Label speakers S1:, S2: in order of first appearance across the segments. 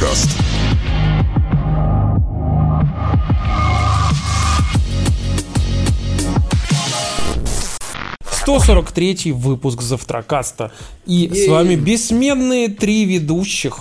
S1: Завтракаст.
S2: 143 выпуск Завтракаста. И с вами бессменные три ведущих.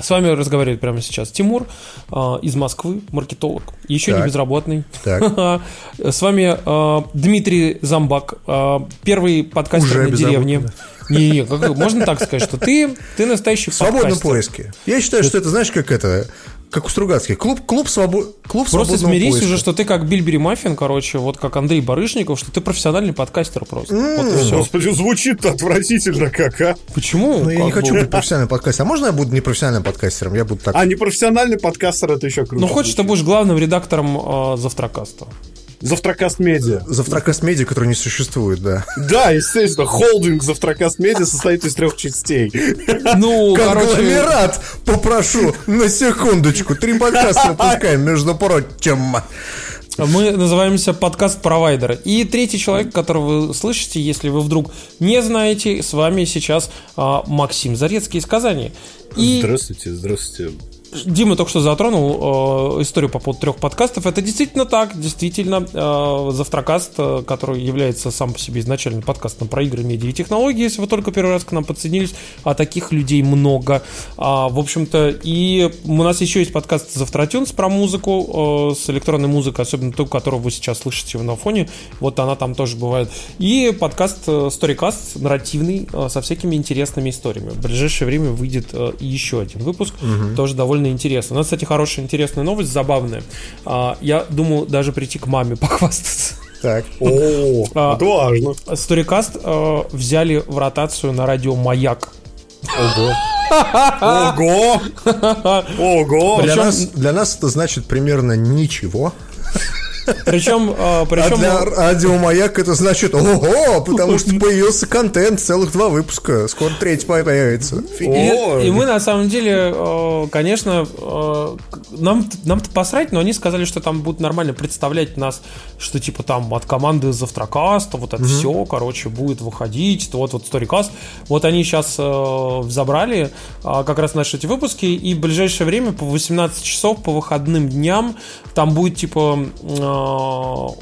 S2: С вами разговаривает прямо сейчас Тимур э, из Москвы, маркетолог, еще не
S3: Так.
S2: безработный.
S3: Так.
S2: С вами э, Дмитрий Замбак, э, первый подкастер
S3: Уже
S2: на деревне.
S3: безработный.
S2: Не-не, как- можно так сказать, что ты, ты настоящий
S3: В свободном
S2: подкастер.
S3: поиске. Я считаю, что это, знаешь, как это, как у Стругацких. Клуб, клуб, свобо... клуб
S2: Просто
S3: свободного
S2: смирись
S3: поиска.
S2: уже, что ты как Бильбери Маффин, короче, вот как Андрей Барышников, что ты профессиональный подкастер просто. Вот и все.
S4: Господи, звучит
S2: отвратительно
S4: как, а?
S2: Почему?
S3: Ну, я не
S2: Как
S3: хочу
S2: бы-
S3: быть профессиональным подкастером. А можно я буду непрофессиональным подкастером? Я буду так...
S4: А непрофессиональный подкастер это еще круто.
S2: Ну, хочешь, ты будешь главным редактором э, Завтракаста.
S4: Завтракаст Медиа.
S3: Завтракаст медиа, который не существует, да.
S4: Да, естественно, холдинг Завтракаст Медиа состоит из трех частей.
S2: Ну, короче,
S3: Конгломерат, попрошу, на секундочку. Три подкаста выпускаем, между прочим.
S2: мы называемся подкаст-провайдер. И третий человек, которого вы слышите, если вы вдруг не знаете, с вами сейчас а, Максим Зарецкий из Казани. И
S4: Здравствуйте, здравствуйте.
S2: Дима только что затронул э, историю по поводу трех подкастов. Это действительно так. Действительно, э, Завтракаст, э, который является сам по себе изначально подкастом про игры, медиа и технологии, если вы только первый раз к нам подсоединились, а таких людей много. А, в общем-то, и у нас еще есть подкаст Завтратюнс про музыку, э, с электронной музыкой, особенно ту, которую вы сейчас слышите на фоне. Вот она там тоже бывает. И подкаст э, Storycast нарративный, э, со всякими интересными историями. В ближайшее время выйдет э, еще один выпуск, тоже довольно интересно. У нас, кстати, хорошая интересная новость, забавная. А, Я думал даже прийти к маме похвастаться.
S3: Так.
S4: О,
S2: А.
S4: это важно.
S2: Storycast э, взяли в ротацию на радио «Маяк».
S4: Ого! Ого!
S3: Для
S2: Причем-
S3: нас, для нас это значит примерно ничего.
S2: Причем,
S3: А
S2: причем
S3: для радио Маяк это значит ого, потому что появился контент, целых два выпуска. Скоро третий появится.
S2: И, и мы на самом деле, э, конечно, э, нам нам-то посрать, но они сказали, что там будут нормально представлять нас, что типа там от команды Завтракаста, вот это все, короче, будет выходить, вот вот Storycast. Вот они сейчас забрали э, как раз наши эти выпуски, и в ближайшее время по 18 часов по выходным дням там будет типа э,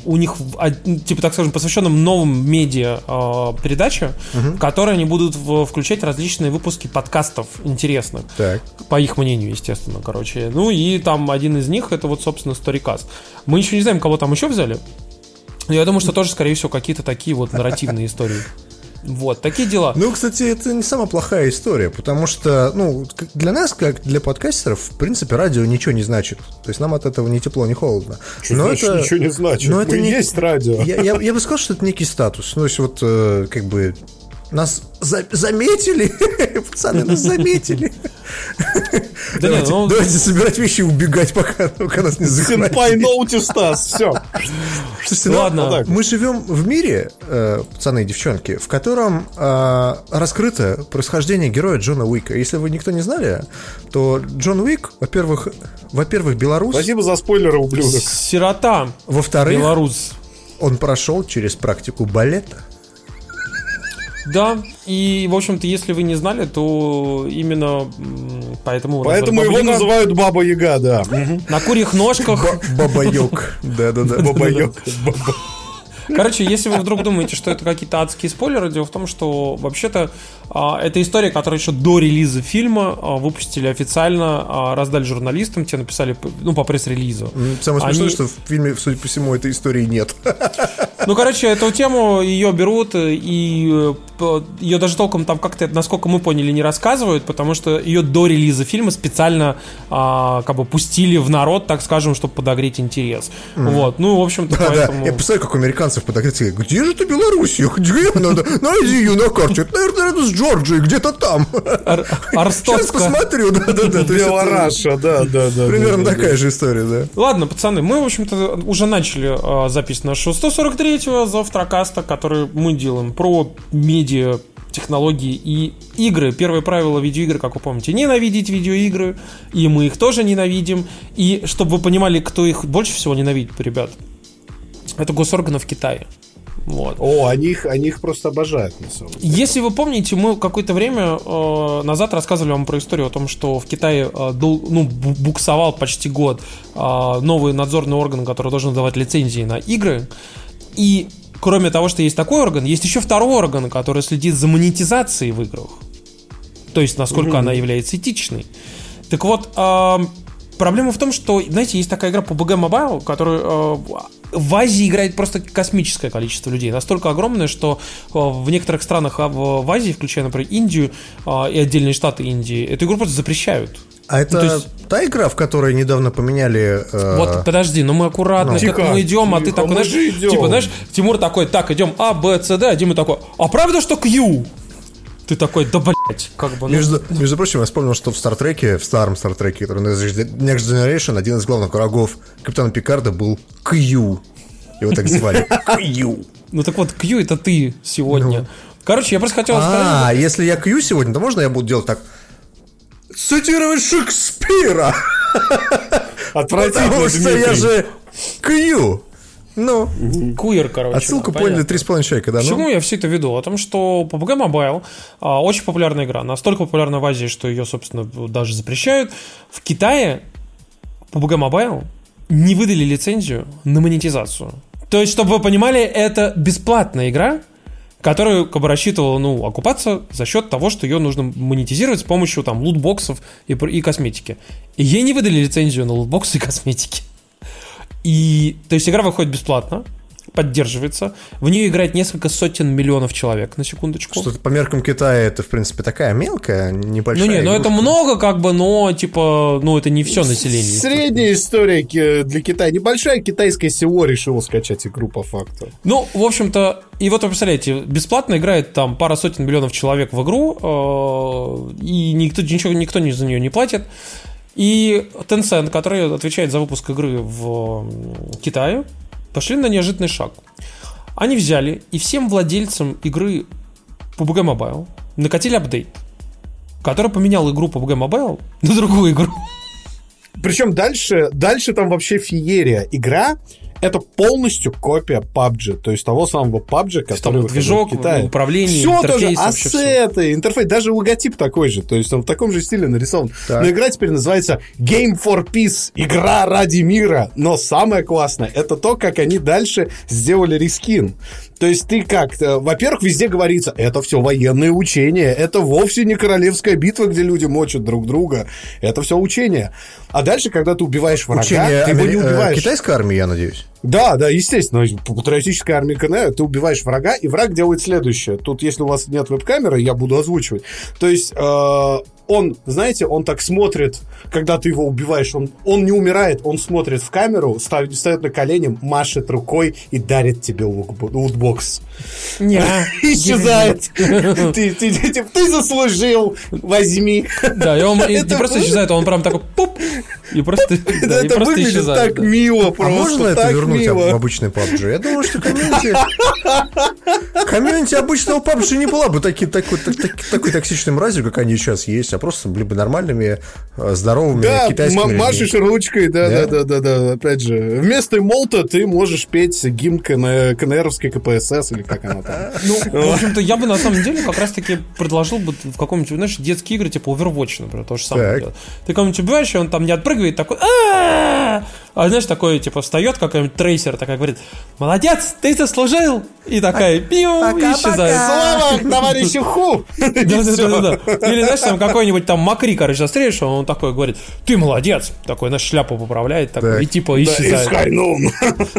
S2: у них а, типа так скажем посвященным новым медиа э, передача, в которой они будут в- включать различные выпуски подкастов интересных.
S3: Так.
S2: По их мнению, естественно, короче. Ну и там один из них это вот, собственно, Storycast. Мы еще не знаем, кого там еще взяли. Но я думаю, что тоже, скорее всего, какие-то такие вот нарративные истории. Вот, такие дела.
S3: Ну, кстати, это не самая плохая история, потому что, ну, для нас, как для подкастеров, в принципе, радио ничего не значит. То есть нам от этого ни тепло, ни холодно.
S4: Что значит ничего не значит?
S3: но
S4: Мы
S3: это не-
S4: есть радио.
S3: Я, я- я бы сказал, что это некий статус. Ну, то есть вот, э, как бы, нас за- заметили, пацаны, нас заметили.
S2: Да не,
S3: Давайте,
S2: ну-
S3: давайте собирать вещи и убегать, пока, пока нас не
S4: Сенпай
S3: захватили.
S4: ноути Стас, все.
S3: Слушайте, ну,
S2: Ладно.
S3: мы живем в мире, э, пацаны и девчонки, в котором э, раскрыто происхождение героя Джона Уика. Если вы никто не знали, то Джон Уик, во-первых, во-первых, белорус,
S4: Спасибо за спойлеры, ублюдок.
S2: Сирота,
S3: во-вторых,
S2: белорус.
S3: он прошел через практику балета.
S2: Да, и, в общем-то, если вы не знали, то именно поэтому...
S4: Поэтому его называют Баба Яга, да.
S2: На курьих ножках.
S3: Ба- Бабайок. Да-да-да.
S4: Бабаёк.
S2: Короче, если вы вдруг думаете, что это какие-то адские спойлеры, дело в том, что вообще-то это история, которую еще до релиза фильма а, выпустили официально, а, раздали журналистам, те написали, ну, по пресс-релизу.
S3: Самое смешное,
S2: Они-
S3: что в фильме, судя по всему, этой истории нет.
S2: Ну, короче, эту тему ее берут, и э, ее даже толком там как-то, насколько мы поняли, не рассказывают, потому что ее до релиза фильма специально а, как бы пустили в народ, так скажем, чтобы подогреть интерес. Вот, ну, в общем-то,
S3: Да,
S2: поэтому...
S3: я представляю, как у американцев подогреться. Где же ты Белоруссия? Где надо? Найди ее на карте. Это, Наверное, с Джорджией, где-то там.
S2: Ар-
S3: Сейчас посмотрю. Да-да-да.
S4: Белораша, да, да, да.
S3: Примерно такая же история, да.
S2: Ладно, пацаны, мы, в общем-то, уже начали э, запись нашего 143-го завтракаста, который мы делаем про медиа, технологии и игры. Первое правило видеоигр, как вы помните, ненавидеть видеоигры, и мы их тоже ненавидим. И чтобы вы понимали, кто их больше всего ненавидит, ребят, это госорганы в Китае. Вот.
S4: О, они их, они их просто обожают, на самом деле.
S2: Если вы помните, мы какое-то время э, назад рассказывали вам про историю о том, что в Китае э, дол- ну, бу- буксовал почти год э, новый надзорный орган, который должен давать лицензии на игры. И кроме того, что есть такой орган, есть еще второй орган, который следит за монетизацией в играх. То есть, насколько она является этичной. Так вот, э, проблема в том, что, знаете, есть такая игра PUBG Mobile, которую э, в Азии играет просто космическое количество людей. Настолько огромное, что э, в некоторых странах а в в Азии, включая, например, Индию э, и отдельные штаты Индии, эту игру просто запрещают.
S3: А это
S2: Ну, есть-
S3: та игра, в которой недавно поменяли... э,
S2: Вот, подожди, ну мы аккуратно
S3: Ну.
S2: к этому
S4: Тихо,
S2: идем, а ты
S4: тихо,
S2: такой,
S4: мы
S2: знаешь,
S4: идем.
S2: типа, знаешь, Тимур такой, так, идем А, Б, С, Д, а Дима такой, а правда, что Q? Ты такой, да блять, как бы, ну,
S3: Между, между прочим, я вспомнил, что в Стартреке, в старом Стартреке, который Next Generation, один из главных врагов капитана Пикарда был Кью. Его так звали. Кью.
S2: ну так вот, Q это ты сегодня. Короче, я просто хотел сказать,
S3: А, если я Кью сегодня, то можно я буду делать так? Цитировать Шекспира! Потому что я же Кью. Ну,
S2: куер, короче.
S3: отсылку
S2: да,
S3: поняли три с половиной человека, да? Ну,
S2: чему я все это веду? О том, что PUBG Mobile а, очень популярная игра. Настолько популярна в Азии, что ее, собственно, даже запрещают. В Китае PUBG Mobile не выдали лицензию на монетизацию. То есть, чтобы вы понимали, это бесплатная игра, которую как бы рассчитывала ну, окупаться за счет того, что ее нужно монетизировать с помощью там лутбоксов и, и косметики. И ей не выдали лицензию на лутбоксы и косметики. И, то есть, игра выходит бесплатно, поддерживается. В нее играет несколько сотен миллионов человек, на секундочку.
S3: что по меркам Китая это, в принципе, такая мелкая, небольшая
S2: Ну не, ну это
S3: игрушка.
S2: много, как бы, но типа, ну это не все население.
S4: Средняя история для Китая. Небольшая китайское село решило скачать игру по факту.
S2: Ну, в общем-то, и вот вы представляете, бесплатно играет там пара сотен миллионов человек в игру, э, и никто, ничего, никто за нее не платит. И Tencent, который отвечает за выпуск игры в Китае, пошли на неожиданный шаг. Они взяли и всем владельцам игры PUBG Mobile накатили апдейт, который поменял игру PUBG Mobile на другую игру.
S4: Причем дальше, дальше там вообще феерия. Игра это полностью копия PUBG, то есть того самого PUBG, который
S2: Там движок,
S4: в Китае.
S2: управление,
S4: все тоже,
S2: интерфейс, всё.
S4: ассеты, интерфейс, даже логотип такой же, то есть он в таком же стиле нарисован.
S3: Так.
S4: Но игра теперь называется Game for Peace, игра ради мира. Но самое классное, это то, как они дальше сделали рискин. То есть ты как, во-первых, везде говорится, это все военные учения, это вовсе не королевская битва, где люди мочат друг друга, это все учение. А дальше, когда ты убиваешь врага,
S3: Учение
S4: ты его не
S3: э,
S4: убиваешь.
S3: китайской армии, я надеюсь.
S4: Да, да, естественно. Патриотическая армия КНР, ты убиваешь врага, и враг делает следующее. Тут, если у вас нет веб-камеры, я буду озвучивать. То есть, э, он, знаете, он так смотрит, когда ты его убиваешь, он, он не умирает, он смотрит в камеру, ставит, встает на колени, машет рукой и дарит тебе лутбокс.
S2: Не,
S4: Исчезает. Ты, ты, ты, ты заслужил, возьми.
S2: Да, и он и не просто исчезает, он прям такой пуп, и просто, да, и
S4: Это
S2: просто исчезает.
S4: так
S2: да.
S4: мило
S3: А
S4: просто,
S3: можно это вернуть в обычный PUBG? Я думаю, что комьюнити... Комьюнити обычного PUBG не была бы такой, так- так- такой токсичной мразью, как они сейчас есть, а просто были бы нормальными, э, здоровыми
S4: Да,
S3: китайскими людьми.
S4: машешь ручкой, да,
S3: Да.
S4: да, да, да, да, опять же. Вместо молтов ты можешь петь гимн КН, КНРовской КПСС или как она там.
S2: Ну, в общем-то, я бы на самом деле как раз-таки предложил бы в каком-нибудь, знаешь, детские игры, типа Overwatch, например, то же самое. Ты кого-нибудь убиваешь, и он там не отпрыгивает, такой! А знаешь, такой, типа, встает какой-нибудь трейсер, такая говорит, молодец, ты заслужил! И такая, пиу, и исчезает.
S4: Слава товарищу Ху!
S2: Да-да-да. Или, знаешь, там какой-нибудь там Макри, короче, застрелишь, он такой говорит, ты молодец, такой, знаешь, шляпу поправляет, такой,
S3: Так.
S2: и типа
S4: Да,
S2: исчезает.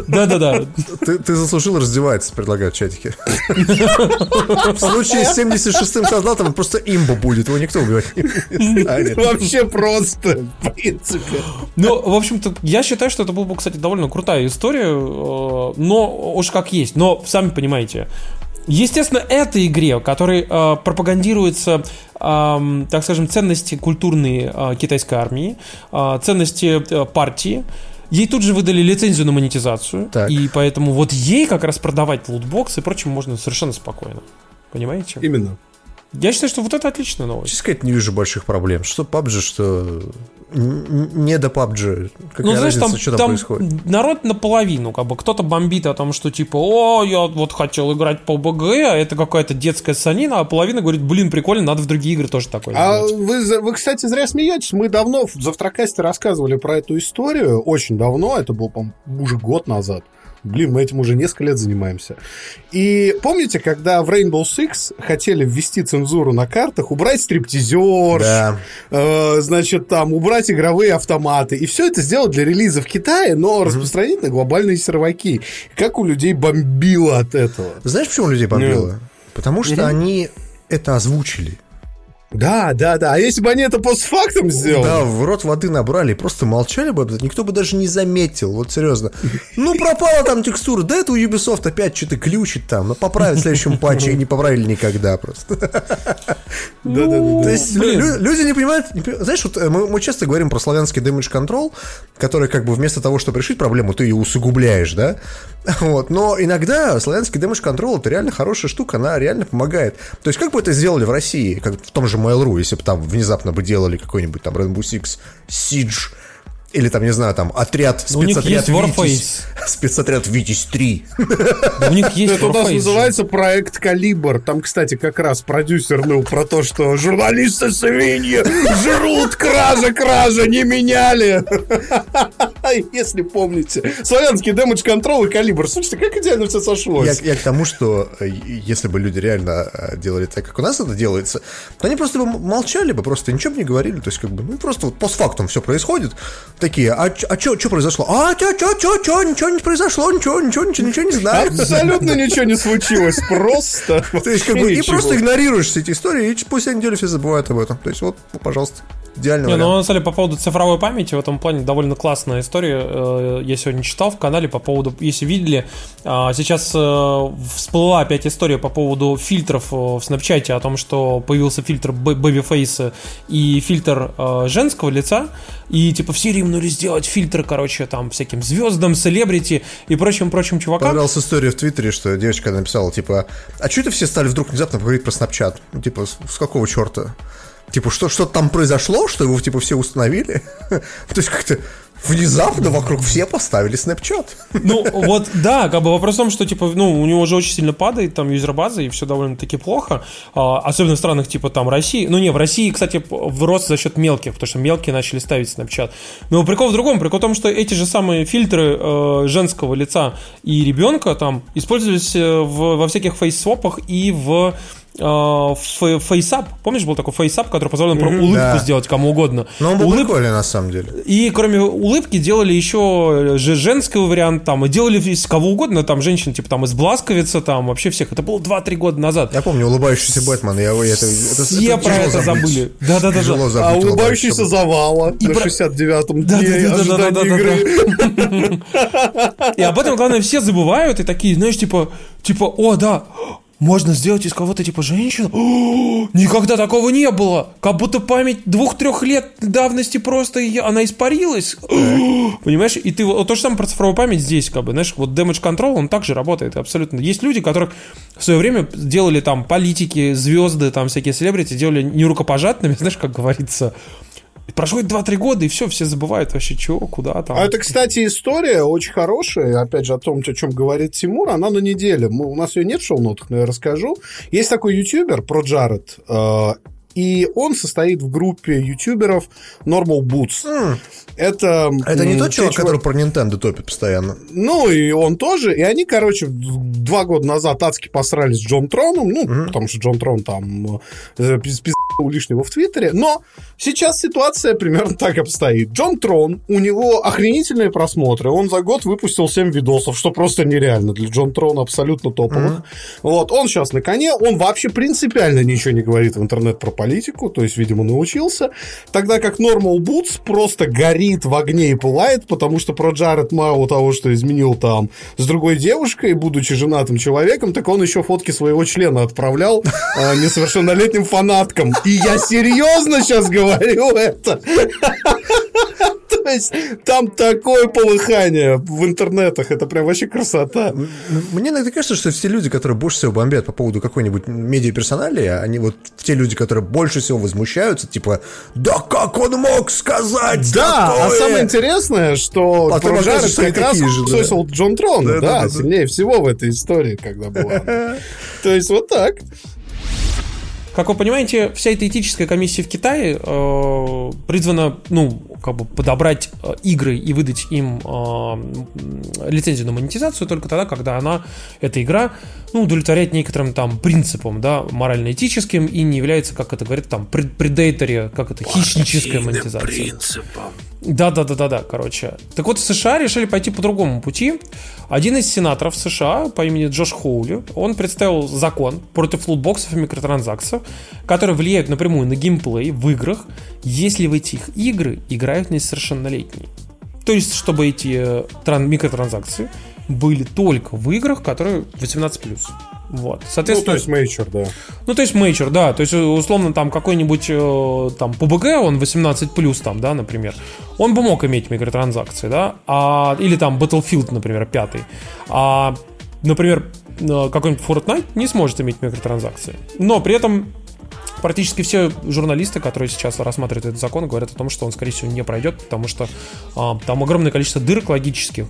S2: Да-да-да.
S3: Ты, ты заслужил раздеваться, предлагают в чатике. В случае с 76-м солдатом просто имба будет, его никто убивать не станет.
S4: Вообще просто, в принципе.
S2: Ну, в общем-то, я считаю, что это была бы, кстати, довольно крутая история, э, но уж как есть. Но, сами понимаете, Естественно, этой игре, которой э, пропагандируются, эм, так скажем, ценности культурные э, китайской армии, э, ценности э, партии, ей тут же выдали лицензию на монетизацию,
S3: Так.
S2: и поэтому вот ей как раз продавать лутбокс и прочим можно совершенно спокойно. Понимаете?
S4: Именно.
S2: Я считаю, что вот это отличная новость.
S3: Честно сказать, не вижу больших проблем. Что PUBG, что не до PUBG. Какая
S2: ну, знаешь,
S3: разница,
S2: там,
S3: что там,
S2: там
S3: происходит?
S2: народ наполовину, как бы кто-то бомбит о том, что типа, о, я вот хотел играть по БГ, а это какая-то детская санина, а половина говорит, блин, прикольно, надо в другие игры тоже такое
S4: А
S2: играть.
S4: вы, вы, кстати, зря смеетесь. Мы давно в Завтракасте рассказывали про эту историю. Очень давно. Это был, по уже год назад. Блин, мы этим уже несколько лет занимаемся. И помните, когда в Rainbow Six хотели ввести цензуру на картах, убрать стриптизер,
S3: Да.
S4: э, значит, там, убрать игровые автоматы. И все это сделать для релиза в Китае, но распространить на глобальные серваки. Как у людей бомбило от этого.
S3: Знаешь, почему людей бомбило? Потому что они это озвучили.
S4: Да, да, да. А если бы они это постфактум сделали?
S3: Да, в рот воды набрали и просто молчали бы, никто бы даже не заметил, вот серьезно. Ну, пропала там текстура, да это у Ubisoft опять что-то глючит там, но поправят в следующем патче, и не поправили никогда просто.
S4: Да-да-да.
S3: То есть
S2: блин.
S3: лю- люди не понимают, знаешь, вот э, мы, мы часто говорим про славянский damage control, который как бы вместо того, чтобы решить проблему, ты ее усугубляешь, да? Вот, но иногда славянский damage control это реально хорошая штука, она реально помогает. То есть как бы это сделали в России, как в том же Mail.ru, если бы там внезапно бы делали какой-нибудь там Rainbow Six Siege, или там, не знаю, там, отряд,
S2: Ну, у них
S3: спецотряд
S2: есть Warface.
S3: Витязь, спецотряд Витязь 3.
S2: У них есть
S4: Это у нас называется проект «Калибр». Там, кстати, как раз продюсер ныл про то, что журналисты свиньи жрут кража, кража, не меняли. Если помните. Славянский Damage Control и «Калибр». Слушайте, как идеально все
S3: Я,
S4: сошлось.
S3: я к тому, что э, если бы люди реально э, делали так, как у нас это делается, то они просто бы молчали бы, просто ничего бы не говорили. То есть, как бы, ну, просто вот постфактум все происходит. Такие, а, а что произошло? А, чё, чё, чё, чё, ничего не произошло, ничего, ничего, ничего, ничего не знаю.
S4: Абсолютно ничего не случилось. Просто.
S3: То есть, как бы, и просто игнорируешь все эти истории, и спустя неделю все забывают об этом. То есть, вот, пожалуйста, идеальный
S2: Не, ну на самом деле по поводу цифровой памяти в этом плане довольно классная история. Э, Я сегодня читал в канале по поводу, если видели, а, сейчас э, всплыла опять история по поводу фильтров э, в Снапчате о том, что появился фильтр бэби-фейса и фильтр женского лица, и типа все римнули сделать фильтры, короче, там всяким звездам, селебрити и прочим-прочим чувакам.
S3: Понравилась история в Твиттере, что девочка написала, типа, а что это все стали вдруг внезапно говорить про Snapchat? Ну, типа, с какого черта? Типа, что, что-то там произошло, что его, типа, все установили? То есть, как-то внезапно вокруг все поставили Snapchat.
S2: Ну, вот, да, как бы вопрос в том, что, типа, ну, у него уже очень сильно падает там user-база, и все довольно-таки плохо, А, особенно в странах, типа, там, России. Ну, не, в России, кстати, врос за счет мелких, потому что мелкие начали ставить Snapchat. Но прикол в другом, прикол в том, что эти же самые фильтры э, женского лица и ребенка там использовались э, в- во всяких face swap ах и в FaceApp. Помнишь, был такой FaceApp, который позволял про улыбку
S3: да.
S2: сделать кому угодно?
S3: Но он был
S2: Улыб-
S3: прикольный, на самом деле.
S2: и кроме улыбки делали еще же женский вариант там, и делали из кого угодно, там женщин, типа там из Бласковица, там вообще всех. Это было 2-3 года назад.
S3: Я помню улыбающийся Бэтмен, я его- это, это,
S2: Все про
S3: тяжело
S2: это
S3: забыть.
S2: забыли. Да-да-да.
S3: Тяжело забыть
S4: А улыбающийся завала
S2: И
S4: на
S2: про-
S4: 69-м
S2: Да,
S4: дне
S2: да, да, да, да,
S4: ожидания
S2: да, да,
S4: игры.
S2: И об этом, главное, все забывают и такие, знаешь, типа, типа, о, да, можно сделать из кого-то типа женщину? О, никогда такого не было. Как будто память двух-трех лет давности просто ее- она испарилась. О, Понимаешь? И ты вот то же самое про цифровую память здесь, как бы, знаешь, вот damage control, он также работает абсолютно. Есть люди, которых в свое время делали там политики, звезды, там всякие селебрити, делали не рукопожатными, знаешь, как говорится. Прошло 2-3 года, и все, все забывают вообще, чего, куда там.
S4: А это, кстати, история очень хорошая, опять же, о том, о чем говорит Тимур, она на неделе. Мы, у нас ее нет в шоу-нотах, но я расскажу. Есть такой ютубер про Джаред, э, и он состоит в группе ютуберов Normal Boots.
S3: М,
S4: Это,
S3: Это не
S4: м,
S3: тот
S4: те
S3: чувак, который про Nintendo топит постоянно.
S4: Ну, и он тоже. И они, короче, два года назад адски посрались с Джон Троном. Ну, потому что Джон Трон там э, лишнего в Твиттере. Но сейчас ситуация примерно так обстоит. Джон Трон, у него охренительные просмотры. Он за год выпустил 7 видосов, что просто нереально. Для Джон Трона абсолютно топовых. Вот, он сейчас на коне. Он вообще принципиально ничего не говорит в интернет про политику. То есть, видимо, научился. Тогда как Normal Boots просто горит в огне и пылает, потому что про Джаред мало того, что изменил там с другой девушкой, будучи женатым человеком, так он еще фотки своего члена отправлял э, несовершеннолетним фанаткам. И я серьезно сейчас говорю это. То есть там такое полыхание в интернетах, это прям вообще красота.
S3: Мне иногда кажется, что все люди, которые больше всего бомбят по поводу какой-нибудь медиаперсоналии, они вот те люди, которые больше всего возмущаются, типа, да как он мог сказать
S4: Да, а
S3: такое?»
S4: самое интересное, что
S3: Потом
S4: про
S3: окажется,
S4: Джаред
S3: что
S4: как раз
S3: же, да.
S4: Джон Трон,
S3: Да,
S4: да,
S3: да, да, да.
S4: сильнее всего в этой истории, когда была. То есть вот так.
S2: Как вы понимаете, вся эта этическая комиссия в Китае э, призвана, ну, как бы подобрать э, игры и выдать им э, лицензию на монетизацию только тогда, когда она, эта игра, ну, удовлетворяет некоторым там принципам, да, морально-этическим и не является, как это говорят, там, пред- предейтори, как это, хищническая монетизация. Да, да, да, да, да, короче. Так вот, в США решили пойти по другому пути. Один из сенаторов США по имени Джош Хоули, он представил закон против лутбоксов и микротранзакций, которые влияют напрямую на геймплей в играх, если в этих игры играют несовершеннолетние. То есть, чтобы эти э, тран- микротранзакции были только в играх, которые 18+. Вот.
S4: Ну,
S2: Соответственно,
S4: то есть мейчер, да.
S2: ну, то есть мейчер, да. То есть, условно, там какой-нибудь э, там PUBG, он 18 плюс, там, да, например. Он бы мог иметь микротранзакции, да. А, или там Battlefield, например, пятый. А, например, э, какой-нибудь Fortnite не сможет иметь микротранзакции. Но при этом практически все журналисты, которые сейчас рассматривают этот закон, говорят о том, что он, скорее всего, не пройдет, потому что а, там огромное количество дырок логических.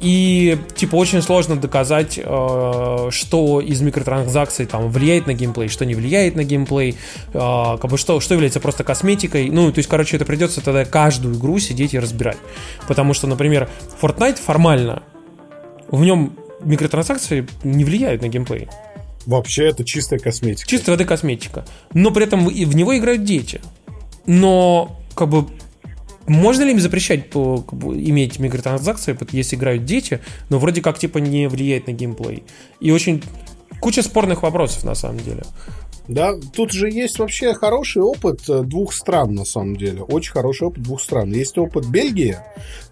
S2: И, типа, очень сложно доказать, э, что из микротранзакций там влияет на геймплей, что не влияет на геймплей, э, как бы что, что является просто косметикой. Ну, то есть, короче, это придется тогда каждую игру сидеть и разбирать. Потому что, например, Fortnite формально, в нем микротранзакции не влияют на геймплей.
S4: Вообще это чистая косметика.
S2: Чистой воды косметика. Но при этом в него играют дети. Но, как бы, можно ли им запрещать по, как бы, иметь микротранзакции, если играют дети, но вроде как, типа, не влияет на геймплей? И очень куча спорных вопросов, на самом деле.
S4: Да, тут же есть вообще хороший опыт э, двух стран, на самом деле. Очень хороший опыт двух стран. Есть опыт Бельгии,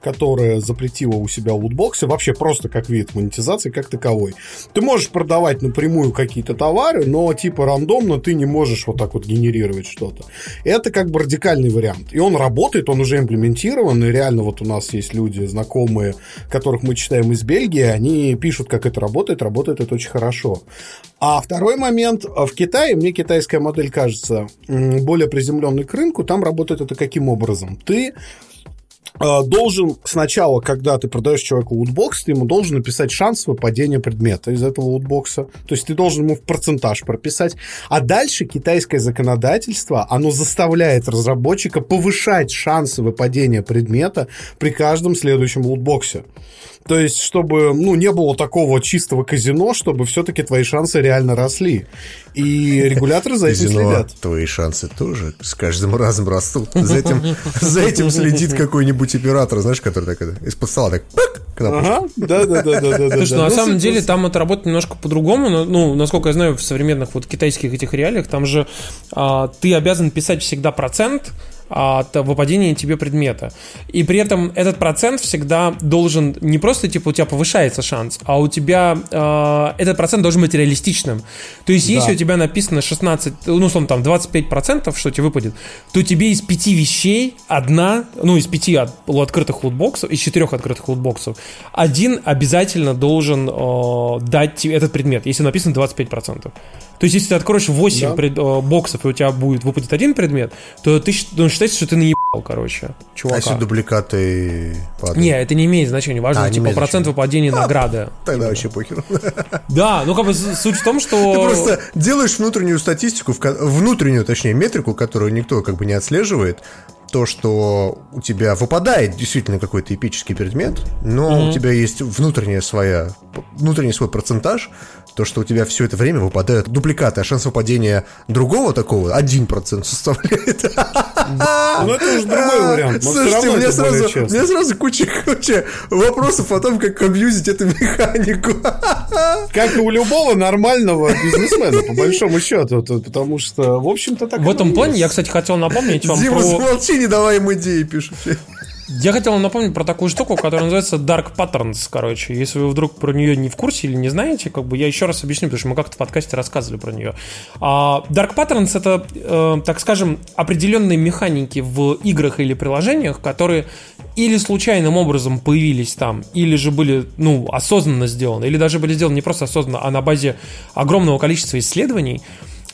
S4: которая запретила у себя лутбоксы, вообще просто как вид монетизации, как таковой. Ты можешь продавать напрямую какие-то товары, но типа рандомно ты не можешь вот так вот генерировать что-то. Это как бы радикальный вариант. И он работает, он уже имплементирован, и реально вот у нас есть люди, знакомые, которых мы читаем из Бельгии, они пишут, как это работает, работает это очень хорошо. А второй момент, в Китае, мне китайская модель кажется более приземленной к рынку, там работает это каким образом? Ты должен сначала, когда ты продаешь человеку лутбокс, ты ему должен написать шанс выпадения предмета из этого лутбокса. То есть ты должен ему в процентаж прописать. А дальше китайское законодательство, оно заставляет разработчика повышать шансы выпадения предмета при каждом следующем лутбоксе. То есть, чтобы ну, не было такого чистого казино, чтобы все-таки твои шансы реально росли. И регуляторы за этим
S3: Казино,
S4: следят.
S3: твои шансы тоже с каждым разом растут. За этим, за этим следит какой-нибудь оператор, знаешь, который так это, из-под стола так пык, кнопочка.
S4: Ага, да, да, да, да, да.
S2: Слушай, ну, на
S4: Ну,
S2: самом деле там это работает немножко по-другому. Ну, насколько я знаю, в современных вот китайских этих реалиях, там же а, ты обязан писать всегда процент от выпадения тебе предмета. И при этом этот процент всегда должен не просто типа у тебя повышается шанс, а у тебя а, этот процент должен быть реалистичным. То есть, если у тебя написано 16, ну, условно, там 25%, что тебе выпадет, то тебе из пяти вещей одна, ну, из пяти от, открытых лутбоксов, из четырех открытых лутбоксов, один обязательно должен э, дать тебе этот предмет, если написано 25%. То есть, если ты откроешь 8
S4: Да.
S2: пред- э, боксов, и у тебя будет выпадет один предмет, то ты ну, считается, что ты наебал, короче,
S3: А
S2: чувака.
S3: если дубликаты падают?
S2: Не, это не имеет значения. Важно,
S3: А,
S2: типа, процент
S3: значения.
S2: выпадения награды.
S3: Тогда вообще похер.
S2: Да, ну как бы суть в том, что...
S3: Ты просто делаешь внутреннюю статистику, внутреннюю, точнее, метрику, которую никто как бы не отслеживает, то, что у тебя выпадает действительно какой-то эпический предмет, но у тебя есть внутренняя своя, внутренний свой процентаж, то, что у тебя все это время выпадают дубликаты, а шанс выпадения другого такого 1% составляет.
S4: Ну, это уже другой вариант.
S3: Слушайте, мне сразу, мне сразу куча, куча вопросов о том, как абьюзить эту механику.
S4: Как и у любого нормального бизнесмена, по большому счету. то- Потому что, в общем-то, так
S2: В этом плане я, кстати, хотел напомнить вам
S3: Дима,
S2: про...
S3: не давай им идеи, пишут.
S2: Я хотел напомнить про такую штуку, которая называется Dark Patterns, короче. Если вы вдруг про нее не в курсе или не знаете, как бы я еще раз объясню, потому что мы как-то в подкасте рассказывали про нее. А, Dark Patterns это, э, так скажем, определенные механики в играх или приложениях, которые или случайным образом появились там, или же были, ну, осознанно сделаны, или даже были сделаны не просто осознанно, а на базе огромного количества исследований,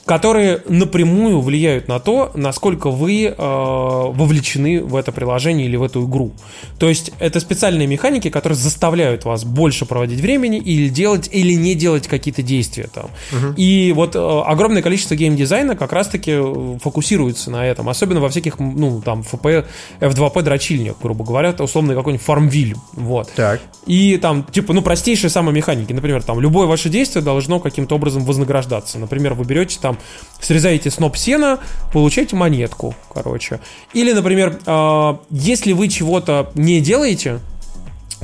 S2: которые напрямую влияют на то, насколько вы э, вовлечены в это приложение или в эту игру. То есть это специальные механики, которые заставляют вас больше проводить времени или делать или не делать какие-то действия там. Угу. И вот э, огромное количество геймдизайна как раз-таки э, фокусируется на этом, особенно во всяких, ну там FP, F2P дрочильнях, грубо говоря, условно какой-нибудь фармвиль, вот.
S3: Так.
S2: И там типа ну простейшие самые механики, например, там любое ваше действие должно каким-то образом вознаграждаться. Например, вы берете там срезаете сноп сена, получаете монетку, короче. Или, например, э, если вы чего-то не делаете,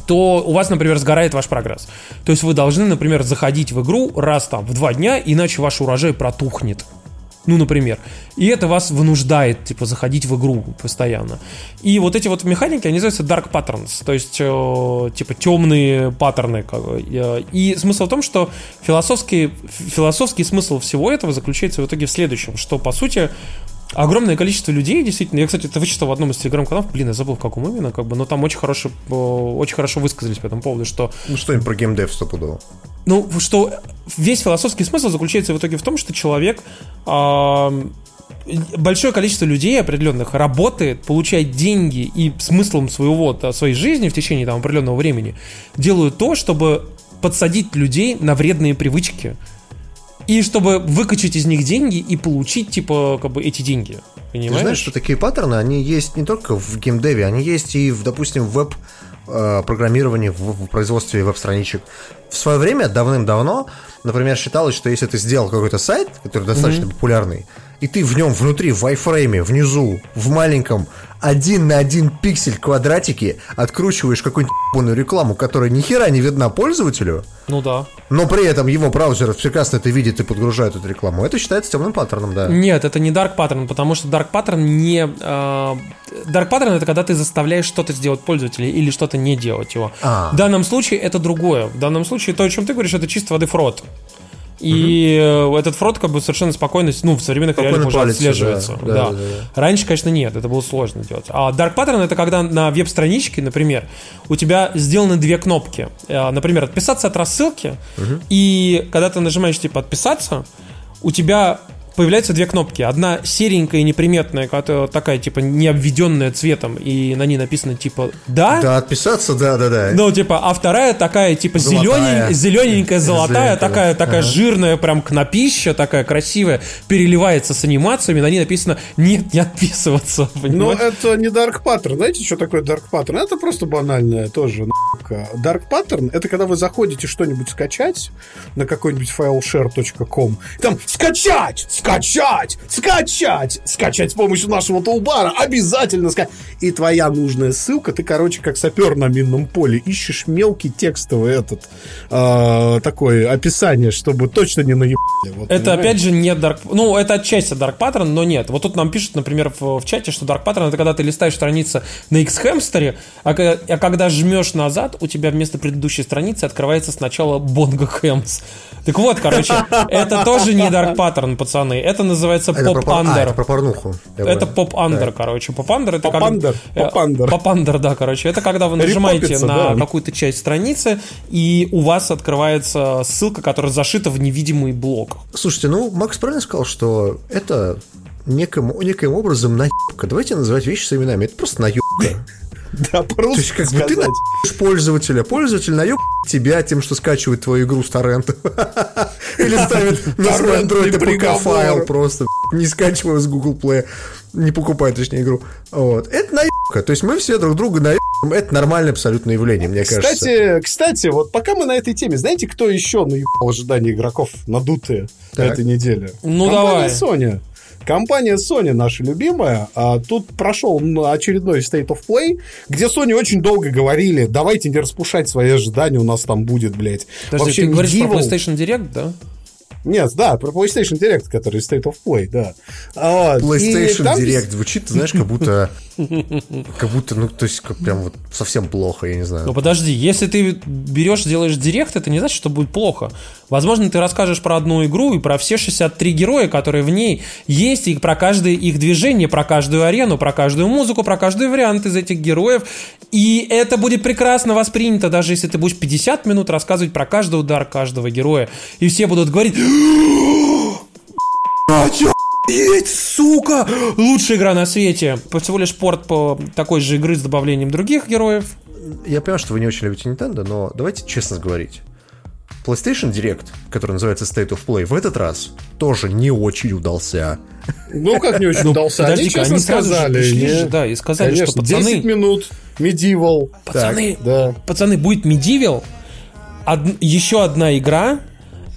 S2: то у вас, например, сгорает ваш прогресс. То есть вы должны, например, заходить в игру раз там в два дня, иначе ваш урожай протухнет. Ну, например. И это вас вынуждает, типа, заходить в игру постоянно. И вот эти вот механики, они называются dark patterns, то есть, э, типа, темные паттерны. Э, и смысл в том, что философский, философский смысл всего этого заключается в итоге в следующем, что, по сути, огромное количество людей, действительно, я, кстати, это вычитал в одном из телеграм-каналов, блин, я забыл, в каком именно, как бы, но там очень хорошо, э, очень хорошо высказались по этому поводу, что...
S3: Ну, что-нибудь про геймдев стопудово.
S2: Ну, что весь философский смысл заключается в итоге в том, что человек э, большое количество людей определенных работает, получает деньги и смыслом своего, своей жизни в течение там, определенного времени делают то, чтобы подсадить людей на вредные привычки. И чтобы выкачать из них деньги и получить, типа, как бы эти деньги. Понимаешь? Ты
S3: знаешь, что такие паттерны, они есть не только в геймдеве, они есть и, в, допустим, в веб Э, программирования в, в производстве веб-страничек. В свое время, давным-давно, например, считалось, что если ты сделал какой-то сайт, который достаточно mm-hmm. популярный, и ты в нем внутри, в iFrame, внизу, в маленьком один на один пиксель квадратики откручиваешь какую-нибудь рекламу, которая ни хера не видна пользователю.
S2: Ну да.
S3: Но при этом его браузер прекрасно это видит и подгружает эту рекламу. Это считается темным паттерном, да.
S2: Нет, это не dark pattern, потому что dark pattern не... Э, dark pattern это когда ты заставляешь что-то сделать пользователя или что-то не делать его. А. В данном случае это другое. В данном случае то, о чем ты говоришь, это чисто воды фрод. И угу. этот фрод как бы совершенно спокойно, ну, в современных спокойно реалиях уже отслеживается. Да, да. Да, да, да. Раньше, конечно, нет, это было сложно делать. А Dark Pattern это когда на веб-страничке, например, у тебя сделаны две кнопки. Э, например, отписаться от рассылки, угу. и когда ты нажимаешь типа отписаться, у тебя появляются две кнопки. Одна серенькая и неприметная, которая такая, типа, не обведенная цветом, и на ней написано, типа, да.
S3: Да, отписаться, да, да, да.
S2: Ну, типа, а вторая такая, типа, зелененькая, зелененькая, золотая, такая, такая ага. жирная, прям кнопища, такая красивая, переливается с анимациями, на ней написано, нет, не отписываться.
S4: Ну, это не Dark Pattern. Знаете, что такое Dark Pattern? Это просто банальное тоже Dark Pattern — это когда вы заходите что-нибудь скачать на какой-нибудь fileshare.com, там «скачать! Скачать, скачать, скачать с помощью нашего тулбара, обязательно скачать. И твоя нужная ссылка, ты, короче, как сапер на минном поле, ищешь мелкий текстовый этот, э, такое описание, чтобы точно не наебали.
S2: Вот, это, понимаешь? опять же, не Dark... Ну, это отчасти Dark Pattern, но нет. Вот тут нам пишут, например, в, в чате, что Dark Pattern это когда ты листаешь страницы на xHamster, а, а когда жмешь назад, у тебя вместо предыдущей страницы открывается сначала Bongo Hams. Так вот, короче, это тоже не Dark Pattern, пацаны. Это называется pop-under. А,
S3: это про порнуху.
S2: Это pop-under, короче. Pop-under это
S4: Pop-under.
S2: Pop-under. Pop-under, да, короче. Это когда вы нажимаете на какую-то часть страницы, и у вас открывается ссылка, которая зашита в невидимый блок.
S3: Слушайте, ну, Макс правильно сказал, что это неким, неким образом наебка. Давайте называть вещи своими именами. Это просто наебка.
S4: Да, по-русски То есть, как сказать. бы ты
S3: наебаешь пользователя, пользователь наеб тебя тем, что скачивает твою игру с торрента. Или ставит на свой Android ПК файл просто, не скачивая с Google Play, не покупая, точнее, игру. Вот. Это наебка. То есть мы все друг друга наебаем. Это нормальное абсолютное явление, мне
S4: кстати,
S3: кажется.
S4: Кстати, вот пока мы на этой теме, знаете, кто еще наебал ожидания игроков надутые на этой неделе?
S2: Ну, давай.
S4: Sony. Компания Sony наша любимая, а тут прошел очередной State of Play, где Sony очень долго говорили, давайте не распушать свои ожидания, у нас там будет, блядь.
S2: Подожди, Вообще, ты говоришь про PlayStation Direct, да?
S4: Нет, да, про PlayStation Direct, который State of Play, да.
S3: А, PlayStation там... Direct звучит, знаешь, как будто... Как будто, ну, то есть, как прям вот совсем плохо, я не знаю.
S2: Ну, подожди, если ты берешь, делаешь Direct, это не значит, что будет плохо. Возможно, ты расскажешь про одну игру и про все 63 героя, которые в ней есть, и про каждое их движение, про каждую арену, про каждую музыку, про каждый вариант из этих героев. И это будет прекрасно воспринято, даже если ты будешь 50 минут рассказывать про каждый удар каждого героя. И все будут говорить... Охуеть, сука! Лучшая игра на свете. Всего лишь порт по такой же игры с добавлением других героев.
S3: Я понимаю, что вы не очень любите Nintendo, но давайте честно говорить. PlayStation Direct, который называется State of Play, в этот раз тоже не очень удался.
S4: Ну, как не очень удался?
S2: Подожди,
S4: они честно сказали.
S2: да, и сказали, что пацаны,
S4: 10 минут, Medieval.
S2: пацаны, пацаны, будет Medieval, еще одна игра,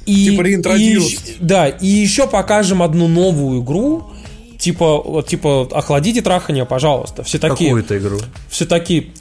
S2: и,
S4: Типа
S2: и да, и еще покажем одну новую игру, типа, типа, охладите трахание, пожалуйста. Все такие,
S3: Какую-то игру.
S2: все такие,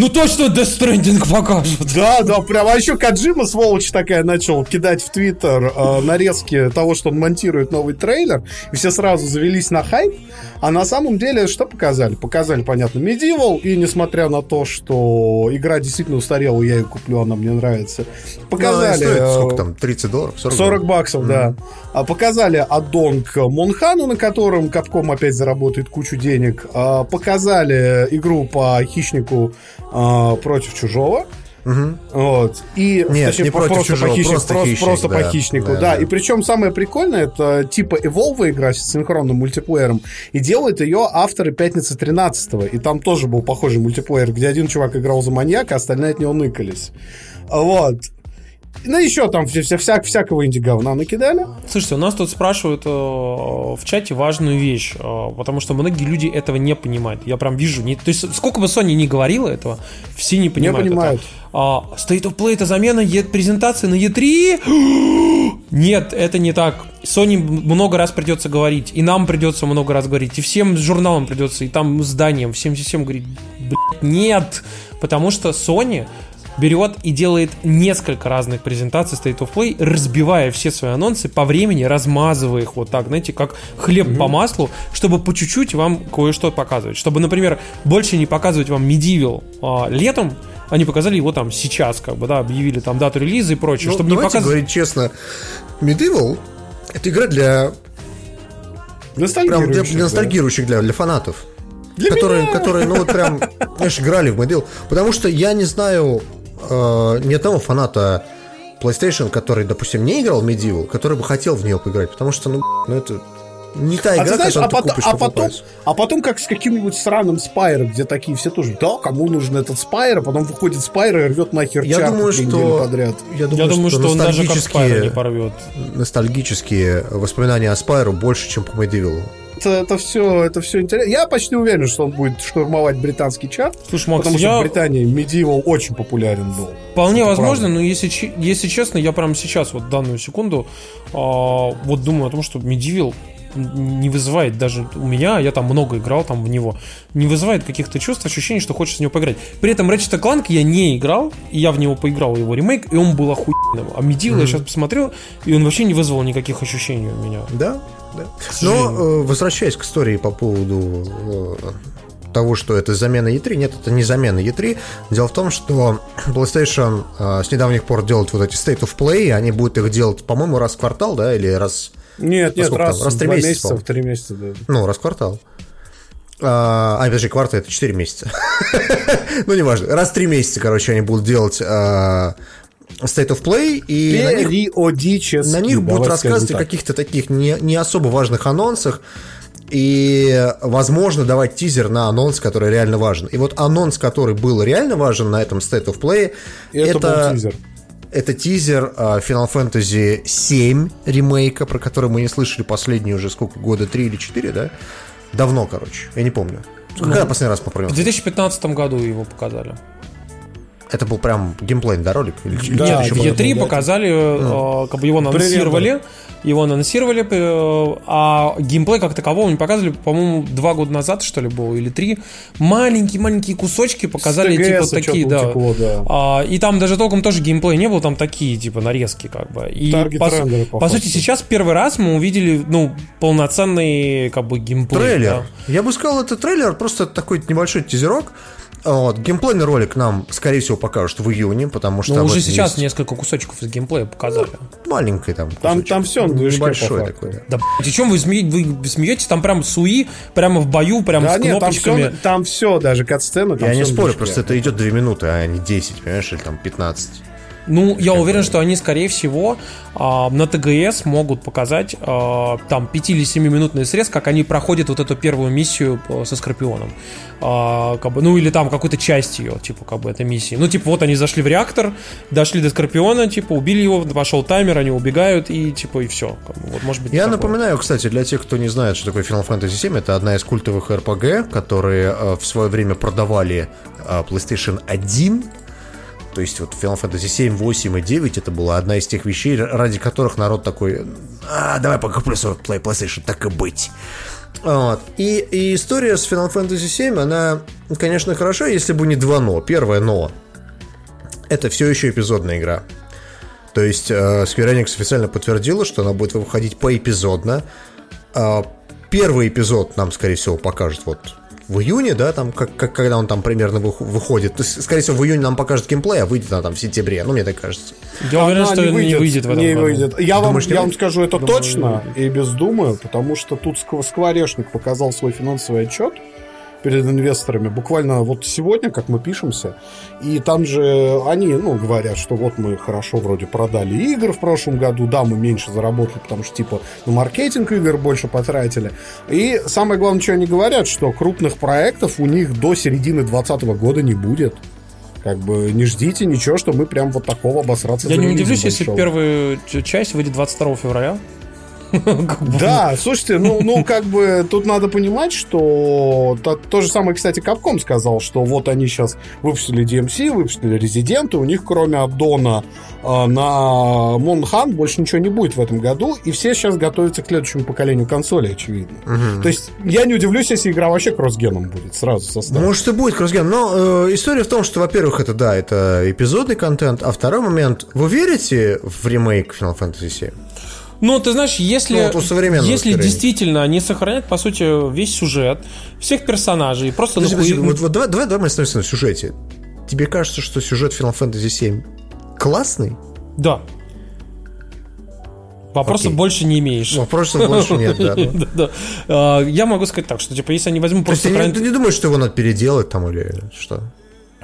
S2: ну точно Death Stranding покажут.
S4: Да, да, прям. А еще Каджима, сволочь такая, начал кидать в Твиттер э, нарезки того, что он монтирует новый трейлер. И все сразу завелись на хайп. А на самом деле, что показали? Показали, понятно, Medieval. И несмотря на то, что игра действительно устарела, я ее куплю, она мне нравится.
S3: Ну,
S4: Показали...
S3: стоит,
S4: э,
S3: сколько там, 30 долларов? 40,
S4: 40
S3: долларов?
S4: баксов, да. А показали аддон к Монхану, на котором Капком опять заработает кучу денег. А, показали игру по хищнику а, против чужого. Вот. И,
S3: Нет, не против
S4: просто
S3: чужого,
S4: по хищнику,
S3: просто хищник,
S4: просто
S3: да,
S4: по хищнику,
S3: да,
S4: да,
S3: да.
S4: И причем самое прикольное, это типа Evolve игра с синхронным мультиплеером, и делают ее авторы Пятницы 13 И там тоже был похожий мультиплеер, где один чувак играл за маньяка, а остальные от него ныкались. Вот. Ну, еще там вся, вся, вся- всякого инди-говна накидали.
S2: Слушайте, у нас тут спрашивают э, в чате важную вещь, э, потому что многие люди этого не понимают. Я прям вижу. Не, то есть, сколько бы Sony не говорила этого, все не понимают.
S4: понимают.
S2: это. А, State of Play это замена е- презентации на E3? Нет, это не так. Sony много раз придется говорить, и нам придется много раз говорить, и всем журналам придется, и там изданиям, всем всем говорить, блядь, нет, потому что Sony берет и делает несколько разных презентаций State of Play, разбивая все свои анонсы по времени, размазывая их вот так, знаете, как хлеб по маслу, чтобы по чуть-чуть вам кое-что показывать. Чтобы, например, больше не показывать вам Medieval а, летом, они показали его там сейчас, как бы, да, объявили там дату релиза и прочее,
S3: Ну,
S2: чтобы не показывать...
S3: говорить честно. Medieval — это игра для, прям для,
S4: Ностальгирующих,
S3: для
S4: да.
S3: ностальгирующих, для, для фанатов. которые, которые, ну вот прям, знаешь, играли в MediEvil. Потому что я не знаю э, ни одного фаната PlayStation, который, допустим, не играл в MediEvil, который бы хотел в нее поиграть. Потому что, ну, ну это не та
S4: А
S3: игра,
S4: ты знаешь, а
S3: ты
S4: потом,
S3: купишь
S4: а, потом, а потом как с каким-нибудь сраным Spyro м, где такие все тоже, да, кому нужен этот Spyro, а потом выходит Spyro и рвет нахер
S3: Я думаю, что,
S4: подряд.
S3: я думаю,
S2: Я думаю, что он даже как Spyro не
S3: ностальгические,
S2: порвет.
S3: ностальгические воспоминания о Спайру больше, чем по Medieval.
S4: Это, это все, это все интересно. Я почти уверен, что он будет штурмовать британский чарт,
S2: Слушай, Макс,
S4: потому что
S2: я
S4: в Британии Medieval очень популярен был.
S2: вполне
S4: Это
S2: возможно,
S4: правда.
S2: но если, если честно, я прямо сейчас, вот данную секунду, а, вот думаю о том, что Medieval не вызывает даже у меня, я там много играл там в него, не вызывает каких-то чувств, ощущений, что хочется в него поиграть. При этом Ratchet Clank я не играл, и я в него поиграл, его ремейк, и он был охуенным. А Medieval я сейчас посмотрел, и он вообще не вызвал никаких ощущений у меня.
S3: Да, да. Но, э, возвращаясь к истории по поводу э, того, что это замена E3, нет, это не замена E3. Дело в том, что PlayStation э, с недавних пор делает вот эти State of Play, и они будут их делать, по-моему, раз в квартал, да, или раз...
S4: Нет, нет, раз,
S3: там? Раз в три месяца,
S4: месяца, в три месяца, да.
S3: Ну, раз в квартал. А, а, подожди, кварта это 4 месяца. ну, неважно. Раз в 3 месяца, короче, они будут делать а, State of Play, и на них на них будут рассказывать о каких-то таких не, не особо важных анонсах. И, возможно, давать тизер на анонс, который реально важен. И вот анонс, который был реально важен на этом State of Play,
S4: Это, был тизер.
S3: это тизер а, Final Fantasy 7 ремейка, про который мы не слышали последние уже сколько, года, 3 или 4, да? Давно, короче, я не помню. Когда последний раз мы про него
S2: В 2015 году его показали.
S3: Это был прям геймплейный, да, ролик? Или, или
S4: Да,
S3: что-то еще
S2: в
S3: было?
S2: E3
S4: да,
S2: показали, э, как бы его анонсировали, его анонсировали, э, а геймплей как такового не показывали, по-моему, два года назад, что ли, было, или три. Маленькие-маленькие кусочки показали, типа, такие, да.
S4: утекло, да.
S2: А, и там даже толком тоже геймплей не был, там такие, типа, нарезки, как бы. И,
S4: Таргет
S2: по,
S4: рендеры, по
S2: по сути, сейчас первый раз мы увидели, ну, полноценный, как бы, геймплей.
S3: Трейлер.
S2: да.
S3: Я бы сказал, это трейлер, просто такой небольшой тизерок. Вот, геймплейный ролик нам, скорее всего, покажут в июне, потому что...
S2: Ну,
S3: там
S2: уже сейчас
S3: есть
S2: несколько кусочков из геймплея показали.
S3: маленький там
S4: Там,
S3: кусочек.
S4: там все по
S3: Небольшой
S4: факту.
S3: такой, да.
S2: Да, о чем вы, сме- вы смеетесь? Там прям суи, прямо в бою, прям
S4: Да
S2: с
S4: нет, там
S2: кнопочками.
S4: все, там все, даже кат-сцены. там
S3: Я не спорю, просто это идет 2 минуты, а не 10, понимаешь, или там 15.
S2: Ну, я уверен, что они, скорее всего, а, на ТГС могут показать а, там 5 или 7 минутный срез, как они проходят вот эту первую миссию а, со Скорпионом. А, как бы, ну, или там какую-то часть ее, типа, как бы, этой миссии. Ну, типа, вот они зашли в реактор, дошли до Скорпиона, типа, убили его, пошел таймер, они убегают, и, типа, и все. Вот, может быть,
S3: Я
S2: такое.
S3: напоминаю, кстати, для тех, кто не знает, что такое Final Fantasy VII, это одна из культовых RPG, которые э, в свое время продавали э, PlayStation 1. То есть вот Final Fantasy 7, 8 и 9 это была одна из тех вещей, ради которых народ такой, а, давай покуплю свой Play- PlayStation, так и быть. Вот. И, и история с Final Fantasy 7, она, конечно, хороша, если бы не два но. Первое но. Это все еще эпизодная игра. То есть э, Square Enix официально подтвердила, что она будет выходить поэпизодно. А, Первый эпизод нам, скорее всего, покажет вот в июне, да, там, как, как- когда он там примерно вых- выходит. То есть, скорее всего, в июне нам покажет геймплей, а выйдет она там в сентябре. Ну, мне так кажется.
S2: Я уверен,
S4: Она
S2: что не выйдет, в этом
S4: не
S2: году.
S4: выйдет. Я, вам,
S3: Думаешь, не
S4: я вам
S3: выйдет?
S4: скажу это
S2: Думаю,
S4: точно
S2: не
S4: и без думаю, потому что тут Скв- Скворечник показал свой финансовый отчет перед инвесторами буквально вот сегодня, как мы пишемся, и там же они, ну, говорят, что вот мы хорошо вроде продали игр в прошлом году, да, мы меньше заработали, потому что, типа, на маркетинг игр больше потратили, и самое главное, что они говорят, что крупных проектов у них до середины 2020 года не будет. Как бы не ждите ничего, что мы прям вот такого обосраться
S2: Я не удивлюсь, если
S4: большого.
S2: первая ч- часть выйдет 22 февраля.
S4: Да, слушайте, ну, ну, как бы тут надо понимать, что то, то же самое, кстати, Capcom сказал, что вот они сейчас выпустили DMC, выпустили и у них кроме аддона э, на Монхан больше ничего не будет в этом году, и все сейчас готовятся к следующему поколению консолей, очевидно. То есть я не удивлюсь, если игра вообще кроссгеном будет сразу со старта.
S3: Может и будет кроссген, но э, история в том, что, во-первых, это, да, это эпизодный контент, а второй момент, вы верите в ремейк Final Fantasy 7?
S2: Ну, ты знаешь, если,
S3: Ну, вот
S2: если действительно они сохранят, по сути, весь сюжет, всех персонажей, просто
S3: Подожди,
S2: нахуй-
S3: подожди, вот, вот давай, давай, давай мы остановимся на сюжете. Тебе кажется, что сюжет Final Fantasy 7 классный?
S2: Да. Вопросов
S3: Окей.
S2: больше не имеешь.
S3: Вопросов больше нет, да. да.
S2: А, Я могу сказать так, что типа, если они возьмут просто
S3: ты не думаешь, что его надо переделать там или что?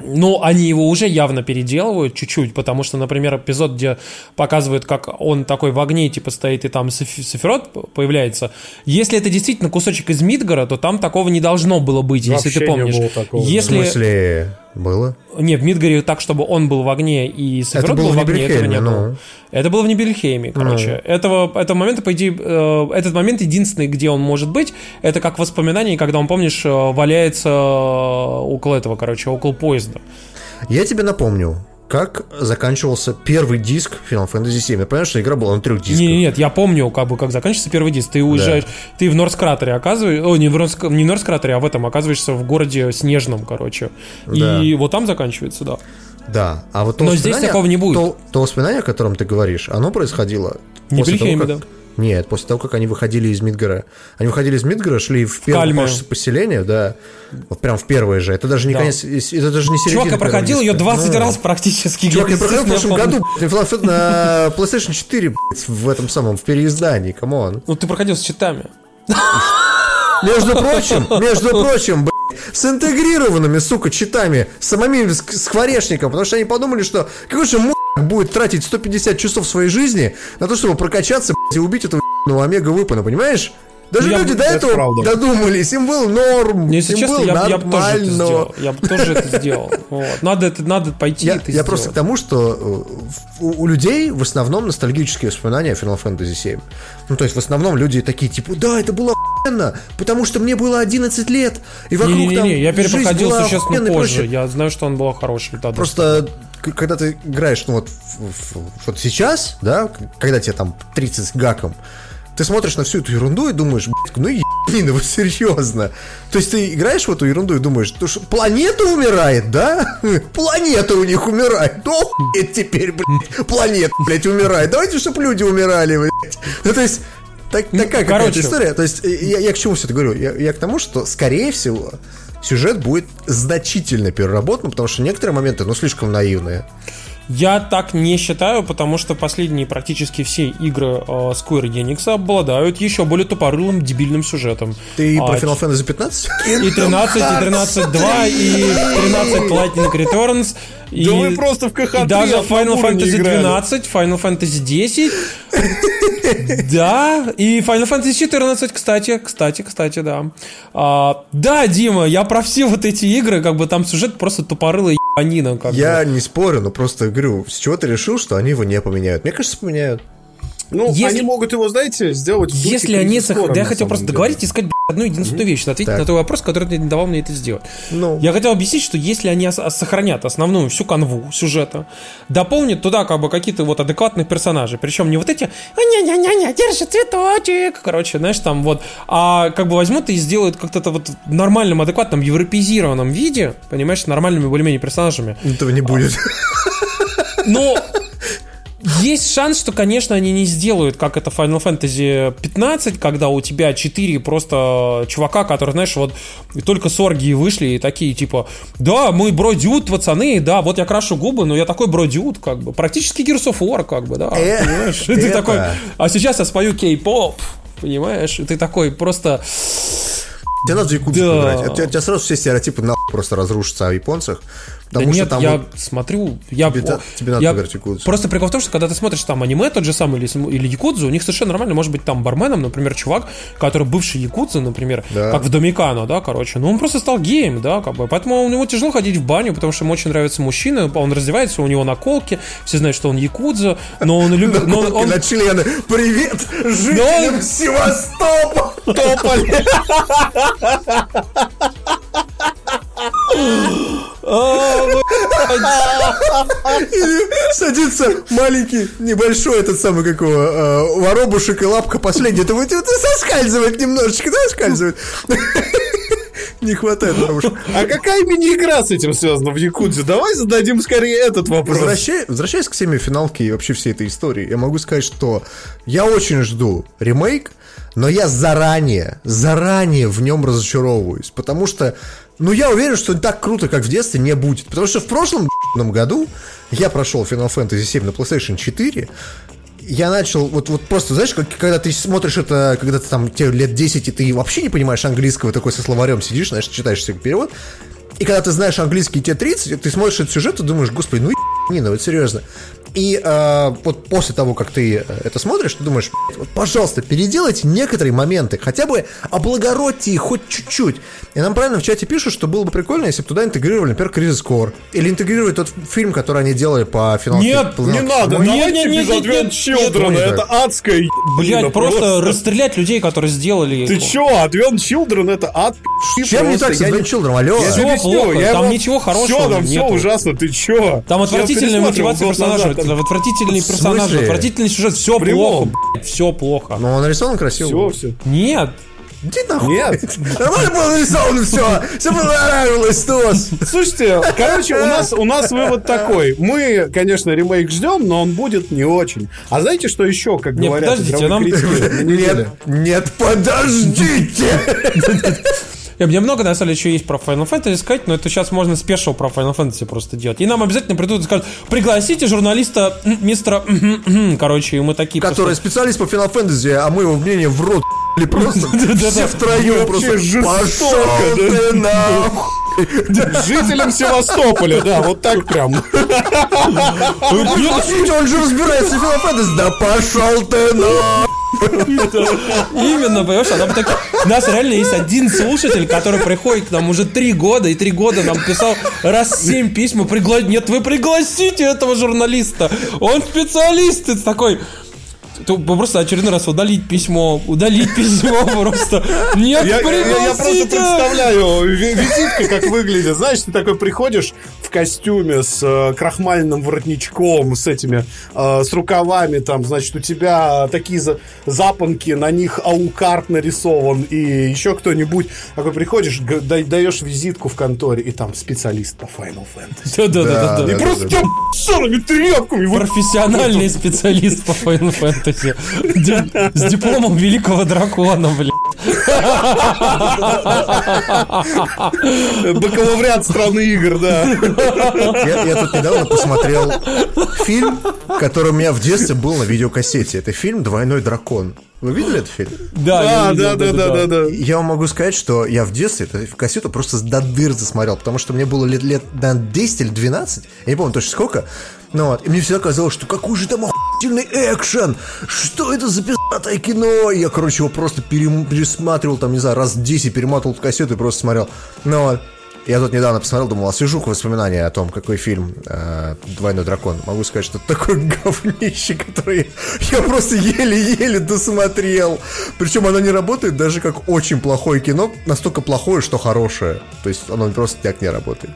S2: Ну, они его уже явно переделывают чуть-чуть, потому что, например, эпизод, где показывают, как он такой в огне, типа, стоит, и там Сеф- Сефирот появляется. Если это действительно кусочек из Мидгара, то там такого не должно было быть, если
S4: Вообще
S2: ты
S4: не
S2: помнишь.
S4: было такого.
S3: В
S2: Если...
S3: смысле, было?
S2: Не, в Мидгаре так, чтобы он был в огне и Сефирот был
S3: в
S2: огне, этого не было.
S3: ну.
S2: Это было в Нибельхейме, короче. Этого, этого момента, по идее, э, этот момент единственный, где он может быть, это как воспоминание, когда он, помнишь, э, валяется э, около этого, короче, около поезда.
S3: Я тебе напомню, как заканчивался первый диск Final Fantasy 7. Я понимаю, что игра была на трех дисках.
S2: Не, нет, я помню, как бы как заканчивается первый диск. Ты уезжаешь, ты в Норскратере оказываешься, о, не в, Норск- не в Норскратере, а в этом оказываешься в городе Снежном, короче.
S3: Да.
S2: И вот там заканчивается, да.
S3: Да, а вот то
S2: Но здесь такого не будет.
S3: То, то воспоминание, о котором ты говоришь, оно происходило
S2: Не
S3: после того, как... Нет, после того, как они выходили из Мидгара. Они выходили из Мидгара, шли в первое поселение, да. Вот прям в первое же. Это даже не
S2: Да.
S3: конец, это даже не середина
S2: Чувак, я проходил ее
S3: диска.
S2: 20
S3: Ну.
S2: раз практически.
S3: Чувак, я проходил в прошлом году на PlayStation 4 блядь, в этом самом, в переиздании, come on.
S2: Ну, ты проходил с читами.
S3: Между прочим, между прочим, блядь, с интегрированными, сука, читами, самими скворечником, потому что они подумали, что какой же м***к будет тратить 150 часов своей жизни на то, чтобы прокачаться, и убить этого ебаного Омега Вепона, понимаешь? Даже
S2: Я-
S3: люди до
S4: это
S3: этого
S4: правда.
S3: додумались, им был норм,
S2: Если
S3: им
S2: честно,
S3: было
S2: я, я бы тоже это
S3: нормально.
S2: сделал. Я бы тоже это сделал. Надо это, надо пойти
S3: Я, я просто к тому, что э, у, у людей в основном ностальгические воспоминания о Final Fantasy 7. Ну, то есть, в основном люди такие, типа, да, это было охуенно, потому что мне было 11 лет, и вокруг там
S2: Не-не-не, я
S3: жизнь
S2: перепроходил
S3: была
S2: существенно позже. Я знаю, что он был хороший. да, да.
S3: Просто, когда ты играешь, ну, вот, вот сейчас, да, когда тебе там 30 с гаком, ты смотришь на всю эту ерунду и думаешь, блядь, ну ебани, ну вы серьезно. То есть ты играешь в эту ерунду и думаешь, то что планета умирает, да? Планета у них умирает. Ну охуеть теперь, блядь, планета, блядь, умирает. Давайте, чтобы люди умирали, блядь. Ну, то есть, так, такая какая-то
S2: короче.
S3: история. То есть, я, я к чему все это говорю? Я, я к тому, что, скорее всего, сюжет будет значительно переработан, потому что некоторые моменты, ну, слишком наивные.
S2: Я так не считаю, потому что последние практически все игры э, Square Enix обладают еще более тупорылым дебильным сюжетом.
S3: Ты
S2: А,
S3: про Final Fantasy 15?
S2: И 13, и 13.2, и 13 Lightning Returns, и,
S4: Да вы просто в КХ-3
S2: и даже Final Fantasy
S4: играли.
S2: 12, Final Fantasy 10. Да, и Final Fantasy 14, кстати, кстати, кстати, да. А, да, Дима, я про все вот эти игры, как бы там сюжет просто тупорылый ебанина. Как бы.
S3: Я не спорю, но просто говорю, с чего ты решил, что они его не поменяют? Мне кажется, поменяют.
S4: Ну,
S2: Если-
S4: они могут его, знаете, сделать в духе
S2: Если они...
S4: Core,
S2: Да я хотел просто
S4: деле.
S2: договорить и сказать одну единственную вещь, ответить
S3: Так.
S2: на твой вопрос, который ты не давал мне это сделать.
S3: Ну.
S2: Я хотел объяснить, что если они ос- сохранят основную всю канву сюжета, дополнят туда как бы какие-то вот адекватные персонажи, причем не вот эти «ня-ня-ня-ня, держи цветочек», короче, знаешь, там вот, а как бы возьмут и сделают как-то это вот в нормальном, адекватном, европеизированном виде, понимаешь, с нормальными более-менее персонажами.
S3: Этого не будет.
S2: Но есть шанс, что, конечно, они не сделают, как это Final Fantasy 15, когда у тебя 4 просто чувака, которые, знаешь, вот только с оргии вышли и такие, типа, да, мы бродюд, пацаны, да, вот я крашу губы, но я такой бродюд, как бы, практически Gears of War, как бы, да,
S3: Э,
S2: понимаешь? Ты такой, а сейчас я спою кей-поп, понимаешь? И ты такой просто...
S3: Тебе надо в Якудзу
S2: Да.
S3: поиграть. У тебя, сразу все стереотипы нахуй просто разрушатся о японцах. Потому
S2: да
S3: что
S2: нет,
S3: там
S2: я
S3: вот-
S2: смотрю, я,
S3: Тебе та- тебе надо
S2: я
S3: Якудзу.
S2: Просто прикол в том, что когда ты смотришь там аниме, тот же самый или, или Якудзу, у них совершенно нормально может быть там барменом, например, чувак, который бывший Якудза, например,
S3: Да.
S2: как в Домикано, да, короче, ну он просто стал геем, да, как бы, поэтому у него тяжело ходить в баню, потому что ему очень нравятся мужчины, он раздевается, у него наколки, все знают, что он Якудза, но он любит, но он,
S3: Наколки
S2: он-
S3: на члены. Привет, жителям Севастополя! Или садится маленький, небольшой этот самый, как его, э, воробушек и лапка последняя. Это вот соскальзывает немножечко, да, соскальзывает? Не хватает воробушек.
S4: А какая мини-игра с этим связана в Якудзе? Давай зададим скорее этот вопрос.
S3: Возвращай- возвращаясь к теме финалки и вообще всей этой истории, я могу сказать, что я очень жду ремейк, но я заранее, заранее в нем разочаровываюсь, потому что, ну, я уверен, что так круто, как в детстве, не будет. Потому что в прошлом году я прошел Final Fantasy 7 на PlayStation 4, я начал, вот, вот просто, знаешь, как, когда ты смотришь это, когда ты там, тебе лет 10, и ты вообще не понимаешь английского, такой со словарем сидишь, знаешь, читаешь себе перевод, и когда ты знаешь английский, тебе 30, ты смотришь этот сюжет и думаешь, господи, ну и ну это серьезно. И э, вот после того, как ты э, это смотришь, ты думаешь, «Блядь, вот, пожалуйста, переделайте некоторые моменты, хотя бы облагородьте их хоть чуть-чуть. И нам правильно в чате пишут, что было бы прикольно, если бы туда интегрировали, например, Crisis Core. Или интегрировали тот фильм, который они делали по финалу.
S2: Нет,
S3: по
S4: Не надо.
S2: Нет,
S4: давайте
S2: нет,
S4: без
S2: нет,
S4: Advent
S2: нет,
S4: Children,
S3: нет,
S4: это адская
S2: Блять,
S4: ебанина,
S2: просто расстрелять людей, которые сделали...
S4: Ты чё, Advent Children это ад
S3: Чем не так с
S4: Я не-
S3: Advent Children, алло?
S4: Объясню,
S2: плохо,
S4: я
S2: там
S4: его-
S2: ничего хорошего
S4: Всё, там все ужасно, ты чё?
S2: Там отвратительная мотивация
S4: год
S3: В
S2: персонажи,
S3: смысле?
S2: отвратительный сюжет, все плохо, все плохо.
S3: Но он нарисован красиво.
S4: Все, все.
S2: Нет,
S3: Иди нахуй.
S4: Нет.
S3: Нормально было нарисовано все. Все понравилось, Тос.
S4: Слушайте, короче, у нас, у нас вывод такой. Мы, конечно, ремейк ждем, но он будет не очень. А знаете, что еще, как
S2: Не,
S4: говорят
S2: подождите, нам-
S4: критики?
S3: Нет, нет, подождите.
S2: Я- Мне много, на самом деле, еще есть про Final Fantasy сказать, но это сейчас можно спешил про Final Fantasy просто делать. И нам обязательно придут и скажут, пригласите журналиста мистера... м, м, м». Короче, и мы такие...
S3: Который
S2: просто-
S3: специалист по Final Fantasy, а мы его мнение в рот или просто все втроем просто пошел ты нахуй.
S4: Жителям Севастополя, да, вот так прям.
S3: Он же разбирается в Final Fantasy. Да пошел ты нахуй.
S2: Именно, понимаешь, а нам так... У нас реально есть один слушатель, который приходит к нам уже три года, и три года нам писал раз семь письма, пригла... нет, вы пригласите этого журналиста, он специалист, это такой... То просто очередной раз удалить письмо, удалить письмо просто. Нет,
S4: Я, я- я- просто представляю ви- визитка, как выглядит. Знаешь, ты такой приходишь в костюме с э, крахмальным воротничком, с этими, э, с рукавами, там, значит, у тебя такие за- запонки, на них аукарт нарисован, и еще кто-нибудь. Такой приходишь, да- даешь визитку в конторе, и там специалист по Final Fantasy.
S2: Да-да-да.
S4: И просто тряпками
S2: Профессиональный специалист по Final Fantasy. Ди- С дипломом великого дракона, блядь.
S4: Бакалавриат страны игр, да.
S3: Я, я тут недавно посмотрел фильм, который у меня в детстве был на видеокассете. Это фильм «Двойной дракон». Вы видели этот фильм?
S2: Да,
S4: Да,
S2: видел,
S4: да, да, да, да, да.
S3: Я вам могу сказать, что я в детстве эту кассету просто до дыр засмотрел, потому что мне было лет, лет на 10 или 12, я не помню точно сколько, ну вот, и мне всегда казалось, что какой же там охуительный экшен, что это за пиздатое кино, я, короче, его просто пересматривал, там, не знаю, раз 10 перематывал эту кассету и просто смотрел, ну вот, я тут недавно посмотрел, думал, освежу-ка воспоминания о том, какой фильм э, «Двойной дракон». Могу сказать, что такое говнище, которое я просто еле-еле досмотрел. Причем оно не работает даже как очень плохое кино, настолько плохое, что хорошее. То есть оно просто так не работает.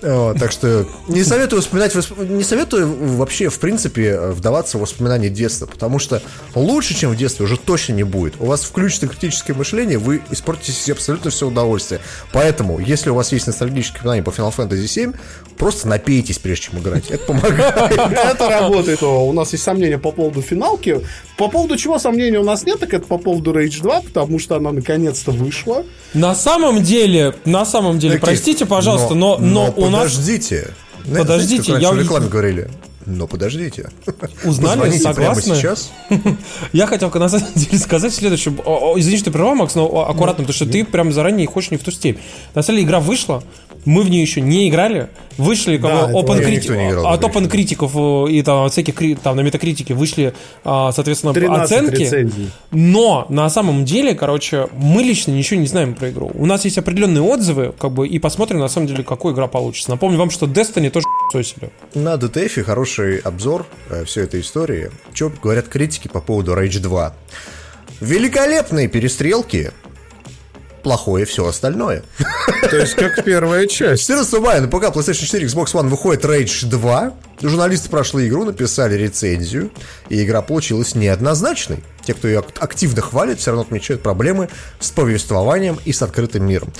S3: Вот, так что не советую вспоминать, не советую вообще, в принципе, вдаваться в воспоминания детства, потому что лучше, чем в детстве, уже точно не будет. У вас включится критическое мышление, вы испортите себе абсолютно все удовольствие. Поэтому, если у вас есть ностальгические воспоминания по Final Fantasy 7, просто напейтесь, прежде чем играть. Это помогает.
S4: Это работает. У нас есть сомнения по поводу финалки. По поводу чего сомнений у нас нет, так это по поводу Rage 2, потому что она наконец-то вышла.
S2: На самом деле, на самом деле, простите, пожалуйста, но, но, у нас
S3: подождите.
S2: Подождите, я
S3: рекламе говорили. Но подождите.
S2: Узнали,
S3: Позвоните
S2: согласны?
S3: сейчас.
S2: Я хотел на самом деле сказать следующее. Извини, что прервал, Макс, но аккуратно, потому что ты прям заранее хочешь не в ту степь. На самом деле игра вышла, мы в нее еще не играли, вышли как
S4: Да,
S2: open
S3: не играл
S2: от open критиков э, и там от всяких там на метакритике вышли, а, соответственно,
S4: 13
S2: оценки.
S4: рецензий.
S2: Но на самом деле, короче, мы лично ничего не знаем про игру. У нас есть определенные отзывы, как бы, и посмотрим на самом деле, какой игра получится. Напомню вам, что Destiny тоже сосили.
S3: На DTF хороший обзор э, всей этой истории. Что говорят критики по поводу Rage 2? Великолепные перестрелки, плохое все остальное.
S4: То есть как первая часть.
S3: 14 мая на ПК, PlayStation 4, Xbox One выходит Rage 2. Журналисты прошли игру, написали рецензию, и игра получилась неоднозначной. Те, кто ее ак- активно хвалит, все равно отмечают проблемы с повествованием и с открытым миром.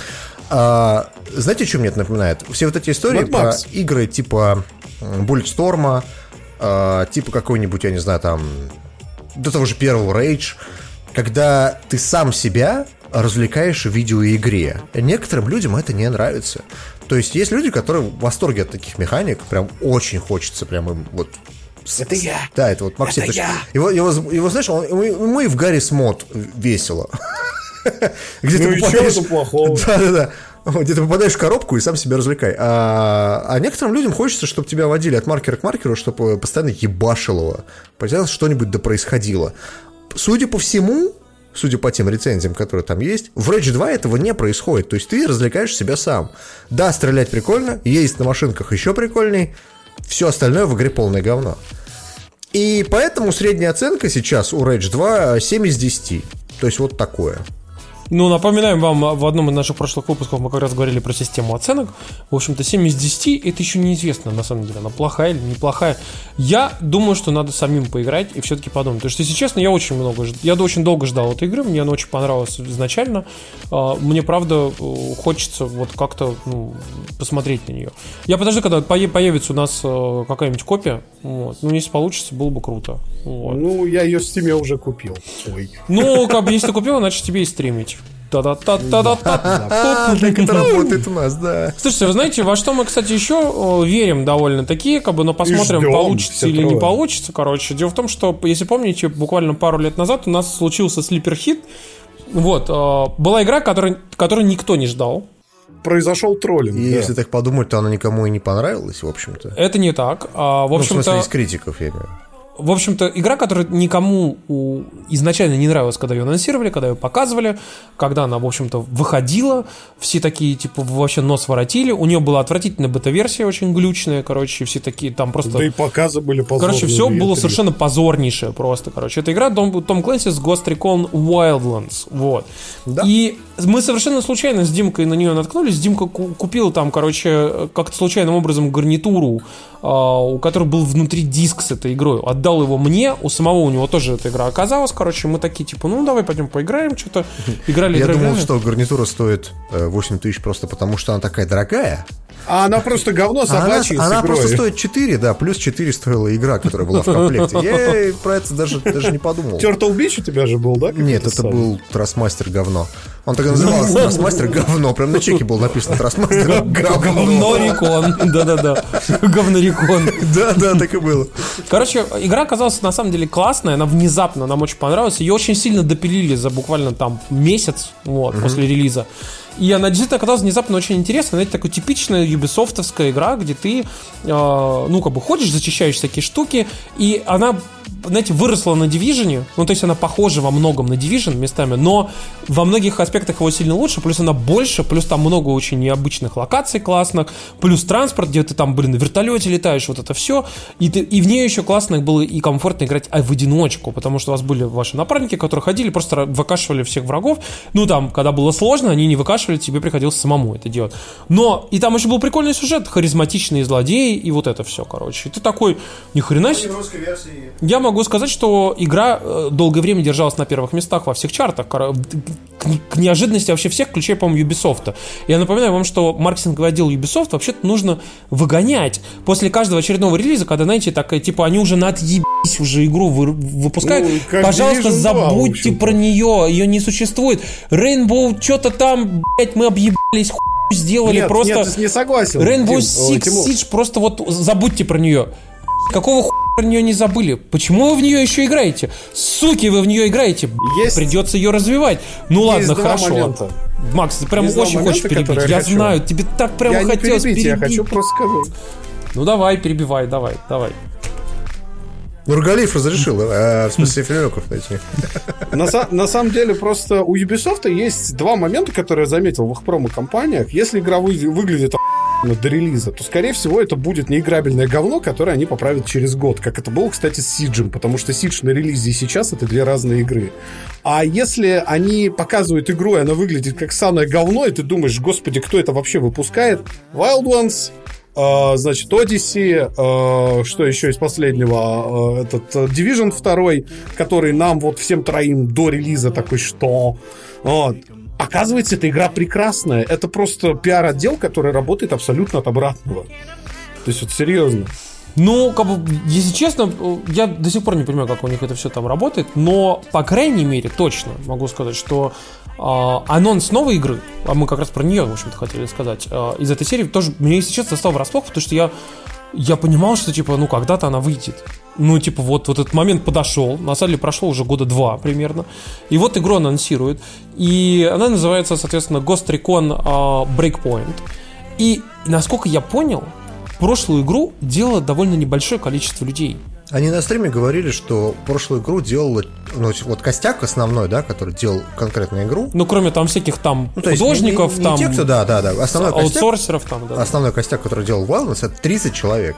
S3: А, знаете, что мне это напоминает? Все вот эти истории
S4: Mad
S3: про
S4: Max.
S3: игры типа Bulletstorm, а, типа какой-нибудь, я не знаю, там, до того же первого Rage, когда ты сам себя развлекаешь в видеоигре. Некоторым людям это не нравится. То есть есть люди, которые в восторге от таких механик, прям очень хочется прям им вот
S4: Это я.
S3: да, это вот Максим.
S4: Это я.
S3: Его, его, его, знаешь, он- ему, ему и в Гарри Смот весело. Где
S4: Ну
S3: ты попадаешь-
S4: плохого?
S3: Да-да-да. Вот, Где ты попадаешь в коробку и сам себя развлекай. А, а некоторым людям хочется, чтобы тебя водили от маркера к маркеру, чтобы постоянно ебашило. Постоянно что-нибудь да происходило. Судя по всему, судя по тем рецензиям, которые там есть, в Rage 2 этого не происходит. То есть ты развлекаешь себя сам. Да, стрелять прикольно, ездить на машинках еще прикольней, все остальное в игре полное говно. И поэтому средняя оценка сейчас у Rage 2 7 из 10. То есть вот такое.
S2: Ну, напоминаем вам, в одном из наших прошлых выпусков мы как раз говорили про систему оценок. В общем-то, 7 из 10 это еще неизвестно, на самом деле, она плохая или неплохая. Я думаю, что надо самим поиграть и все-таки подумать. Потому что, если честно, я очень много, я очень долго ждал этой игры, мне она очень понравилась изначально. А, Мне, правда, э, хочется вот как-то ну, посмотреть на нее. Я подожду, когда появится у нас э, какая-нибудь копия. Вот. Ну, если получится, было бы круто. Вот.
S4: Ну, я ее в стиме уже купил. Ой.
S2: Ну, как бы, если ты купил, значит тебе и стримить.
S3: Так это работает у нас, да.
S2: Слушайте, вы знаете, во что мы, кстати, еще верим довольно такие, как бы, но посмотрим, получится или не получится, короче. Дело в том, что, если помните, буквально пару лет назад у нас случился слипер хит. Вот, э, была игра, которую, никто не ждал.
S4: Произошел троллинг.
S3: И
S4: да.
S3: если так подумать, то она никому и не понравилась, в общем-то.
S2: Это не так. А, в
S3: Ну, в смысле,
S2: общем-то,
S3: из критиков, я имею в
S2: общем-то, игра, которая никому изначально не нравилась, когда ее анонсировали, когда ее показывали, когда она, в общем-то, выходила, все такие, типа, вообще нос воротили. У нее была отвратительная бета-версия, очень глючная, короче, все такие, там просто...
S4: Да и показы были позорные.
S2: Короче, все было
S4: E3.
S2: совершенно позорнейшее просто, короче. Это игра Том, Том Клэнси с Ghost Recon Wildlands, вот.
S3: Да.
S2: И мы совершенно случайно с Димкой на нее наткнулись. Димка ку- купил там, короче, как-то случайным образом гарнитуру, а, у которой был внутри диск с этой игрой. Отдал его мне, у самого у него тоже эта игра оказалась, короче. Мы такие, типа, ну давай пойдем поиграем, что-то. Играли,
S3: Я
S2: играли,
S3: думал,
S2: играли.
S3: что гарнитура стоит э, 8 тысяч просто потому, что она такая дорогая.
S4: А она просто говно
S3: А она,
S4: собачье с
S3: она
S4: игрой.
S3: просто стоит 4, да, плюс 4 стоила игра, которая была в комплекте. Я про это даже, даже не подумал.
S4: Turtle Beach у тебя же был, да?
S3: Нет, это
S4: самый?
S3: был Трасмастер говно. Он так и назывался, Трасмастер говно. Прям на чеке был написано Трасмастер говно.
S2: Говнорикон. Да-да-да. Говнорикон.
S3: Да, да, так и было.
S2: Короче, игра оказалась на самом деле классная, она внезапно нам очень понравилась. Ее очень сильно допилили за буквально там месяц вот, после релиза. И она действительно оказалась внезапно очень интересной. Знаете, такой типичная юбисофтовская игра, где ты, э, ну, как бы ходишь, зачищаешь всякие штуки, и она знаете, выросла на Division, ну, то есть она похожа во многом на Division местами, но во многих аспектах его сильно лучше, плюс она больше, плюс там много очень необычных локаций классных, плюс транспорт, где ты там, блин, на вертолете летаешь, вот это все, и, ты, и в ней еще классно было и комфортно играть а в одиночку, потому что у вас были ваши напарники, которые ходили, просто выкашивали всех врагов, ну, там, когда было сложно, они не выкашивали, тебе приходилось самому это делать. Но, и там еще был прикольный сюжет, харизматичные злодеи, и вот это все, короче. И ты такой, ни хрена себе. Я могу сказать, что игра э, долгое время держалась на первых местах во всех чартах. К, к неожиданности вообще всех, включая, по-моему, Ubisoft. Я напоминаю вам, что маркетинговый отдел Ubisoft вообще-то нужно выгонять. После каждого очередного релиза, когда, знаете, такая, типа, они уже на отъебись уже игру вы- выпускают,
S4: Ну,
S2: пожалуйста,
S4: Division 2,
S2: забудьте
S4: общем-то.
S2: про нее, ее не существует. Rainbow, что-то там, блять, мы объебались, хуй сделали,
S4: Нет,
S2: просто...
S4: нет, не согласен.
S2: Rainbow
S4: Дим,
S2: Six
S4: Тимур.
S2: Siege, просто вот забудьте про нее. Какого хуя про нее не забыли? Почему вы в нее еще играете? Суки, вы в нее играете.
S4: Есть-
S2: Придется ее развивать. Ну
S4: Есть
S2: ладно, хорошо.
S4: момента.
S2: Макс, ты прям
S4: Есть
S2: очень хочешь
S4: момента,
S2: перебить.
S4: которые
S2: Я
S4: я хочу.
S2: знаю, тебе так прямо
S4: Я не
S2: хотелось
S4: перебить, я
S2: перебить.
S4: хочу просто сказать.
S2: Ну давай, перебивай, давай, давай.
S3: Нургалиев разрешил, э, в смысле Филиппов найти.
S4: На, на самом деле, просто у Ubisoft есть два момента, которые я заметил в их промо-компаниях. Если игра вы- выглядит до релиза, то, скорее всего, это будет неиграбельное говно, которое они поправят через год. Как это было, кстати, с Сиджем, потому что Сидж на релизе и сейчас это две разные игры. А если они показывают игру, и она выглядит как самое говно, и ты думаешь, господи, кто это вообще выпускает? Wild Ones, э, значит, Odyssey, э, что еще из последнего? Э, этот э, Division 2, который нам вот всем троим до релиза такой, что? Вот. Оказывается, эта игра прекрасная. Это просто пиар-отдел, который работает абсолютно от обратного. То есть вот серьезно.
S2: Ну, как бы, если честно, я до сих пор не понимаю, как у них это все там работает, но, по крайней мере, точно могу сказать, что э, анонс новой игры, а мы как раз про нее, в общем-то, хотели сказать, э, из этой серии тоже, мне, если честно, стал врасплох, потому что я, я понимал, что, типа, ну, когда-то она выйдет. Ну, типа, вот, вот этот момент подошел, на самом деле прошло уже года два примерно, и вот игру анонсируют, и она называется, соответственно, Ghost Recon э, Breakpoint. И, насколько я понял, прошлую игру делало довольно небольшое количество людей.
S3: Они на стриме говорили, что прошлую игру делала, ну, вот костяк основной, да, который делал конкретную игру.
S2: Ну, кроме там всяких там
S3: Ну,
S2: художников,
S3: не, не
S2: там
S3: те, кто, да, да, да, основной костяк,
S2: аутсорсеров, там, да.
S3: основной костяк, который делал Wildlands, это 30 человек.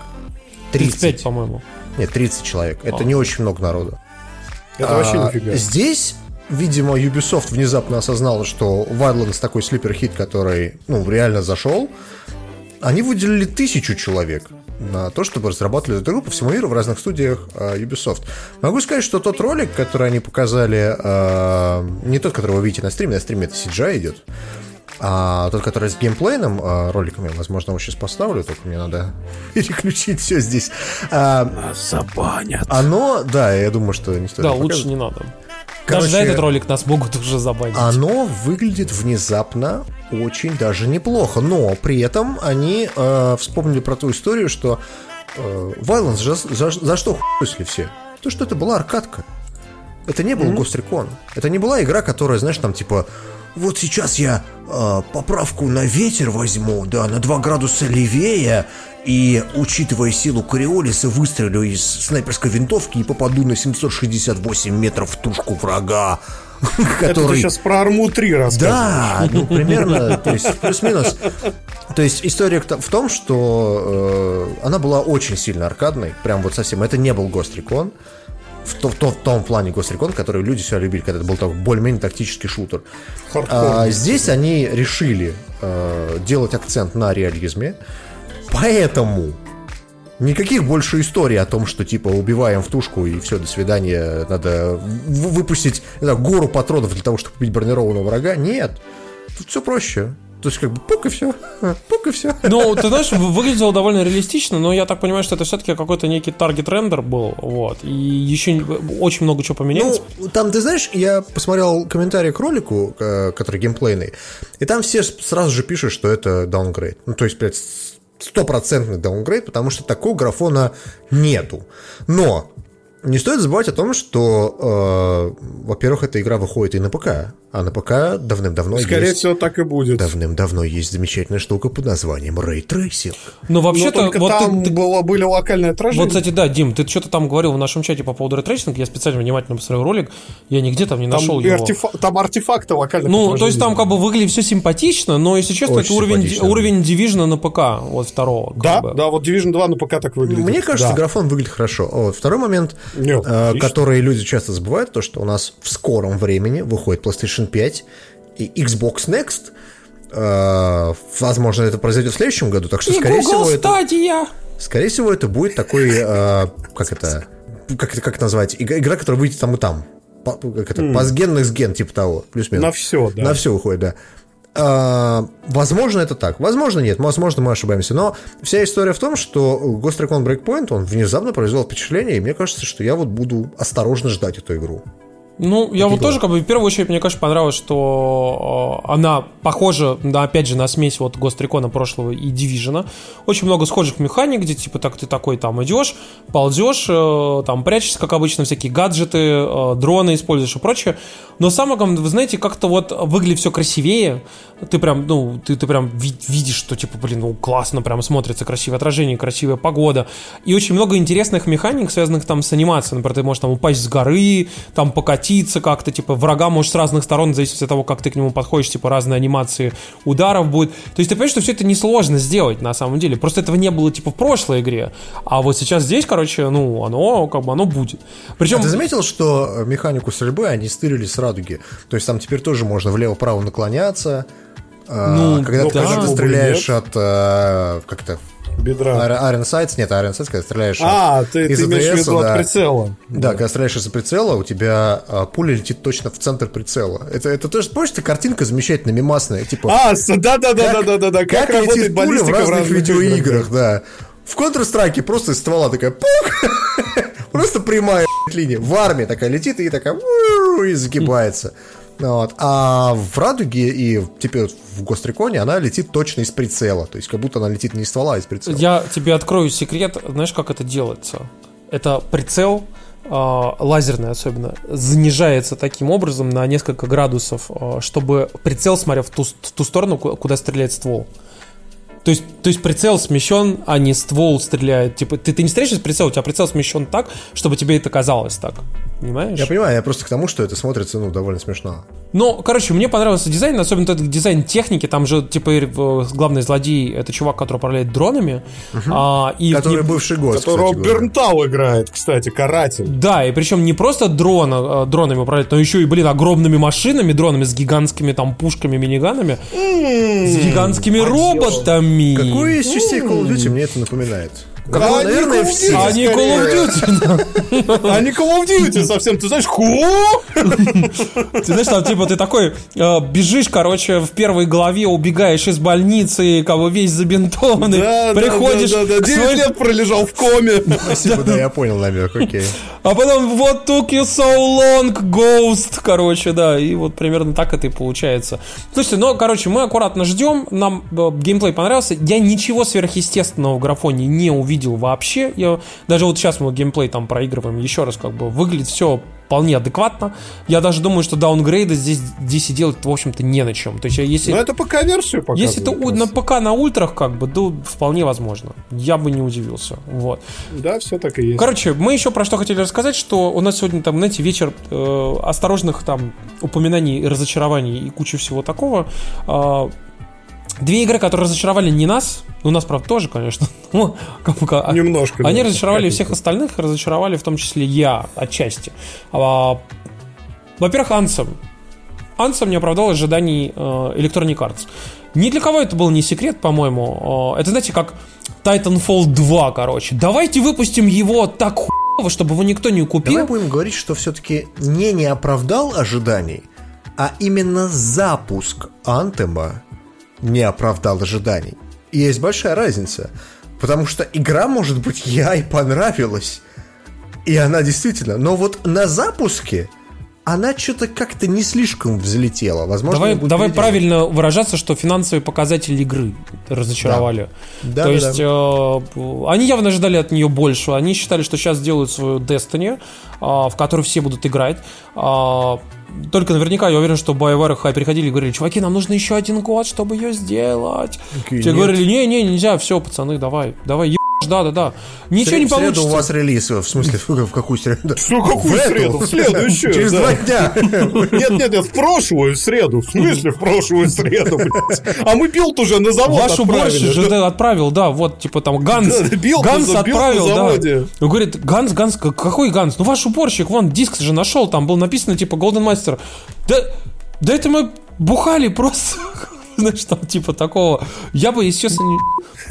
S3: 30.
S2: 35, по-моему.
S3: Нет, 30 человек. Это
S2: А.
S3: не очень много народу.
S4: Это вообще
S3: А,
S4: нифига.
S3: Здесь, видимо, Ubisoft внезапно осознала, что Wildlands такой слипер-хит, который, ну, реально зашел. Они выделили тысячу человек на то, чтобы разрабатывали эту игру по всему миру в разных студиях э, Ubisoft. Могу сказать, что тот ролик, который они показали, э, не тот, который вы видите на стриме, на стриме это CGI идет, а тот, который с геймплейным э, роликами, возможно, его сейчас поставлю, только мне надо переключить все здесь. А,
S4: Забанят.
S3: оно, да, я думаю, что не стоит
S2: Да, лучше
S3: показывать.
S2: не надо.
S3: Короче,
S2: Даже за этот ролик нас могут уже забанить.
S3: Оно выглядит внезапно очень даже неплохо, но при этом они э, вспомнили про ту историю, что э, Violence за, за- за что хуйсли все? То, что это была аркадка. Это не был Ghost Recon. Это не была игра, которая, знаешь, там типа вот сейчас я э, поправку на ветер возьму, да, на 2 градуса левее, и, учитывая силу Кориолиса, выстрелю из снайперской винтовки и попаду на 768 метров в тушку врага,
S4: Это ты
S3: который...
S4: сейчас про Арму 3 рассказываешь.
S3: Да, ну примерно, то есть плюс-минус. То есть история в том, что э, она была очень сильно аркадной, прям вот совсем. Это не был Ghost Recon. В, то- в то- в том плане Ghost Recon, который люди всегда любили, когда это был такой более-менее тактический шутер.
S4: Хардкор.
S3: А, здесь они решили э, делать акцент на реализме, поэтому никаких больше историй о том, что типа убиваем в тушку и все, до свидания, надо выпустить знаю, гору патронов для того, чтобы убить бронированного врага. Нет, тут все проще. То есть, как бы, пук и все. Пук и все.
S2: Ну, ты знаешь, вы- выглядело довольно реалистично, но я так понимаю, что это все-таки какой-то некий target render был, вот. И еще очень много чего поменялось.
S3: Ну, там, ты знаешь, я посмотрел комментарии к ролику, э, который геймплейный, и там все сразу же пишут, что это downgrade. Ну, то есть, блядь, стопроцентный downgrade, потому что такого графона нету. Но не стоит забывать о том, что, э, во-первых, эта игра выходит и на ПК, а на ПК давным-давно
S4: Скорее
S3: есть...
S4: всего, так и будет.
S3: Давным-давно есть замечательная штука под названием Ray Tracing.
S2: Но
S4: Но
S2: вообще-то, вот
S4: там
S2: ты-
S4: было, были локальные отражения.
S2: Вот, кстати, да, Дим, ты что-то там говорил в нашем чате по поводу ray tracing а, я специально внимательно посмотрел ролик, я нигде там не
S4: там,
S2: нашел его.
S4: артефа- там артефакты локальных
S2: Ну, то есть там как бы выглядит все симпатично, но, если честно,
S3: Очень
S2: это уровень, уровень Division на ПК, вот второго.
S4: Да,
S2: бы.
S4: да, вот Division 2 на ПК так выглядит.
S3: Мне кажется,
S4: Да.
S3: графон выглядит хорошо. Вот. Второй момент,
S4: Нет,
S3: э, который люди часто забывают, то, что у нас в скором времени выходит PlayStation 5 и Xbox Next. Э, возможно, это произойдет в следующем году, так что,
S2: И
S3: скорее
S2: Google
S3: всего, это,
S2: Stadia.
S3: скорее всего, это будет такой, э, как это, как это, как это назвать, Игра, которая выйдет там и там. По- Как это, пасген, ген, типа того, плюс-минус.
S4: На все, да.
S3: На все выходит, да. А, возможно, это так. Возможно, нет. Возможно, мы ошибаемся. Но вся история в том, что Ghost Recon Breakpoint, он внезапно произвел впечатление, и мне кажется, что я вот буду осторожно ждать эту игру.
S2: Ну, я вот тоже, как бы, в первую очередь, мне, конечно, понравилось, что э, она похожа, да, опять же, на смесь вот Recon прошлого и Division. Очень много схожих механик, где, типа, так ты такой там идешь, ползешь, э, там прячешься, как обычно, всякие гаджеты, э, дроны используешь и прочее. Но самое главное, вы знаете, как-то вот выглядит все красивее. Ты прям, ну, ты, ты прям ви- видишь, что, типа, блин, ну, классно прям смотрится, красивое отражение, красивая погода. И очень много интересных механик, связанных там с анимацией. Например, ты можешь там упасть с горы, там покатиться как-то, типа, врага можешь с разных сторон, в зависимости от того, как ты к нему подходишь, типа, разные анимации ударов будет. То есть ты понимаешь, что все это несложно сделать, на самом деле. Просто этого не было, типа, в прошлой игре. А вот сейчас здесь, короче, ну, оно, как бы, оно будет. Причем...
S3: А ты заметил, что э, механику стрельбы они стырили с радуги? То есть там теперь тоже можно влево-вправо наклоняться. а,
S2: Ну,
S3: когда,
S2: ну,
S3: ты- когда
S2: да.
S3: ты стреляешь от... э, Как это?
S4: Бедра.
S3: Iron Sights? Нет, Iron Sights, когда стреляешь
S4: А, ты,
S3: из
S4: ты имеешь в виду
S3: да.
S4: от прицела.
S3: Да, когда стреляешь из-за прицела, у тебя а, пуля летит точно в центр прицела. Это, это тоже, помнишь, эта картинка замечательная, мимасная, типа...
S4: А, да-да-да-да-да-да. Как,
S3: как летит
S4: работает
S3: пуля в разных,
S4: разных
S3: видеоиграх, да. В Counter-Strike просто из ствола такая пук, просто прямая линия. В армии такая летит и такая и загибается. Вот. А в Радуге и теперь в Гостриконе она летит точно из прицела. То есть как будто она летит не из ствола, а из прицела.
S2: Я тебе открою секрет, знаешь, как это делается? Это прицел, э, лазерный особенно, занижается таким образом на несколько градусов, э, чтобы прицел смотрел в ту, в ту сторону, ку- куда стреляет ствол. То есть, то есть прицел смещен, а не ствол стреляет. Типа, ты, ты не стреляешь из прицела, у тебя прицел смещен так, чтобы тебе это казалось так. Понимаешь?
S3: Я понимаю, я просто к тому, что это смотрится, ну, довольно смешно.
S2: Ну, короче, мне понравился дизайн, особенно этот дизайн техники. Там же, типа, э, главный злодей это чувак, который управляет дронами. А, и
S3: Который
S2: нем-
S3: бывший год,
S4: Которого
S3: кстати.
S4: Бернтау играет, кстати, каратель.
S2: Да, и причем не просто дрона, э, дронами управлять, но еще и, блин, огромными машинами, дронами с гигантскими там пушками, миниганами, с гигантскими роботами.
S3: Какой из частей Call of Duty мне это напоминает?
S4: Да,
S3: Какого,
S4: они
S3: наверное,
S4: Call of
S3: все.
S4: Duty.
S2: А не Call of Duty.
S4: А не Call of Duty совсем, ты знаешь, ху?
S2: Ты знаешь, там типа ты такой э, бежишь, короче, в первой главе убегаешь из больницы, кого весь забинтованный, приходишь
S4: да, да, да.
S2: к
S4: 9
S2: своей-
S4: лет пролежал в коме.
S3: Спасибо, да, я понял намек, окей.
S2: А потом вот took you so long, Ghost, короче, да, и вот примерно так это и получается. Слушайте, ну, короче, мы аккуратно ждем, нам э, геймплей понравился, я ничего сверхъестественного в графоне не увидел вообще, я, даже вот сейчас мы геймплей там проигрываем еще раз, как бы, выглядит все вполне адекватно, я даже думаю, что даунгрейда здесь, здесь и делать, в общем-то, не на чем, то есть я- если...
S4: Ну, это ПК-версию показывает.
S2: Если это у- на ПК на ультрах, как бы, да, вполне возможно. Я бы не удивился. Вот.
S4: Да, все так и есть.
S2: Короче, мы еще про что хотели рассказать, что у нас сегодня там, знаете, вечер э, осторожных там упоминаний, разочарований и куча всего такого. А, Две игры, которые разочаровали не нас, ну нас, правда, тоже, конечно. а-
S4: Немножко.
S2: Они
S4: да,
S2: разочаровали всех остальных, разочаровали в том числе я отчасти. А, Во-первых, Ансом. Ансом не оправдал ожиданий э, Electronic Arts. Ни для кого это был не секрет, по-моему. Э, Это, знаете, как Titanfall 2, короче. Давайте выпустим его так хуево, чтобы его никто не купил.
S3: Давай будем говорить, что все-таки не не оправдал ожиданий, а именно запуск Антема не оправдал ожиданий. И есть большая разница. Потому что игра, может быть, я и понравилась. И она действительно... Но вот на запуске она что-то как-то не слишком взлетела. Возможно,
S2: давай давай правильно выражаться, что финансовые показатели игры разочаровали.
S3: Да,
S2: То
S3: да,
S2: есть э, они явно ожидали от нее больше. Они считали, что сейчас сделают свою Destiny, э, в которую все будут играть. А, только наверняка я уверен, что BioWare хай приходили и говорили, чуваки, нам нужно еще один год, чтобы ее сделать.
S3: Такие,
S2: Тебе
S3: «Нет».
S2: говорили, не-не, нельзя, все, пацаны, давай, давай, ебашь, да-да-да. Ничего не
S3: В среду
S2: получится.
S3: у вас релиз, в смысле, в какую среду?
S4: Что, какую
S3: В эту?
S4: среду? В следующую,
S3: Через
S4: да.
S3: два дня.
S4: Нет, нет, нет, в прошлую среду. В смысле в прошлую среду, блядь? А мы билд уже на завод
S2: Ваш уборщик
S4: отправили.
S2: же да, отправил, да, вот, типа там Ганс.
S4: Да, билд
S2: Ганс
S4: на- билд на
S2: отправил, да.
S4: заводе.
S2: Он говорит, Ганс, Ганс, какой Ганс? Ну ваш уборщик, вон, диск же нашел, там был написано типа Golden Master. Да, да это мы бухали просто. Знаешь, там типа такого. Я бы, если честно, не,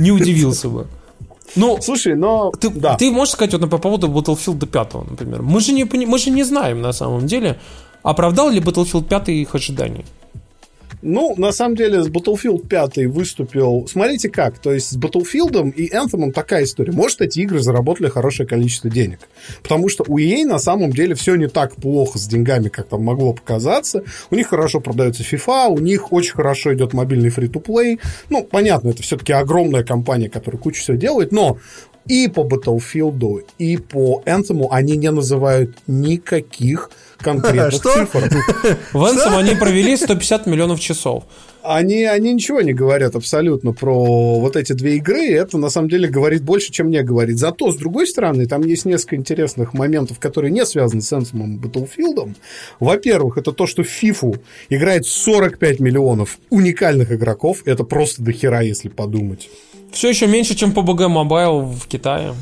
S2: не удивился бы. Ну,
S4: Слушай, но...
S2: ты,
S4: да.
S2: ты можешь сказать вот по поводу Battlefield 5, например. Мы же, не, мы же не знаем на самом деле, оправдал ли Battlefield 5 их ожиданий.
S4: Ну, на самом деле, с Battlefield 5 выступил... Смотрите как, то есть с Battlefield и Anthem такая история. Может, эти игры заработали хорошее количество денег. Потому что у EA на самом деле все не так плохо с деньгами, как там могло показаться. У них хорошо продается FIFA, у них очень хорошо идет мобильный фри-то-плей. Ну, понятно, это все-таки огромная компания, которая кучу всего делает, но и по Battlefield, и по Anthem они не называют никаких конкретных
S3: Что?
S4: цифр.
S2: В Anthem они провели 150 миллионов часов.
S4: Они, они ничего не говорят абсолютно про вот эти две игры, и это на самом деле говорит больше, чем мне говорит. Зато, с другой стороны, там есть несколько интересных моментов, которые не связаны с Anthem и Battlefield. Во-первых, это то, что в FIFA играет 45 миллионов уникальных игроков. Это просто дохера, если подумать.
S2: Все еще меньше, чем PUBG Mobile в Китае.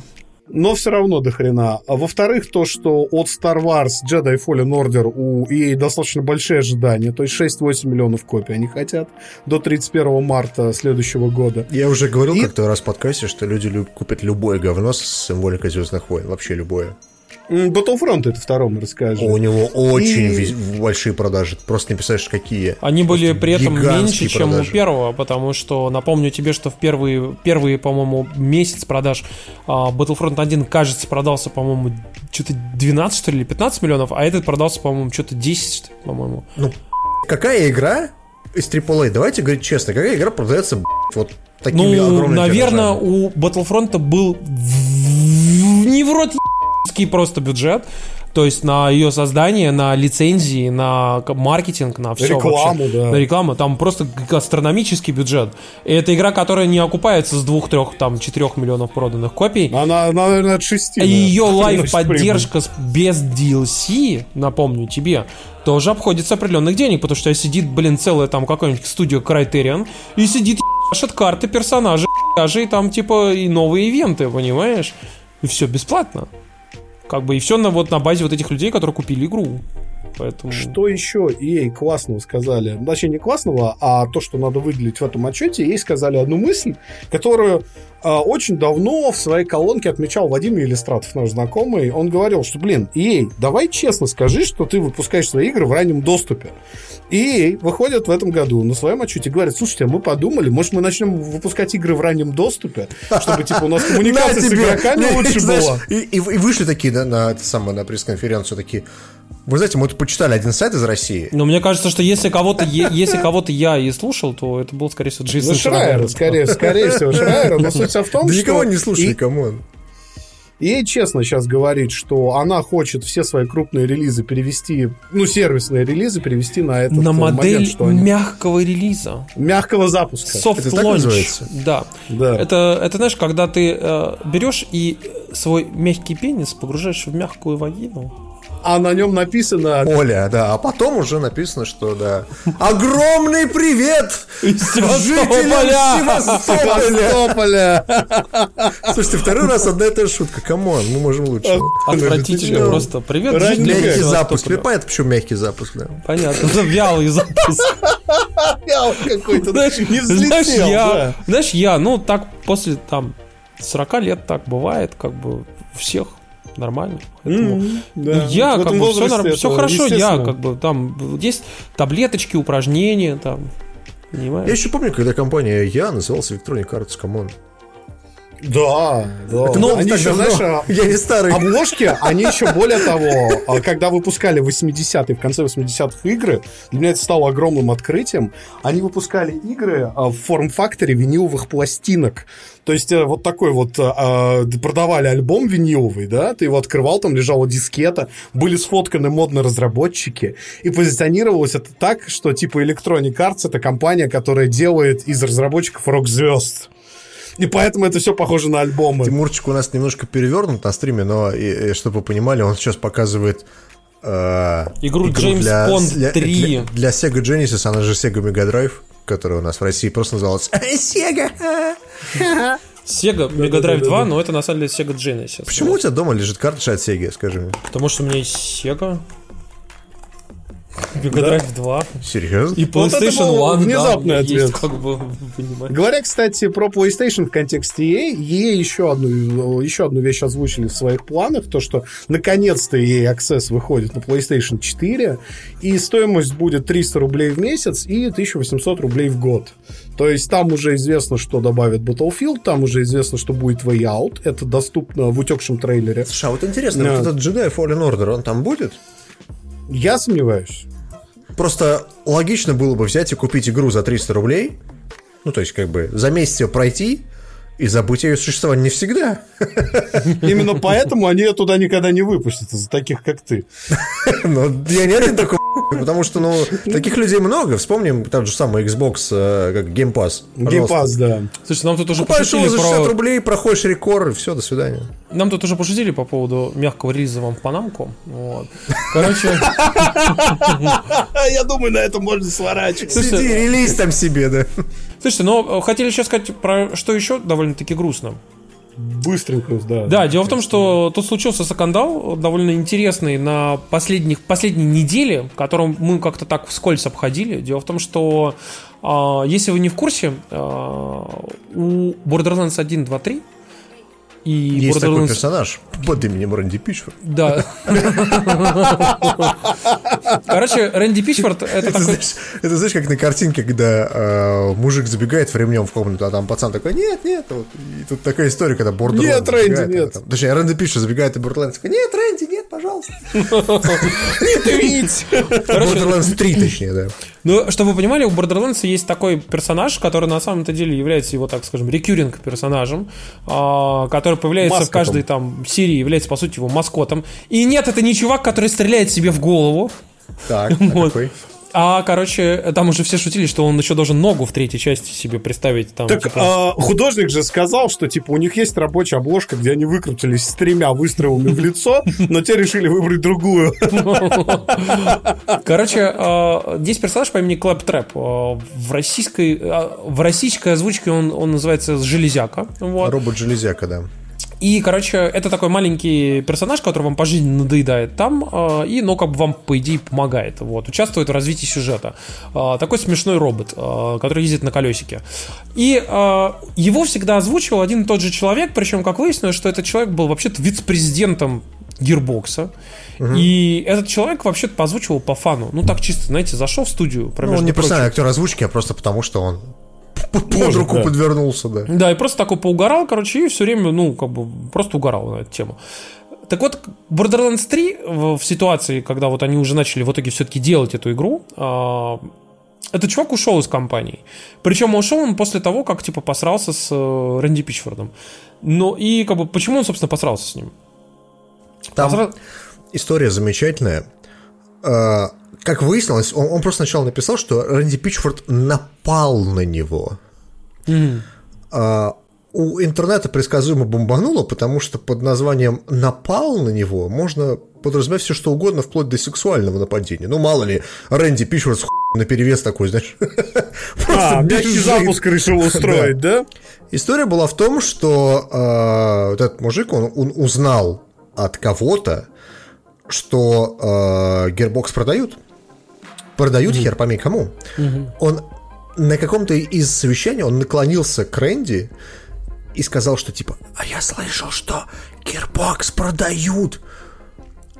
S4: Но все равно до хрена. А во-вторых, то, что от Star Wars Jedi Fallen Order у EA достаточно большие ожидания. То есть 6-8 миллионов копий они хотят до 31 марта следующего года.
S3: Я уже говорил
S4: И-
S3: как-то раз в подкасте, что люди люб- купят любое говно с символикой Звездных войн. Вообще любое.
S4: Battlefront это второму расскажи.
S3: У него очень
S4: И-
S3: большие продажи. Ты просто не представляешь, какие.
S2: Они были
S3: Просто
S2: при этом меньше, чем
S3: продажи.
S2: у первого, потому что напомню тебе, что в первые, первые по-моему, месяц продаж а, Battlefront 1, кажется, продался, по-моему, что-то 12, что ли, или 15 миллионов, а этот продался, по-моему, что-то 10, по-моему.
S3: Какая игра из AAA, давайте говорить честно, какая игра продается вот такими
S2: Ну,
S3: огромными
S2: наверное,
S3: тиражами?
S2: у Battlefront был в- не в рот просто бюджет. То есть на ее создание, на лицензии, на маркетинг, на все
S4: Рекламу, да.
S2: На рекламу. Там просто астрономический бюджет. И это игра, которая не окупается с двух, трех, там, четырех миллионов проданных копий.
S4: Она, она, наверное, от 6.
S2: И ее лайв-поддержка без DLC, напомню тебе, тоже обходится определенных денег, потому что сидит, блин, целая там какая-нибудь студия Criterion, и сидит ебашит карты персонажей, и там типа и новые ивенты, понимаешь? И все бесплатно. Как бы и все на, вот, на базе вот этих людей, которые купили игру. Поэтому...
S4: Что еще EA классного сказали? Точнее, не классного, а то, что надо выделить в этом отчете, ей сказали одну мысль, которую а, очень давно в своей колонке отмечал Вадим Елистратов, наш знакомый. Он говорил, что, блин, EA, давай честно скажи, что ты выпускаешь свои игры в раннем доступе. EA выходит в этом году на своем отчете и говорит, слушайте, а мы подумали, может, мы начнем выпускать игры в раннем доступе, чтобы, типа, у нас коммуникация с игроками лучше была.
S3: И, и- и вышли такие на пресс-конференцию такие. Вы знаете, мы тут почитали один сайт из России.
S2: Но мне кажется, что если кого-то, если кого-то я и слушал, то это был, скорее всего, Джейсон
S4: Ну,
S2: Шрайер.
S4: скорее, скорее всего, Шрайера. Но суть в том,
S3: Да
S4: что...
S3: никого не слушали,
S4: и-
S3: come
S4: on. EA честно сейчас говорит, что она хочет все свои крупные релизы перевести, ну, сервисные релизы перевести на этот
S2: На
S4: э, момент,
S2: модель
S4: что они-
S2: мягкого релиза.
S4: мягкого запуска.
S2: Soft
S3: Это так
S2: launch.
S3: называется?
S2: Да.
S4: Да.
S2: Это, это, знаешь, когда ты э, берешь и свой мягкий пенис погружаешь в мягкую вагину.
S4: А на нем написано...
S3: Оля, да. А потом уже написано, что да. Огромный привет! Жителям Севастополя!
S4: Севастополя!
S3: Слушайте, второй раз одна и та же шутка. Come on, мы можем лучше.
S2: Отвратительно
S3: Ну,
S2: просто. Привет,
S3: Мягкий запуск. Понятно, почему мягкий запуск, да.
S2: Понятно. Это вялый запуск.
S4: Я какой-то
S2: Знаешь,
S4: не взлетел.
S2: знаешь, я, ну, так после там 40 лет так бывает, как бы у всех нормально. Поэтому
S4: М, да.
S2: Ну, я как бы все, норм- все хорошо, я как бы там есть таблеточки, упражнения, там Понимаешь?
S3: Я еще помню, когда компания Я называлась Electronic Arts, come on.
S4: Да, да.
S3: Это было
S4: они еще,
S3: давно.
S4: знаешь, а,
S3: Я не старый.
S4: Обложки, они еще более того, а, когда выпускали 80-е, в конце 80-х игры, для меня это стало огромным открытием, они выпускали игры а, в форм-факторе виниловых пластинок. То есть э, вот такой вот а, а, продавали альбом виниловый, да, ты его открывал, там лежала дискета, были сфотканы модные разработчики, и позиционировалось это так, что типа Electronic Arts это компания, которая делает из разработчиков рок-звезд. И поэтому это все похоже на альбомы.
S3: Тимурчик у нас немножко перевернут на стриме, но, и- и чтобы вы понимали, он сейчас показывает э,
S2: Игру James
S3: для,
S2: Bond
S3: для,
S2: 3.
S3: Для, для Sega Genesis, она же Sega Mega Drive, которая у нас в России просто называлась Sega.
S2: Sega Mega Drive 2, но это на самом деле Sega Genesis.
S3: Почему у тебя дома лежит картриджи от Sega, скажи мне?
S2: Потому что у меня есть Sega. Mega Drive 2.
S3: Серьезно?
S2: И
S4: Вот это
S2: PlayStation
S4: был
S2: 1,
S4: внезапный
S2: да,
S4: ответ.
S2: есть, как бы, понимаете.
S4: Говоря, кстати, про PlayStation в контексте EA, EA еще одну, еще одну вещь озвучили в своих планах, то, что наконец-то EA Access выходит на PlayStation 4, и стоимость будет 300 рублей в месяц и 1800 рублей в год. То есть там уже известно, что добавят Battlefield, там уже известно, что будет Way Out, это доступно в утекшем трейлере.
S3: Слушай, а вот интересно,
S4: Да.
S3: вот этот Jedi Fallen Order, он там будет?
S4: Я сомневаюсь.
S3: Просто логично было бы взять и купить игру за 300 рублей, ну, то есть, как бы, за месяц ее пройти и забыть о ее существовании навсегда.
S4: Именно поэтому они ее туда никогда не выпустят, из-за таких, как ты.
S3: Но я не один такой, потому что, ну, таких людей много. Вспомним тот же самый Xbox, э, как Game Pass.
S4: Game. Pass, да.
S2: Слушай, нам тут уже
S3: Покупаешь его
S2: пошутили
S3: за 60
S2: про...
S3: рублей, проходишь рекорд, и все, до свидания.
S2: Нам тут уже пошутили по поводу мягкого релиза вам в Панамку. Вот. Короче,
S4: Я думаю, на этом можно сворачивать.
S3: Сиди, релиз там себе, да.
S2: слушайте, но э, хотели еще сказать про что еще довольно-таки грустно.
S4: Быстренько, да.
S2: Да, дело в том, что тут случился скандал довольно интересный на последних, последней неделе, которым мы как-то так вскользь обходили. Дело в том, что а, если вы не в курсе, а, у Borderlands 1, 2, 3 и
S3: Есть такой
S2: Borderlands
S3: персонаж под именем Рэнди Пичфорд.
S2: Да. Короче, Рэнди Пичфорд это такой...
S3: знаешь, это знаешь, как на картинке, когда э, мужик забегает временем в комнату, а там пацан такой, нет, нет. Вот. И тут такая история, когда Бордерландс
S4: Нет, Рэнди, нет.
S3: Точнее, Рэнди Пичфорд забегает, и Бордерландс такой, нет, Рэнди, пожалуйста.
S2: Короче,
S3: Borderlands 3, точнее, да.
S2: Ну, чтобы вы понимали, у Borderlands есть такой персонаж, который на самом-то деле является его, так скажем, рекюринг персонажем, а, который появляется в каждой там серии, является, по сути, его маскотом. И нет, это не чувак, который стреляет себе в голову.
S3: Так, а
S2: Вот.
S3: какой?
S2: А, короче, там уже все шутили, что он еще должен ногу в третьей части себе представить. Там,
S4: Так
S2: типа,
S4: а, художник же сказал, что типа у них есть рабочая обложка, где они выкрутились с тремя выстрелами в лицо, но те решили выбрать другую.
S2: Короче, э, здесь персонаж по имени Клэп Трэп. Э, В российской, э, в российской озвучке он, он называется Железяка. Вот.
S3: Робот Железяка, да.
S2: И, короче, это такой маленький персонаж, который вам по жизни надоедает там, э, и, ну, как бы вам, по идее, помогает. Вот, участвует в развитии сюжета. Э, Такой смешной робот, э, который ездит на колесике. И э, его всегда озвучивал один и тот же человек, причем, как выяснилось, что этот человек был вообще-то вице-президентом Гирбокса. И этот человек вообще-то озвучивал по фану. Ну, так чисто, знаете, зашел в студию.
S3: Ну, он не профессиональный актер озвучки, а просто потому, что он под
S4: Может,
S3: руку
S4: да.
S3: подвернулся, да.
S2: Да, и просто такой поугорал, короче, и все время, ну, как бы, просто угорал на эту тему. Так вот, Borderlands 3 в, ситуации, когда вот они уже начали в итоге все-таки делать эту игру, а, этот чувак ушел из компании. Причем ушел он после того, как, типа, посрался с э, Рэнди Пичфордом. Ну, и, как бы, почему он, собственно, посрался с ним?
S3: Там
S2: Посра-
S3: история замечательная. Как выяснилось, он, он просто сначала написал, что Рэнди Пичфорд напал на него. А, у интернета предсказуемо бомбануло, потому что под названием «напал на него» можно подразумевать все что угодно, вплоть до сексуального нападения. Ну, мало ли, Рэнди Пичфорд с на перевес такой, знаешь.
S4: А, мягкий запуск решил устроить, да?
S3: История была в том, что вот этот мужик, он узнал от кого-то, что э, Gearbox продают. Продают хер пойми кому. Он на каком-то из совещаний он наклонился к Рэнди и сказал, что типа, а я слышал, что Gearbox продают.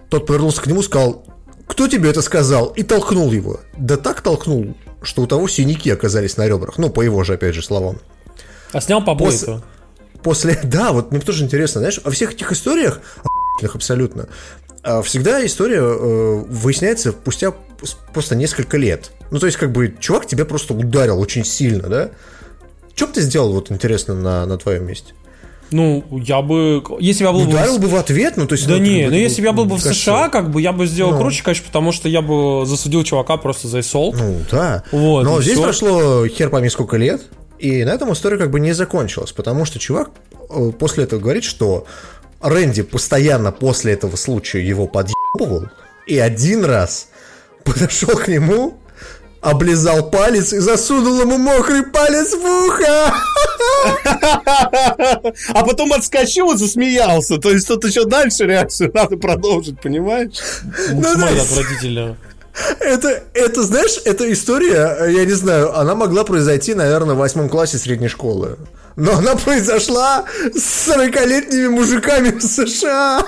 S3: Тот повернулся к нему и сказал, кто тебе это сказал? И толкнул его. Да так толкнул, что у того синяки оказались на ребрах. Ну, по его же, опять же, словам.
S2: А снял побои
S3: После- После, да, вот мне тоже интересно, знаешь, во всех этих историях, абсолютно, всегда история э, выясняется спустя просто несколько лет. Ну, то есть, как бы, чувак тебя просто ударил очень сильно, да? Что бы ты сделал, вот, интересно, на, на твоем месте?
S2: Ну, я бы... Если бы я был бы...
S3: Ударил бы в ответ, ну, то есть...
S2: Да
S3: ну,
S2: не, ну если бы я был бы в США, как бы я бы сделал
S3: Ну.
S2: круче, конечно, потому что я бы засудил чувака просто за assault.
S3: Ну, да.
S2: Вот,
S3: Но здесь
S2: всё.
S3: прошло хер пойми сколько лет, и на этом история как бы не закончилась, потому что чувак э, после этого говорит, что Рэнди постоянно после этого случая его подъебывал, и один раз подошел к нему, облизал палец и засунул ему мокрый палец в ухо.
S4: А потом отскочил и засмеялся. То есть тут еще дальше реакцию надо продолжить, понимаешь?
S2: Максимально
S3: да,
S2: отвратительно.
S3: Это, это, знаешь, эта история, я не знаю, она могла произойти, наверное, в восьмом классе средней школы. Но она произошла с 40-летними мужиками в США.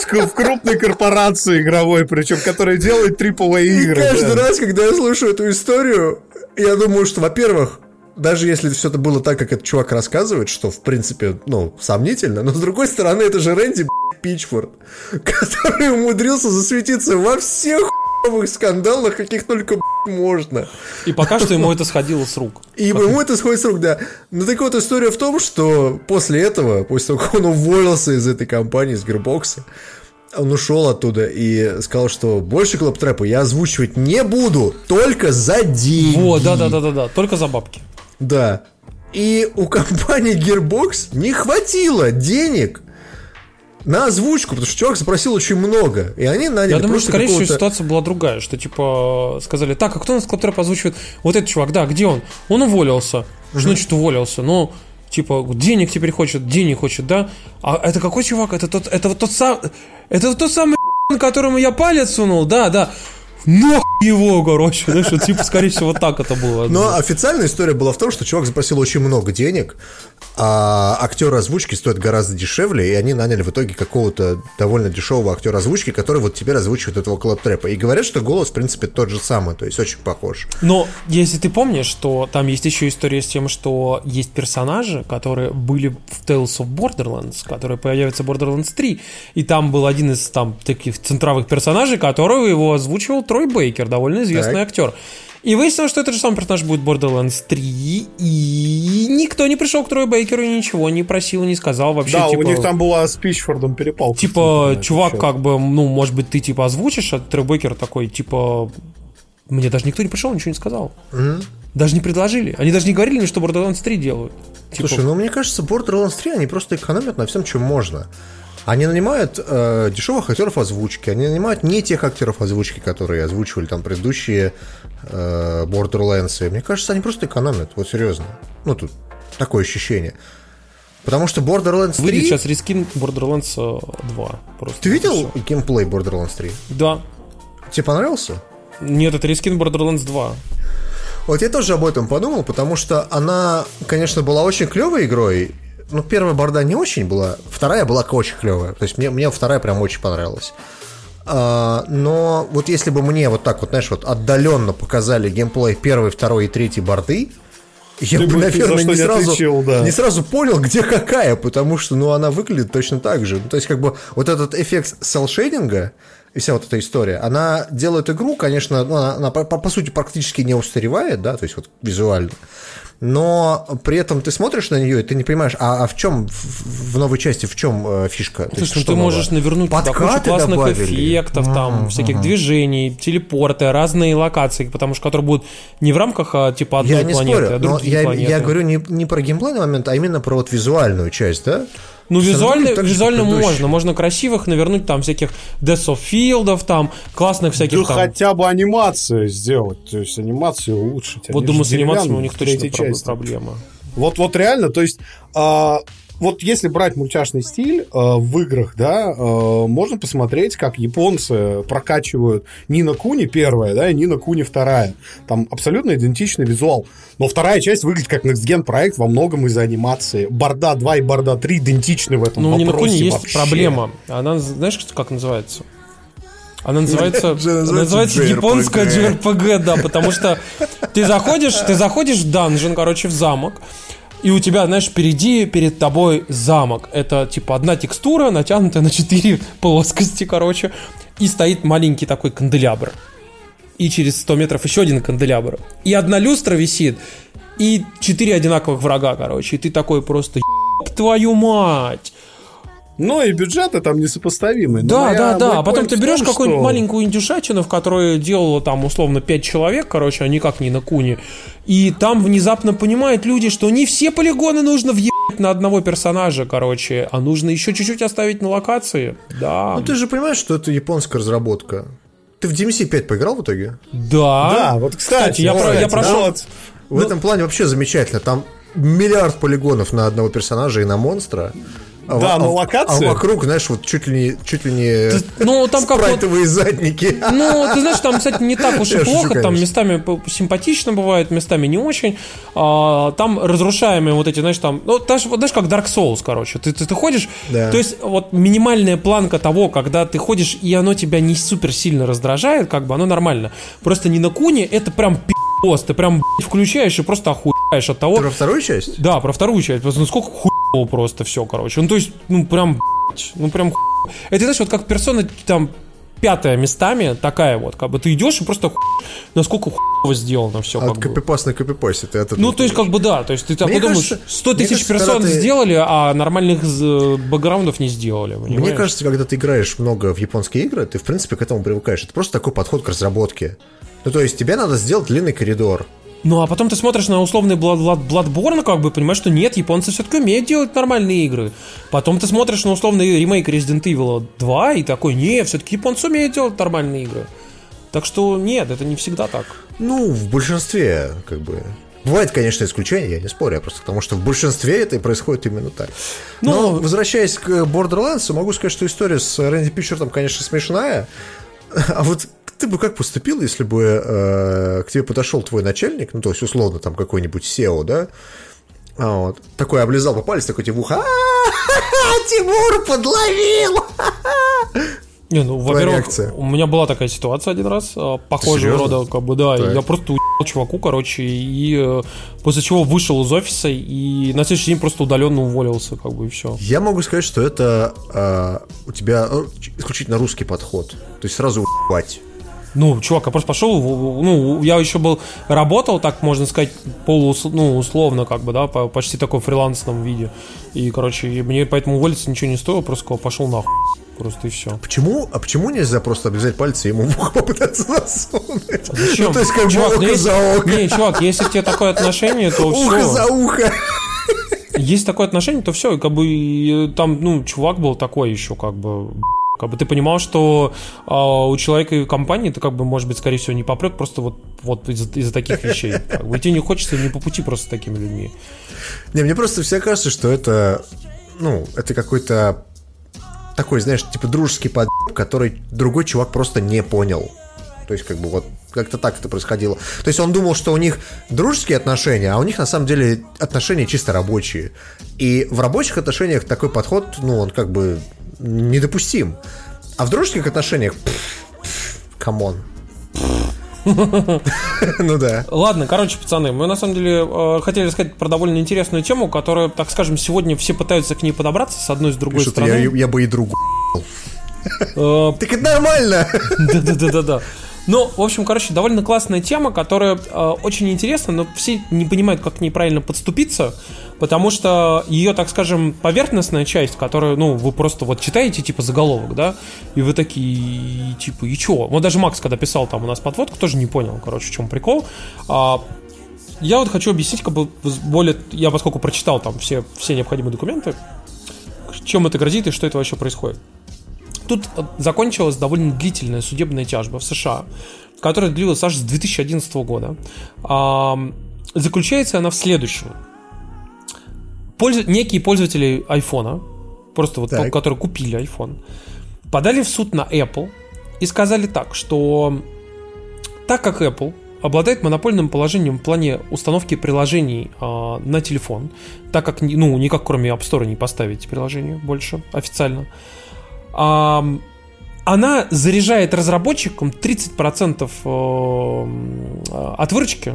S4: В крупной корпорации игровой, причем, которая делает AAA
S3: И
S4: игры.
S3: каждый
S4: да.
S3: раз, когда я слушаю эту историю, я думаю, что, во-первых, даже если все это было так, как этот чувак рассказывает, что, в принципе, ну, сомнительно, но, с другой стороны, это же Рэнди Пичфорд, который умудрился засветиться во всех скандалах, каких только можно.
S2: И пока что ему это сходило с рук.
S3: И ему это сходит с рук, да. Ну так вот, история в том, что после этого, после того, как он уволился из этой компании, из Гирбокса, он ушел оттуда и сказал, что больше клабтрэпа я озвучивать не буду, только за деньги.
S2: Вот, да-да-да-да-да, только за бабки.
S3: Да. И у компании Gearbox не хватило денег на озвучку, потому что чувак запросил очень много. И они наняли
S2: Я думаю, что, скорее всего, ситуация была другая, что, типа, сказали, так, а кто у нас Клаптрэп озвучивает? Вот этот чувак, да, где он? Он уволился. Что значит уволился? Ну, типа, денег теперь хочет, денег хочет, да? А это какой чувак? Это тот, это вот тот сам, это вот тот самый которому я палец сунул, да, да. Нахуй его, короче, знаешь, вот, типа, скорее всего, вот так это было.
S3: Но официальная история была в том, что чувак запросил очень много денег, а актер озвучки стоит гораздо дешевле, и они наняли в итоге какого-то довольно дешевого актера озвучки, который вот теперь озвучивает этого клаб-трэпа. И говорят, что голос, в принципе, тот же самый, то есть очень похож.
S2: Но если ты помнишь, что там есть еще история с тем, что есть персонажи, которые были в Tales of Borderlands, которые появятся в Borderlands 3, и там был один из там таких центровых персонажей, которого его озвучивал Трой Бейкер, довольно известный
S3: Так.
S2: актер. И выяснилось, что этот же самый персонаж будет Borderlands 3, и никто не пришел к Трою Бейкеру и ничего не просил, не сказал вообще.
S4: Да,
S2: типа,
S4: у них там была с Пичфордом перепалка.
S2: Типа,
S4: этот
S2: чувак, как бы, ну, может быть, ты типа озвучишь, а Трой Бейкер такой, типа, мне даже никто не пришел, ничего не сказал. Даже не предложили. Они даже не говорили, что Borderlands 3 делают. Типа,
S3: Слушай, ну мне кажется, Borderlands 3, они просто экономят на всем, чем можно. Они нанимают э, дешевых актеров озвучки, они нанимают не тех актеров озвучки, которые озвучивали там предыдущие э, Borderlands. И Мне кажется, они просто экономят, вот серьезно. Ну, тут такое ощущение. Потому что Borderlands 3...
S2: выйдет сейчас рискин Borderlands э, 2. Просто.
S3: Ты видел
S2: Всё.
S3: геймплей Borderlands 3?
S2: Да.
S3: Тебе понравился?
S2: Нет, это рискин Borderlands 2.
S3: Вот я тоже об этом подумал, потому что она, конечно, была очень клевой игрой. Ну, первая борда не очень была, вторая была очень клевая. То есть мне, мне вторая прям очень понравилась. А, но вот если бы мне вот так вот, знаешь, вот отдаленно показали геймплей первой, второй и третьей борды, я
S4: Ты
S3: бы, наверное, не
S4: не
S3: сразу,
S4: отличил, да.
S3: не сразу понял, где какая, потому что, ну, она выглядит точно так же. Ну, то есть, как бы, вот этот эффект селшейдинга и вся вот эта история, она делает игру, конечно, ну, она, она по, по- сути практически не устаревает, да, то есть вот визуально, но при этом ты смотришь на нее, и ты не понимаешь, а, а в чем в, в новой части, в чем э, фишка? То
S2: Слушай,
S3: есть
S2: ну
S3: что
S2: ты можешь
S3: новое?
S2: навернуть туда кучу
S3: Подкаты
S2: классных
S3: добавили.
S2: эффектов, там, всяких движений, телепорты, разные локации, потому что которые будут не в рамках а, типа одной
S3: Я не
S2: планеты,
S3: спорю,
S2: а
S3: но
S2: другие
S3: я,
S2: планеты.
S3: я говорю не, не про геймплейный момент, а именно про вот визуальную часть, да?
S2: Ну, визуально,
S3: так
S2: визуально можно. Можно красивых навернуть там всяких Death of Field'ов, там, классных всяких
S4: Да
S2: там.
S4: хотя бы анимацию сделать, то есть анимацию улучшить.
S2: Вот
S4: Они
S2: думаю, с анимацией у них точно
S4: части.
S2: проблема.
S4: Вот, вот реально, то есть, а, вот если брать мультяшный стиль а, в играх, да, а, можно посмотреть, как японцы прокачивают Нина Куни первая, да, и Нина Куни вторая. Там абсолютно идентичный визуал. Но вторая часть выглядит как Next Gen проект во многом из-за анимации. Борда 2 и Борда 3 идентичны в этом
S2: Ну, у Нина
S4: вопросе
S2: Куни есть
S4: вообще.
S2: проблема. Она, знаешь, как называется? Она называется, она
S3: называется
S2: японская JRPG, да, потому что Ты заходишь, ты заходишь в данжен, короче, в замок, и у тебя, знаешь, впереди, перед тобой замок. Это типа одна текстура, натянутая на четыре плоскости, короче. И стоит маленький такой канделябр. И через 100 метров еще один канделябр. И одна люстра висит. И четыре одинаковых врага, короче. И ты такой просто, «Еб твою мать.
S4: Ну и бюджеты там несопоставимые. Но
S2: Да,
S4: моя-
S2: да, да. А потом ты берешь
S4: том,
S2: какую-нибудь
S4: что-
S2: маленькую индюшатину, в которой делало там условно 5 человек, короче, а никак не на куне. И там внезапно понимают люди, что не все полигоны нужно въебать на одного персонажа, короче, а нужно еще чуть-чуть оставить на локации. Да.
S3: Ну ты же понимаешь, что это японская разработка. Ты в DMC 5 поиграл в итоге?
S2: Да.
S4: Да, вот, кстати,
S2: я, про- я
S4: кстати,
S2: прошел.
S4: да, вот.
S3: В этом плане вообще замечательно. Там миллиард полигонов на одного персонажа и на монстра. А
S4: Да,
S3: а-
S4: локации-
S3: А вокруг, знаешь, вот чуть ли не, чуть ли не
S2: Ну, там как вот
S3: спрайтовые задники.
S2: Ну, ты знаешь, там, кстати, не так уж и
S3: Я шучу,
S2: плохо. Там
S3: конечно.
S2: местами симпатично бывает, местами не очень. А, там разрушаемые вот эти, знаешь, там... Ну, даже, вот знаешь, как Dark Souls, короче. Ты, ты, ты ходишь...
S3: Да.
S2: То есть, вот минимальная планка того, когда ты ходишь, и оно тебя не супер сильно раздражает, как бы, оно нормально. Просто не на куне, это прям пи***ос. Ты прям блядь, включаешь и просто охуеваешь от того...
S3: Ты про вторую часть?
S2: Да, про вторую часть. Просто насколько хуево просто все, короче. Ну, то есть, ну, прям, ну, прям. Это, знаешь, вот как персона там пятая местами, такая вот, как бы ты идешь и просто хуй, насколько хуево сделано все,
S3: От
S2: бы.
S3: копипас на копипасе. Ты это
S2: Ну, то есть, как бы, да, то есть ты так
S3: Мне
S2: думаешь,
S3: кажется-
S2: 100
S3: мне
S2: тысяч
S3: кажется,
S2: персон
S3: ты-
S2: сделали, а нормальных з- бэкграундов не сделали,
S3: Мне
S2: понимаешь?
S3: кажется, когда ты играешь много в японские игры, ты, в принципе, к этому привыкаешь. Это просто такой подход к разработке. Ну, то есть, тебе надо сделать длинный коридор.
S2: Ну, а потом ты смотришь на условный Blood, Blood, Bloodborne, как бы, понимаешь, что нет, японцы все-таки умеют делать нормальные игры. Потом ты смотришь на условный ремейк Resident Evil 2 и такой, не, все-таки японцы умеют делать нормальные игры. Так что нет, это не всегда так.
S3: Ну, в большинстве, как бы... Бывает, конечно, исключения, я не спорю, а просто потому что в большинстве это и происходит именно так.
S2: Ну-
S3: Но, возвращаясь к Borderlands, могу сказать, что история с Рэнди Пичертом, конечно, смешная. А вот ты бы как поступил, если бы э, к тебе подошел твой начальник, ну, то есть, условно, там, какой-нибудь SEO, да, а вот, такой облизал по палец, такой тебе в ухо, «А, Тимур подловил!
S2: Не, ну, во-первых, у меня была такая ситуация один раз, э, похожего рода, как бы, да,
S3: Так.
S2: я просто уебал чуваку, короче, и э, после чего вышел из офиса и на следующий день просто удаленно уволился, как бы, и все.
S3: Я могу сказать, что это э, у тебя э, исключительно русский подход. То есть сразу уебать.
S2: Ну, чувак, я просто пошел, ну, я еще был, работал, так можно сказать, полус, ну, условно, как бы, да, по почти таком фрилансном виде. И, короче, и мне поэтому уволиться ничего не стоило, просто сказал, пошел нахуй. Просто и все.
S3: Почему, а почему нельзя просто облизать пальцы и ему в ухо попытаться засунуть?
S2: Зачем?
S3: Ну, то есть, как бы
S2: Чувак,
S3: око
S2: ну, если-
S3: за око,
S2: Не, чувак, если тебе такое отношение, то
S3: ухо за
S2: все.
S3: ухо.
S2: Есть такое отношение, то все. Как бы и там, ну, чувак был такой еще, как бы. Как бы ты понимал, что а, у человека и компании ты как бы, может быть, скорее всего, не попрет просто вот, вот из-за, из-за таких вещей. Как бы, и тебе не хочется не по пути просто с такими людьми.
S3: Не, мне просто всегда кажется, что это, ну, это какой-то такой, знаешь, типа дружеский подъеб, который другой чувак просто не понял. То есть, как бы вот как-то так это происходило. То есть он думал, что у них дружеские отношения, а у них на самом деле отношения чисто рабочие. И в рабочих отношениях такой подход, ну, он как бы недопустим. А в дружеских отношениях, come on. Ну да.
S2: Ладно, короче, пацаны, мы на самом деле э, хотели сказать про довольно интересную тему, которая, так скажем, сегодня все пытаются к ней подобраться с одной, с другой стороны.
S3: я бы и другу.
S2: Э,
S3: Так это нормально.
S2: Да-да-да-да-да. Ну, в общем, короче, довольно классная тема, которая э, очень интересна, но все не понимают, как к ней правильно подступиться, потому что ее, так скажем, поверхностная часть, которую, ну, вы просто вот читаете, типа, заголовок, да, и вы такие, типа, и чё? Вот даже Макс, когда писал там у нас подводку, тоже не понял, короче, в чем прикол. А, я вот хочу объяснить, как бы, более... Я, поскольку прочитал там все, все необходимые документы, чем это грозит и что это вообще происходит. Тут э, закончилась довольно длительная судебная тяжба в США, которая длилась аж с 2011 года. Ам, Заключается она в следующем. Пользу- Некие пользователи айфона, просто вот
S3: Так.
S2: которые купили iPhone, подали в суд на Apple и сказали так, что так как Apple обладает монопольным положением в плане установки приложений а, на телефон, так как ну никак кроме App Store не поставить приложение больше официально, ам, она заряжает разработчикам 30% эм, от выручки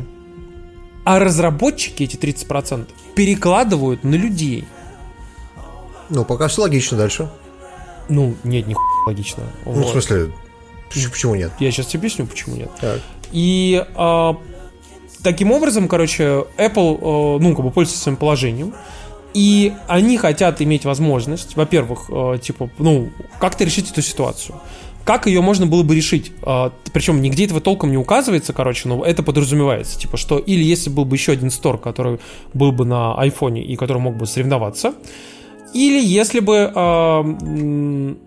S2: А разработчики эти 30% перекладывают на людей.
S3: Ну, пока все логично дальше.
S2: Ну, нет, не логично.
S3: Ну, в смысле, почему нет?
S2: Я сейчас тебе объясню, почему нет.
S3: Так.
S2: И а, таким образом, короче, Apple, э, ну, как бы пользуется своим положением. И они хотят иметь возможность, во-первых, э, типа, ну, как-то решить эту ситуацию. Как ее можно было бы решить? А, Причем нигде этого толком не указывается, короче, но это подразумевается. Типа, что или если был бы еще один стор, который был бы на айфоне и который мог бы соревноваться, или если бы м,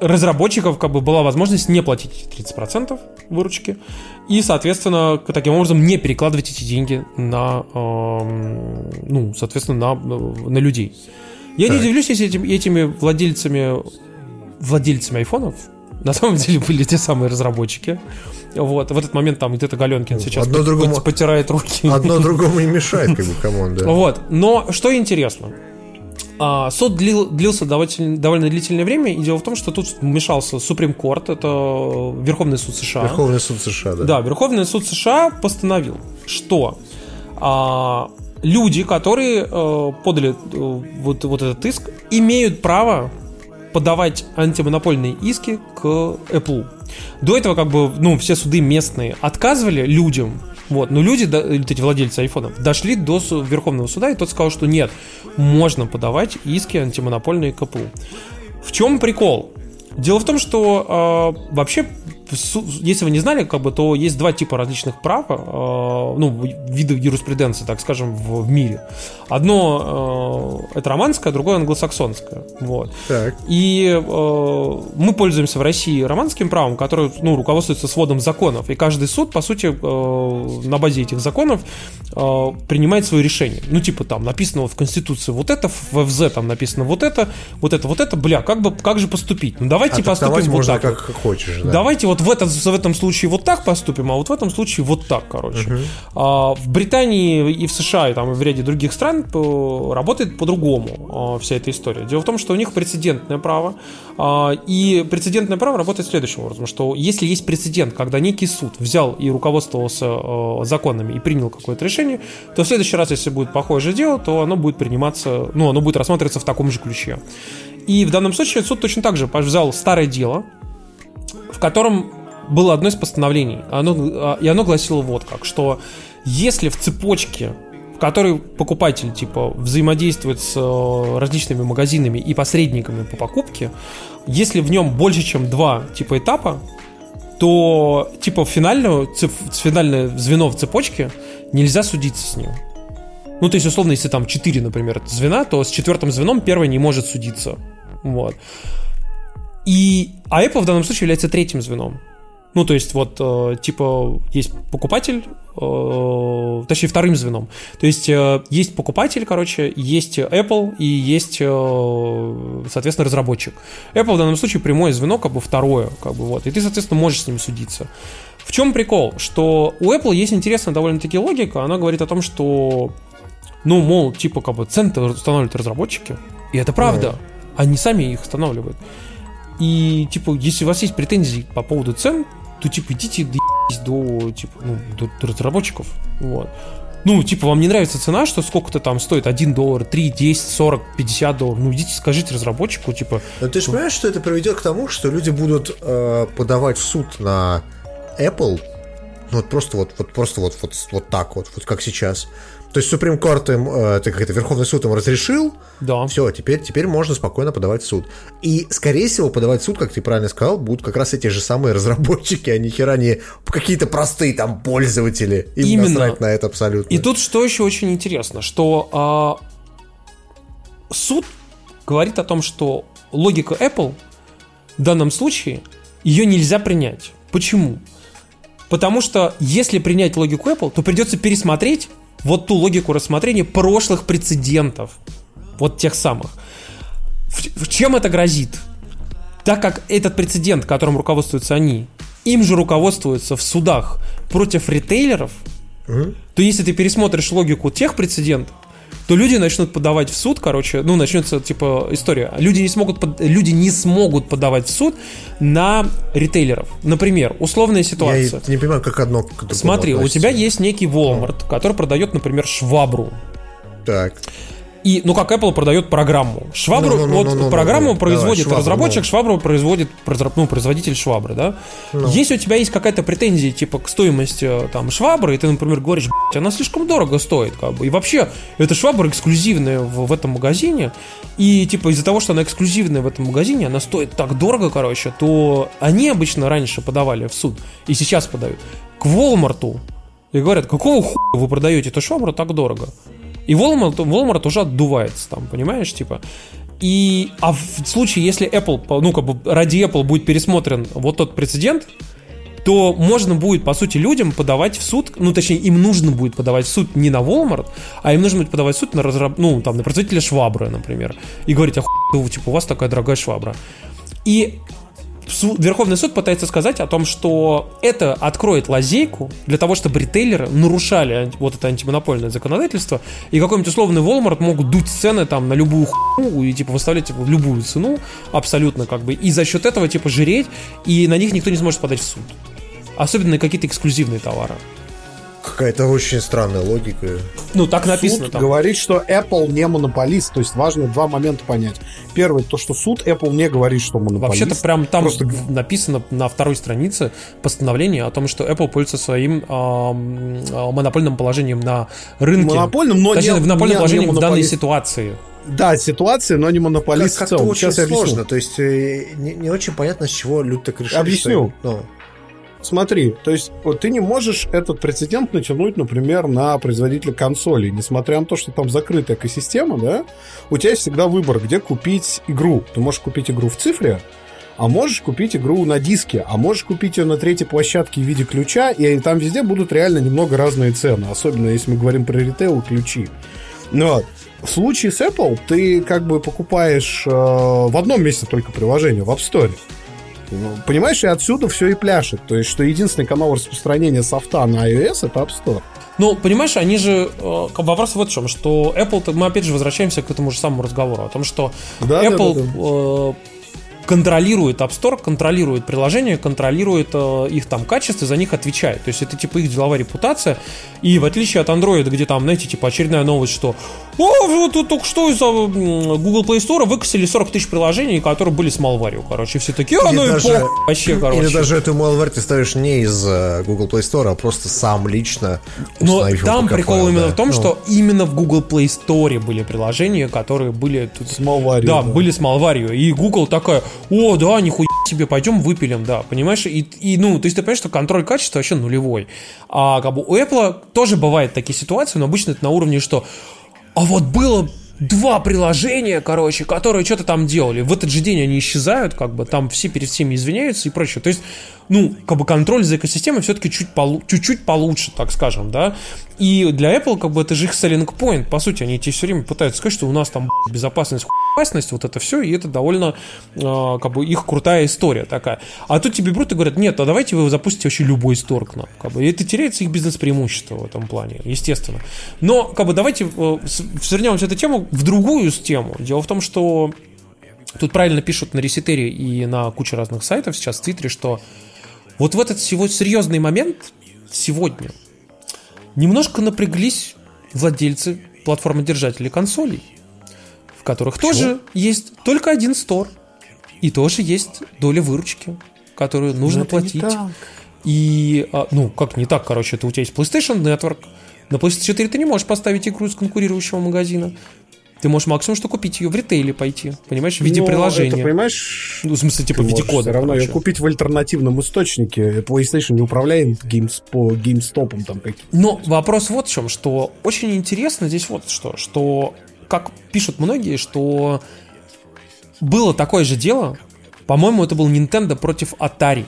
S2: разработчиков как бы была возможность не платить 30% выручки и, соответственно, таким образом не перекладывать эти деньги на, эм, ну, соответственно, на, на людей. Я не
S3: Так.
S2: удивлюсь, если этим- этими владельцами, владельцами айфонов на самом деле были те самые разработчики. Вот, в этот момент там где-то Галенкин сейчас
S3: одно другому-
S2: пот- потирает руки.
S3: Одно другому не мешает, как бы, come on, да.
S2: Вот. Но что интересно. а, Суд длил- длился довольно, довольно длительное время, и дело в том, что тут вмешался Supreme Court, это Верховный суд США.
S3: Верховный суд США, да.
S2: Да, Верховный суд США постановил, что а, люди, которые э, подали э, вот, вот этот иск, имеют право подавать антимонопольные иски к Apple. До этого как бы, ну, все суды местные отказывали людям, вот, но люди, да, эти владельцы айфонов, дошли до Верховного суда, и тот сказал, что нет, можно подавать иски антимонопольные к Apple. В чем прикол? Дело в том, что э, вообще, если вы не знали, как бы, то есть два типа различных прав, э, ну, видов юриспруденции, так скажем, в, в мире. Одно э, это романское, другое англосаксонское. Вот.
S3: Так.
S2: И э, мы пользуемся в России романским правом, которое ну, руководствуется сводом законов. И каждый суд, по сути, э, на базе этих законов э, принимает свое решение. Ну, типа там написано вот в Конституции вот это, в ФЗ там написано вот это, вот это, вот это, бля, как бы как же поступить? Ну, давайте
S3: А
S2: поступим вот
S3: можно
S2: так.
S3: как
S2: вот.
S3: хочешь, да.
S2: Давайте вот в, этот, в этом случае вот так поступим, а вот в этом случае вот так, короче. А, в Британии и в США, и там и в ряде других стран работает по-другому э, вся эта история. Дело в том, что у них прецедентное право, а, и прецедентное право работает следующим образом, что если есть прецедент, когда некий суд взял и руководствовался э, законами и принял какое-то решение, то в следующий раз, если будет похожее дело, то оно будет приниматься, ну, оно будет рассматриваться в таком же ключе. И в данном случае суд точно так же взял старое дело, в котором было одно из постановлений. Оно, а, и оно гласило вот как, что если в цепочке, в которой покупатель типа взаимодействует с э, различными магазинами и посредниками по покупке, если в нем больше, чем два типа этапа, то типа финальную, цеп- финальное звено в цепочке нельзя судиться с ним. Ну, то есть, условно, если там 4, например, звена, то с четвертым звеном первое не может судиться. Вот. И, а Apple в данном случае является третьим звеном. Ну, то есть, вот, э, типа, есть покупатель, э, точнее, вторым звеном. То есть, э, есть покупатель, короче, есть Apple и есть, э, соответственно, разработчик. Apple в данном случае прямое звено, как бы второе, как бы вот. И ты, соответственно, можешь с ним судиться. В чем прикол? Что у Apple есть интересная довольно-таки логика. Она говорит о том, что, ну, мол, типа, как бы цены устанавливают разработчики. И это правда. Они сами их устанавливают. И, типа, если у вас есть претензии по поводу цен, то, типа, идите до, типа, ну, до, до разработчиков. Вот. Ну, типа, вам не нравится цена, что сколько-то там стоит 1 доллар, 3, 10, 40, 50 долларов. Ну, идите, скажите разработчику, типа,
S3: Но ты же понимаешь, что это приведет к тому, что люди будут э, подавать в суд на Apple, ну вот просто вот, вот просто вот, вот, вот так вот, вот как сейчас. То есть Supreme Court им, э, это как это, Верховный суд им разрешил,
S2: да.
S3: все, теперь, теперь можно спокойно подавать в суд. И, скорее всего, подавать в суд, как ты правильно сказал, будут как раз эти же самые разработчики, а ни хера не какие-то простые там пользователи. Им
S2: Именно.
S3: насрать на это абсолютно.
S2: И тут что еще очень интересно, что а, суд говорит о том, что логика Apple в данном случае ее нельзя принять. Почему? Потому что если принять логику Apple, то придется пересмотреть вот ту логику рассмотрения прошлых прецедентов. Вот тех самых. В, в чем это грозит? Так как этот прецедент, которым руководствуются они, им же руководствуются в судах против ритейлеров,
S3: Мгм.
S2: то если ты пересмотришь логику тех прецедентов, то люди начнут подавать в суд, короче, ну, начнется, типа, история. Люди не смогут, под- люди не смогут подавать в суд на ритейлеров. Например, условная
S3: Я
S2: ситуация.
S3: и не понимаю, как одно к
S2: Смотри, у
S3: относится.
S2: тебя есть некий Walmart, который продает, например, швабру.
S3: Так.
S2: И, ну, как Apple продает программу. Швабру,
S3: Ну, ну, ну,
S2: вот
S3: ну, ну,
S2: программу
S3: ну,
S2: производит
S3: давай, швабру,
S2: разработчик,
S3: ну.
S2: швабру производит ну, производитель швабры, да? Если у тебя есть какая-то претензия, типа, к стоимости э, там швабры, и ты, например, говоришь, «Блядь, она слишком дорого стоит, как бы. И вообще, эта швабра эксклюзивная в, в этом магазине, и, типа, из-за того, что она эксклюзивная в этом магазине, она стоит так дорого, короче, то они обычно раньше подавали в суд, и сейчас подают, к Walmart, и говорят, какого хуя вы продаете эту швабру так дорого? И Walmart, Walmart уже отдувается там, понимаешь, типа. И, а в случае, если Apple, ну, как бы ради Apple будет пересмотрен вот тот прецедент, то можно будет, по сути, людям подавать в суд, ну, точнее, им нужно будет подавать в суд не на Walmart, а им нужно будет подавать в суд на, разраб, ну, там, на производителя швабры, например, и говорить, а типа, у вас такая дорогая швабра. И Верховный суд пытается сказать о том, что это откроет лазейку для того, чтобы ритейлеры нарушали вот это антимонопольное законодательство, и какой-нибудь условный Walmart могут дуть цены там на любую хуйню и типа выставлять типа, любую цену абсолютно как бы, и за счет этого типа жреть, и на них никто не сможет подать в суд. Особенно на какие-то эксклюзивные товары.
S3: Какая-то очень странная логика.
S2: Ну, так написано
S4: суд
S2: там.
S4: говорит, что Apple не монополист. То есть важно два момента понять. Первый, то, что суд Apple не говорит, что монополист.
S2: Вообще-то прям там
S4: Просто
S2: написано на второй странице постановление о том, что Apple пользуется своим а, монопольным положением на рынке.
S4: монопольным, но
S2: Точнее,
S4: не,
S2: монопольным
S4: не- не
S2: положением в данной ситуации.
S4: Да, ситуация, но не монополист
S3: Как-
S4: в
S3: Как-то
S4: целом.
S3: очень
S4: Сейчас
S3: сложно. То есть э, не, не очень понятно, с чего люди так решили.
S4: Объясню.
S3: что- ну,
S4: Смотри, то есть вот ты не можешь этот прецедент натянуть, например, на производителя консолей. Несмотря на то, что там закрытая экосистема, да, у тебя есть всегда выбор, где купить игру. Ты можешь купить игру в цифре, а можешь купить игру на диске, а можешь купить ее на третьей площадке в виде ключа, и там везде будут реально немного разные цены, особенно если мы говорим про ритейл ключи. Но в случае с Apple ты как бы покупаешь э, в одном месте только приложение, в App Store. Понимаешь, и отсюда все и пляшет. То есть, что единственный канал распространения софта на iOS это App Store.
S2: Ну, понимаешь, они же... э, Вопрос вот в чем, что Apple... Мы опять же возвращаемся к этому же самому разговору. О том, что
S4: Да,
S2: Apple
S4: да, да,
S2: э, контролирует App Store, контролирует приложения, контролирует э, их там качество, за них отвечает. То есть это типа их деловая репутация. И в отличие от Android, где там, знаете, типа очередная новость, что о, вот тут только что из Google Play Store выкосили 40 тысяч приложений, которые были с малварью, короче. Все такие, а,
S3: Или
S2: ну и
S3: даже-
S2: похуй вообще, короче.
S3: Или даже эту malware ты ставишь не из э, Google Play Store, а просто сам лично
S2: Но там прикол
S3: файл,
S2: именно
S3: да.
S2: в том,
S3: Ну,
S2: что именно в Google Play Store были приложения, которые были тут...
S4: С малварью,
S2: Да,
S4: да.
S2: были с малварью. И Google такая, о, да, нихуя себе, пойдем выпилим, да, понимаешь? И, и, ну, то есть ты понимаешь, что контроль качества вообще нулевой. А как бы у Apple тоже бывают такие ситуации, но обычно это на уровне, что а вот было два приложения, короче, которые что-то там делали. В этот же день они исчезают, как бы там все перед всеми извиняются и прочее. То есть, ну, как бы контроль за экосистемой все-таки чуть полу- чуть-чуть получше, так скажем, да. И для Apple, как бы, это же их selling point. По сути, они тебе все время пытаются сказать, что у нас там безопасность, безопасность, вот это все, и это довольно, э, как бы, их крутая история такая. А тут тебе берут и говорят, нет, а давайте вы запустите вообще любой стор к нам. Как бы, и это теряется их бизнес-преимущество в этом плане, естественно. Но, как бы, давайте э, свернем эту тему в другую тему. Дело в том, что тут правильно пишут на Ресетере и на куче разных сайтов сейчас в Твиттере, что вот в этот всего серьезный момент сегодня немножко напряглись владельцы платформодержателей консолей, в которых тоже есть только один стор, и тоже есть доля выручки, которую нужно платить. И, а, ну, как не так, короче, это у тебя есть PlayStation Network. На PlayStation 4 ты не можешь поставить игру из конкурирующего магазина. Ты можешь максимум что купить ее в ритейле пойти, понимаешь, в виде
S4: Но
S2: приложения.
S4: Это, понимаешь,
S2: Ну, в смысле, типа в виде кода.
S4: все равно ее купить в альтернативном источнике. PlayStation не управляет геймс по геймстопом там каким
S2: Но вопрос вот в чем, что очень интересно здесь вот что, что, как пишут многие, что было такое же дело, по-моему, это был Nintendo против Atari.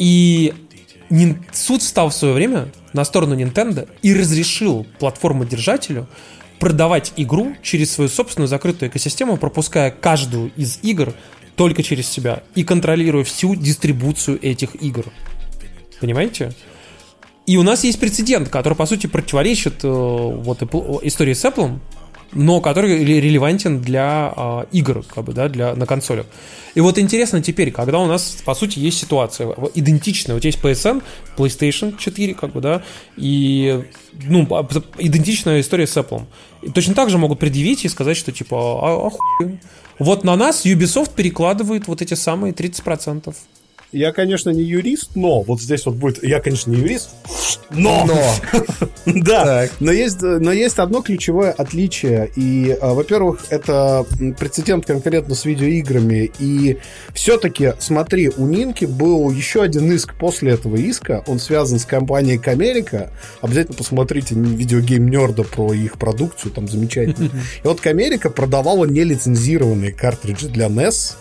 S2: И суд встал в свое время на сторону Nintendo и разрешил платформодержателю продавать игру через свою собственную закрытую экосистему, пропуская каждую из игр только через себя и контролируя всю дистрибуцию этих игр. Понимаете? И у нас есть прецедент, который, по сути, противоречит э, вот Apple- истории с Apple, но который ре- релевантен для э, игр, как бы, да, для, на консолях. И вот интересно теперь, когда у нас, по сути, есть ситуация идентичная. Вот есть PSN, PlayStation 4, как бы, да, и, ну, по- идентичная история с Apple. И точно так же могут предъявить и сказать, что, типа, а, а хуй. Вот на нас Ubisoft перекладывает вот эти самые 30%.
S4: Я, конечно, не юрист, но вот здесь вот будет... Я, конечно, не юрист, но...
S3: Но.
S4: Да, но есть, но есть одно ключевое отличие. И, а, во-первых, это прецедент конкретно с видеоиграми. И все-таки, смотри, у Нинки был еще один иск после этого иска. Он связан с компанией Камерика. Обязательно посмотрите видеогейм Нерда про их продукцию, там замечательно. И вот Камерика продавала нелицензированные картриджи для NES.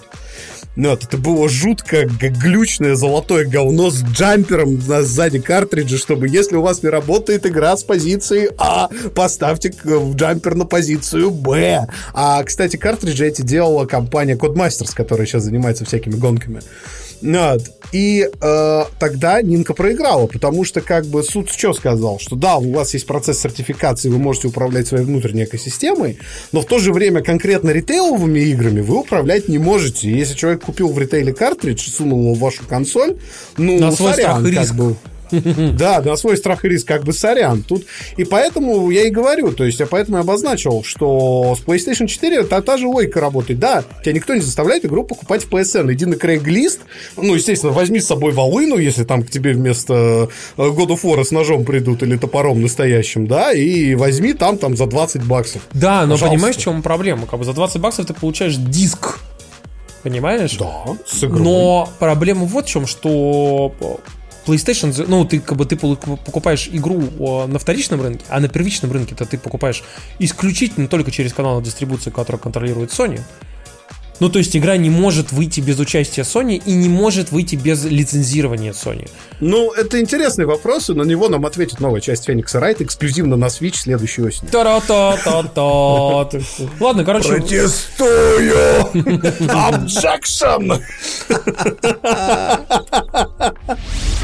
S4: Ну, вот, это было жутко глючное золотое говно с джампером на сзади картриджа, чтобы если у вас не работает игра с позиции А, поставьте джампер на позицию Б. А, кстати, картриджи эти делала компания Codemasters, которая сейчас занимается всякими гонками. Вот. И э, тогда Нинка проиграла, потому что как бы суд что сказал, что да, у вас есть процесс сертификации, вы можете управлять своей внутренней экосистемой, но в то же время конкретно ритейловыми играми вы управлять не можете. Если человек купил в ритейле картридж и сунул его в вашу консоль, ну,
S2: На свой
S4: сорян,
S2: страх и
S4: как
S2: риск.
S4: бы. Да, на свой страх и риск, как бы сорян. Тут, и поэтому я и говорю, то есть я поэтому и обозначил, что с PlayStation 4 та, та же логика работает. Да, тебя никто не заставляет игру покупать в PSN. Иди на Craigslist, ну, естественно, возьми с собой волыну, если там к тебе вместо э, God of War с ножом придут или топором настоящим, да, и возьми там, там за 20 баксов.
S2: Да, но
S4: Пожалуйста.
S2: понимаешь, в чем проблема? Как бы за 20 баксов ты получаешь диск. Понимаешь?
S4: Да, с игрой.
S2: Но проблема вот в чем, что PlayStation, ну, ты как бы ты покупаешь игру на вторичном рынке, а на первичном рынке то ты покупаешь исключительно только через канал дистрибуции, который контролирует Sony. Ну, то есть игра не может выйти без участия Sony и не может выйти без лицензирования Sony.
S4: Ну, это интересный вопрос, и на него нам ответит новая часть Феникса Райт эксклюзивно на Switch следующей осенью.
S2: Та-ра-та-та-та. Ладно, короче,
S3: Протестую!
S4: Objection!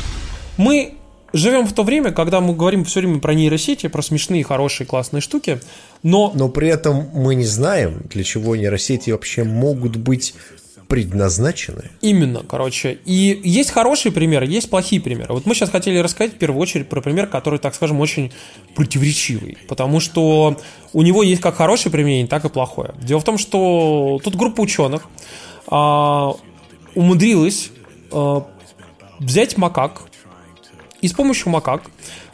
S2: Мы живем в то время, когда мы говорим все время про нейросети, про смешные, хорошие, классные штуки, но
S3: Но при этом мы не знаем, для чего нейросети вообще могут быть предназначены.
S2: именно, короче, и есть хорошие примеры, есть плохие примеры. Вот мы сейчас хотели рассказать в первую очередь про пример, который, так скажем, очень противоречивый, потому что у него есть как хорошее применение, так и плохое. Дело в том, что тут группа ученых а, умудрилась а, взять макак и с помощью макак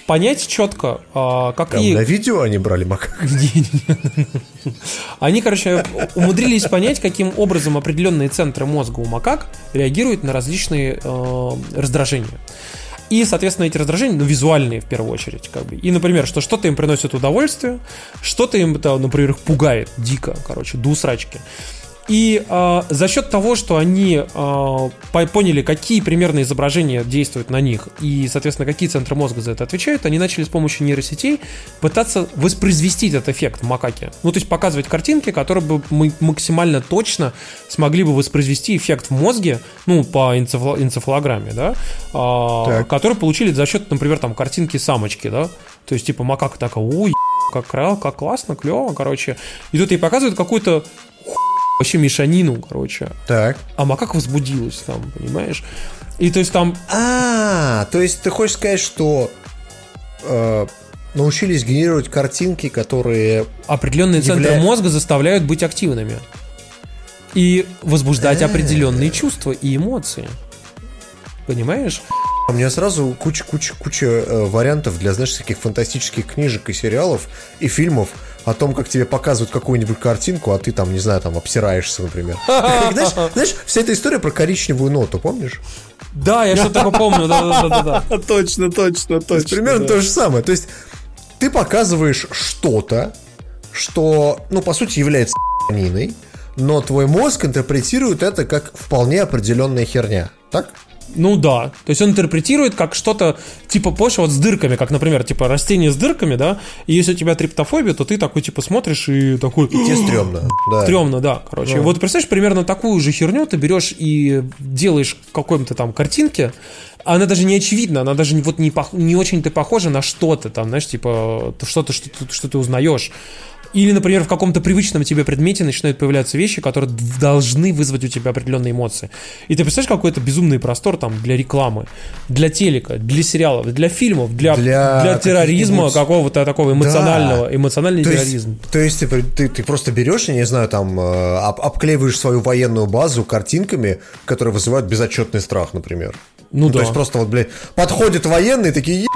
S2: понять четко, а, какие...
S3: на видео они брали макак.
S2: Они, короче, умудрились понять, каким образом определенные центры мозга у макак реагируют на различные э, раздражения. И, соответственно, эти раздражения, ну, визуальные в первую очередь, как бы. И, например, что что-то им приносит удовольствие, что-то им, например, их пугает дико, короче, до усрачки. И э, за счет того, что они э, по- поняли, какие примерно изображения действуют на них, и, соответственно, какие центры мозга за это отвечают, они начали с помощью нейросетей пытаться воспроизвести этот эффект в макаке. Ну, то есть показывать картинки, которые бы мы максимально точно смогли бы воспроизвести эффект в мозге, ну, по энцефало- энцефалограмме, да,
S3: Так.
S2: которые получили за счет, например, там, картинки самочки, да, то есть, типа, макака такая, ой, как, как классно, клево, короче. И тут ей показывают какую-то вообще мешанину, короче.
S3: Так.
S2: А макака возбудилась там, понимаешь? И то есть там
S3: А, то есть ты хочешь сказать, что э, научились генерировать картинки, которые...
S2: определенные центры мозга заставляют быть активными. И возбуждать определенные чувства и эмоции. Понимаешь?
S3: У меня сразу куча-куча-куча э, вариантов для, знаешь, таких фантастических книжек и сериалов и фильмов о том, как тебе показывают какую-нибудь картинку, а ты там, не знаю, там обсираешься, например. Знаешь, знаешь, вся эта история про коричневую ноту, помнишь?
S2: Да, я что-то помню, да-да-да.
S4: Точно, точно, точно.
S3: примерно то же самое. То есть ты показываешь что-то, что, ну, по сути, является ниной, но твой мозг интерпретирует это как вполне определенная херня. Так?
S2: Ну да. То есть он интерпретирует как что-то типа, помнишь, вот с дырками, как, например, типа растение с дырками, да, и если у тебя триптофобия, то ты такой, типа, смотришь и такой...
S3: Тебе стрёмно. Да.
S2: Стрёмно, да, короче. Вот представляешь, примерно такую же херню ты берешь и делаешь какой-то там картинке, она даже не очевидна, она даже вот не, пох- не очень-то похожа на что-то там, знаешь, типа что-то, что, ты- что ты узнаешь. Или, например, в каком-то привычном тебе предмете начинают появляться вещи, которые должны вызвать у тебя определенные эмоции. И ты представляешь, какой это безумный простор там для рекламы, для телека, для сериалов, для фильмов, для,
S3: Для
S2: для терроризма какого-то такого эмоционального,
S3: Да.
S2: эмоциональный
S3: То
S2: терроризм.
S3: есть, то есть ты, ты, ты просто берешь, я не знаю, там, э, об- обклеиваешь свою военную базу картинками, которые вызывают безотчетный страх, например.
S2: Ну
S3: То
S2: да.
S3: есть просто вот, блядь, подходят военные такие, «Ебать,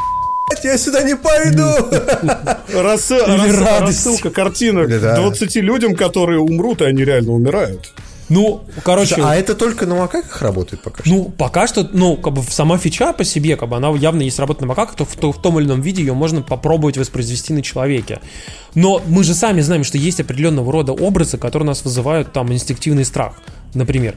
S3: я сюда не пойду.
S4: Рассы-
S2: Или
S4: рас-
S2: радость.
S4: Рассылка картинок
S3: Или да.
S4: 20 людям, которые умрут, и они реально умирают.
S2: Ну, короче,
S3: А это только на макаках работает пока что?
S2: Ну, пока что, ну, как бы сама фича по себе, как бы она явно есть работа на макаках, то в, то в том или ином виде ее можно попробовать воспроизвести на человеке. Но мы же сами знаем, что есть определенного рода образы, которые нас вызывают там инстинктивный страх, например.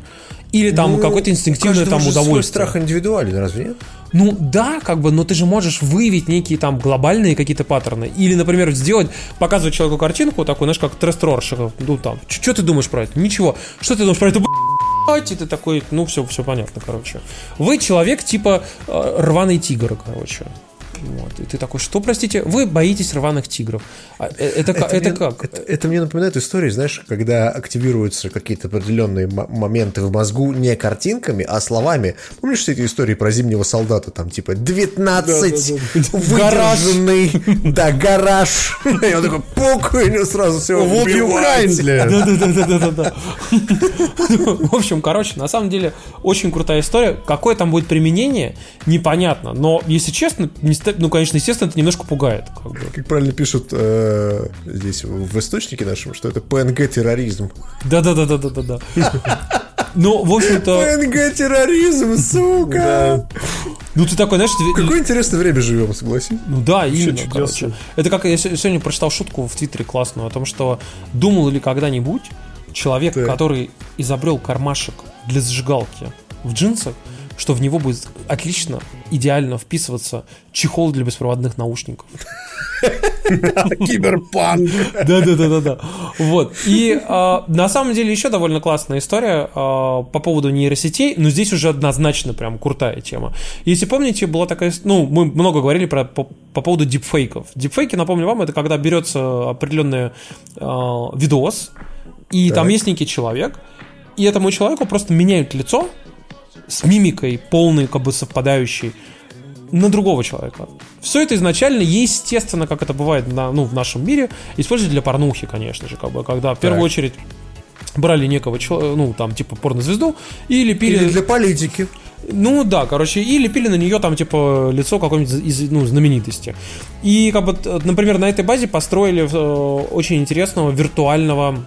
S2: Или там
S3: Ну,
S2: какое-то инстинктивное
S3: каждого
S2: там удовольствие.
S3: страх индивидуален, разве нет?
S2: Ну да, как бы, но ты же можешь выявить некие там глобальные какие-то паттерны. Или, например, сделать, показывать человеку картинку, такую, знаешь, как Трест Роршах. Ну там, что ты думаешь про это? Ничего. Что ты думаешь про это? Блядь, И ты такой, ну все, все понятно, короче. Вы человек типа э, рваный тигр, короче. Вот. И ты такой, что, простите, вы боитесь рваных тигров. А, э, это, ка- это,
S3: мне,
S2: как?
S3: Это, это мне напоминает историю, знаешь, когда активируются какие-то определенные моменты в мозгу не картинками, а словами. Помнишь все эти истории про зимнего солдата? Там типа 19 выдержанный, да, гараж. И он такой, и у него сразу все
S4: Вот kindly.
S2: Да-да-да-да-да-да. В общем, короче, на самом деле очень крутая история. Какое там будет применение, непонятно. Но, если честно, ста- ну, конечно, естественно, это немножко пугает. как бы.
S3: Как правильно пишут э, здесь в источнике нашем, что это ПНГ-терроризм.
S2: Да-да-да-да-да-да. Ну, в общем-то,
S3: ПНГ-терроризм, сука!
S2: ну ты такой, знаешь,
S3: Какое интересное время живем, согласись.
S2: Ну да, именно, короче. Это как я се- сегодня прочитал шутку в Твиттере классную о том, что думал ли когда-нибудь человек, который изобрел кармашек для зажигалки в джинсах, что в него будет отлично, идеально вписываться чехол для беспроводных наушников.
S4: Киберпанк.
S2: Да, да, да, да, да. Вот. И а, на самом деле еще довольно классная история а, по поводу нейросетей, но здесь уже однозначно прям крутая тема. Если помните, была такая, ну, мы много говорили про по, по поводу дипфейков. Дипфейки, напомню вам, это когда берется определенный а, видос, и там
S3: Так.
S2: есть некий человек, и этому человеку просто меняют лицо с мимикой полной, как бы совпадающей на другого человека. Все это изначально, естественно, как это бывает на, ну, в нашем мире, используют для порнухи, конечно же, как бы, когда в первую
S3: Так.
S2: очередь брали некого человека, ну, там, типа, порнозвезду, и лепили...
S3: Или для политики.
S2: Ну да, короче, и лепили на нее там типа лицо какой-нибудь из ну, знаменитости. И как бы, например, на этой базе построили э, очень интересного виртуального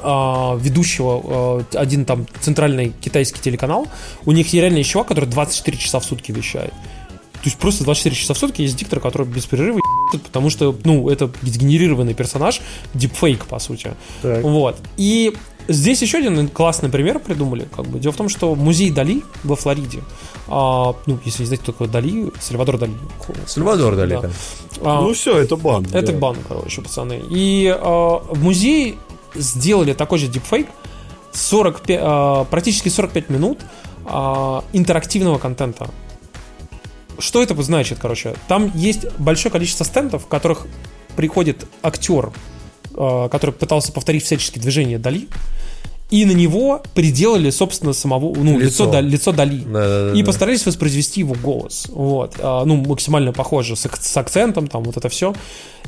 S2: ведущего э, один там центральный китайский телеканал. У них реально есть чувак, который 24 часа в сутки вещает. То есть просто 24 часа в сутки есть диктор, который без перерыва потому что, ну, это сгенерированный персонаж, дипфейк, по сути.
S3: Так.
S2: Вот. И здесь еще один классный пример придумали. Как бы. Дело в том, что музей Дали во Флориде, а, ну, если не знаете, кто такой Дали, Сальвадор Дали.
S3: Сальвадор Дали.
S2: Да.
S3: да.
S2: А,
S4: Ну все, это бан.
S2: это
S4: да.
S2: бан, короче, пацаны. И а, в музее сделали такой же дипфейк, 45, а, практически 45 минут а, интерактивного контента. Что это значит, короче? Там есть большое количество стендов, в которых приходит актер, а, который пытался повторить всяческие движения Дали, и на него приделали, собственно, самого, ну, лицо,
S3: Лицо.
S2: Дали- лицо Дали.
S3: Да-да-да.
S2: И постарались воспроизвести его голос. Вот. А, ну, максимально похоже, с, с акцентом, там, вот это все.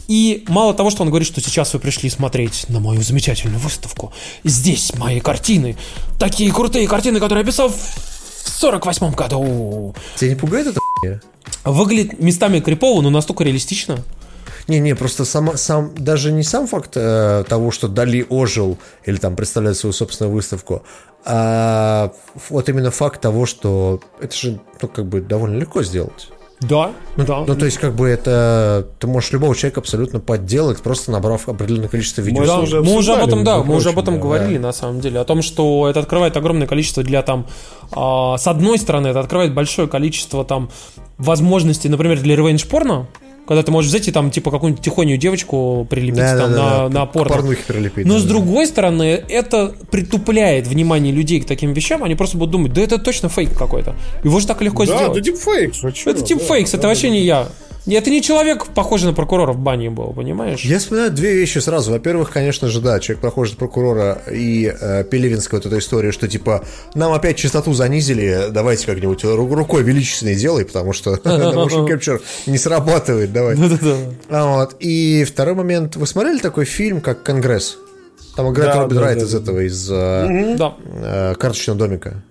S2: И мало того, что он говорит, что сейчас вы пришли смотреть на мою замечательную выставку, здесь мои картины, такие крутые картины, которые я писал в 48 году.
S3: Тебя не пугает это?
S2: Выглядит местами крипово, но настолько реалистично.
S3: Не-не, просто сама, сам, даже не сам факт э, того, что Дали ожил или там представляет свою собственную выставку, а вот именно факт того, что это же, ну, как бы довольно легко сделать.
S2: Да, да.
S3: Ну, то есть, как бы это... Ты можешь любого человека абсолютно подделать, просто набрав определенное количество видео.
S2: Да,
S4: уже
S2: мы уже об этом, да, мы уже об этом
S4: да.
S2: говорили на самом деле, о том, что это открывает огромное количество для там, а, с одной стороны, это открывает большое количество там возможностей, например, для ревенж порно, когда ты можешь взять и там типа какую-нибудь тихонюю девочку прилепить там на, на
S3: к
S2: порно.
S3: порнухе прилепить.
S2: Но
S3: да,
S2: с
S3: да.
S2: другой стороны, это притупляет внимание людей к таким вещам, они просто будут думать, да это точно фейк какой-то. Его же так легко
S4: Да,
S2: сделать.
S4: это дипфейкс. а
S2: это тип
S4: Да,
S2: это
S4: да,
S2: вообще
S4: да.
S2: не я. Это не человек, похожий на прокурора в бане был, понимаешь?
S3: Я вспоминаю две вещи сразу. Во-первых, конечно же, да, человек похож на прокурора и э, Пелевинская вот эта история, что типа нам опять частоту занизили, давайте как-нибудь ру- рукой величественной делай, потому что motion capture не срабатывает, давай. А вот. И второй момент. Вы смотрели такой фильм, как «Конгресс»? Там играет
S4: Да,
S3: Робин
S4: да,
S3: Райт
S4: да,
S3: из этого, из э,
S2: Да.
S3: э, «Карточного домика».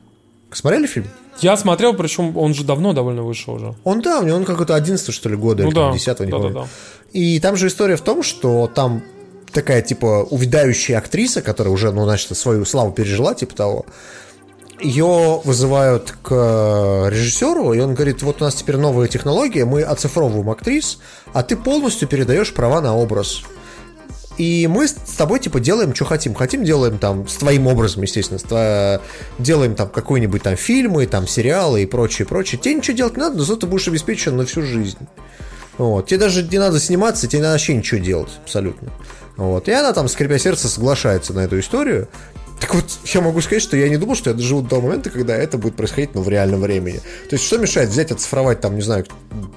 S3: Смотрели фильм?
S2: Я смотрел, причем он же давно довольно вышел уже.
S3: Он давний, он какой-то 11 что ли года,
S2: Ну
S3: или
S2: да,
S3: 10 не
S2: да,
S3: помню.
S2: да, да.
S3: И там же история в том, что там такая, типа, увядающая актриса, которая уже, ну, значит, свою славу пережила, типа того, ее вызывают к режиссеру, и он говорит, вот у нас теперь новая технология, мы оцифровываем актрис, а ты полностью передаешь права на образ. И мы с тобой, типа, делаем, что хотим. Хотим, делаем там с твоим образом, естественно. тво- Делаем там какой-нибудь там фильмы, там сериалы и прочее, прочее. Тебе ничего делать не надо, но зато ты будешь обеспечен на всю жизнь. Вот. Тебе даже не надо сниматься, тебе не надо вообще ничего делать, абсолютно. Вот. И она там, скрипя сердце, соглашается на эту историю. Так вот, я могу сказать, что я не думал, что я доживу до того момента, когда это будет происходить, ну, в реальном времени. То есть, что мешает взять, оцифровать, там, не знаю,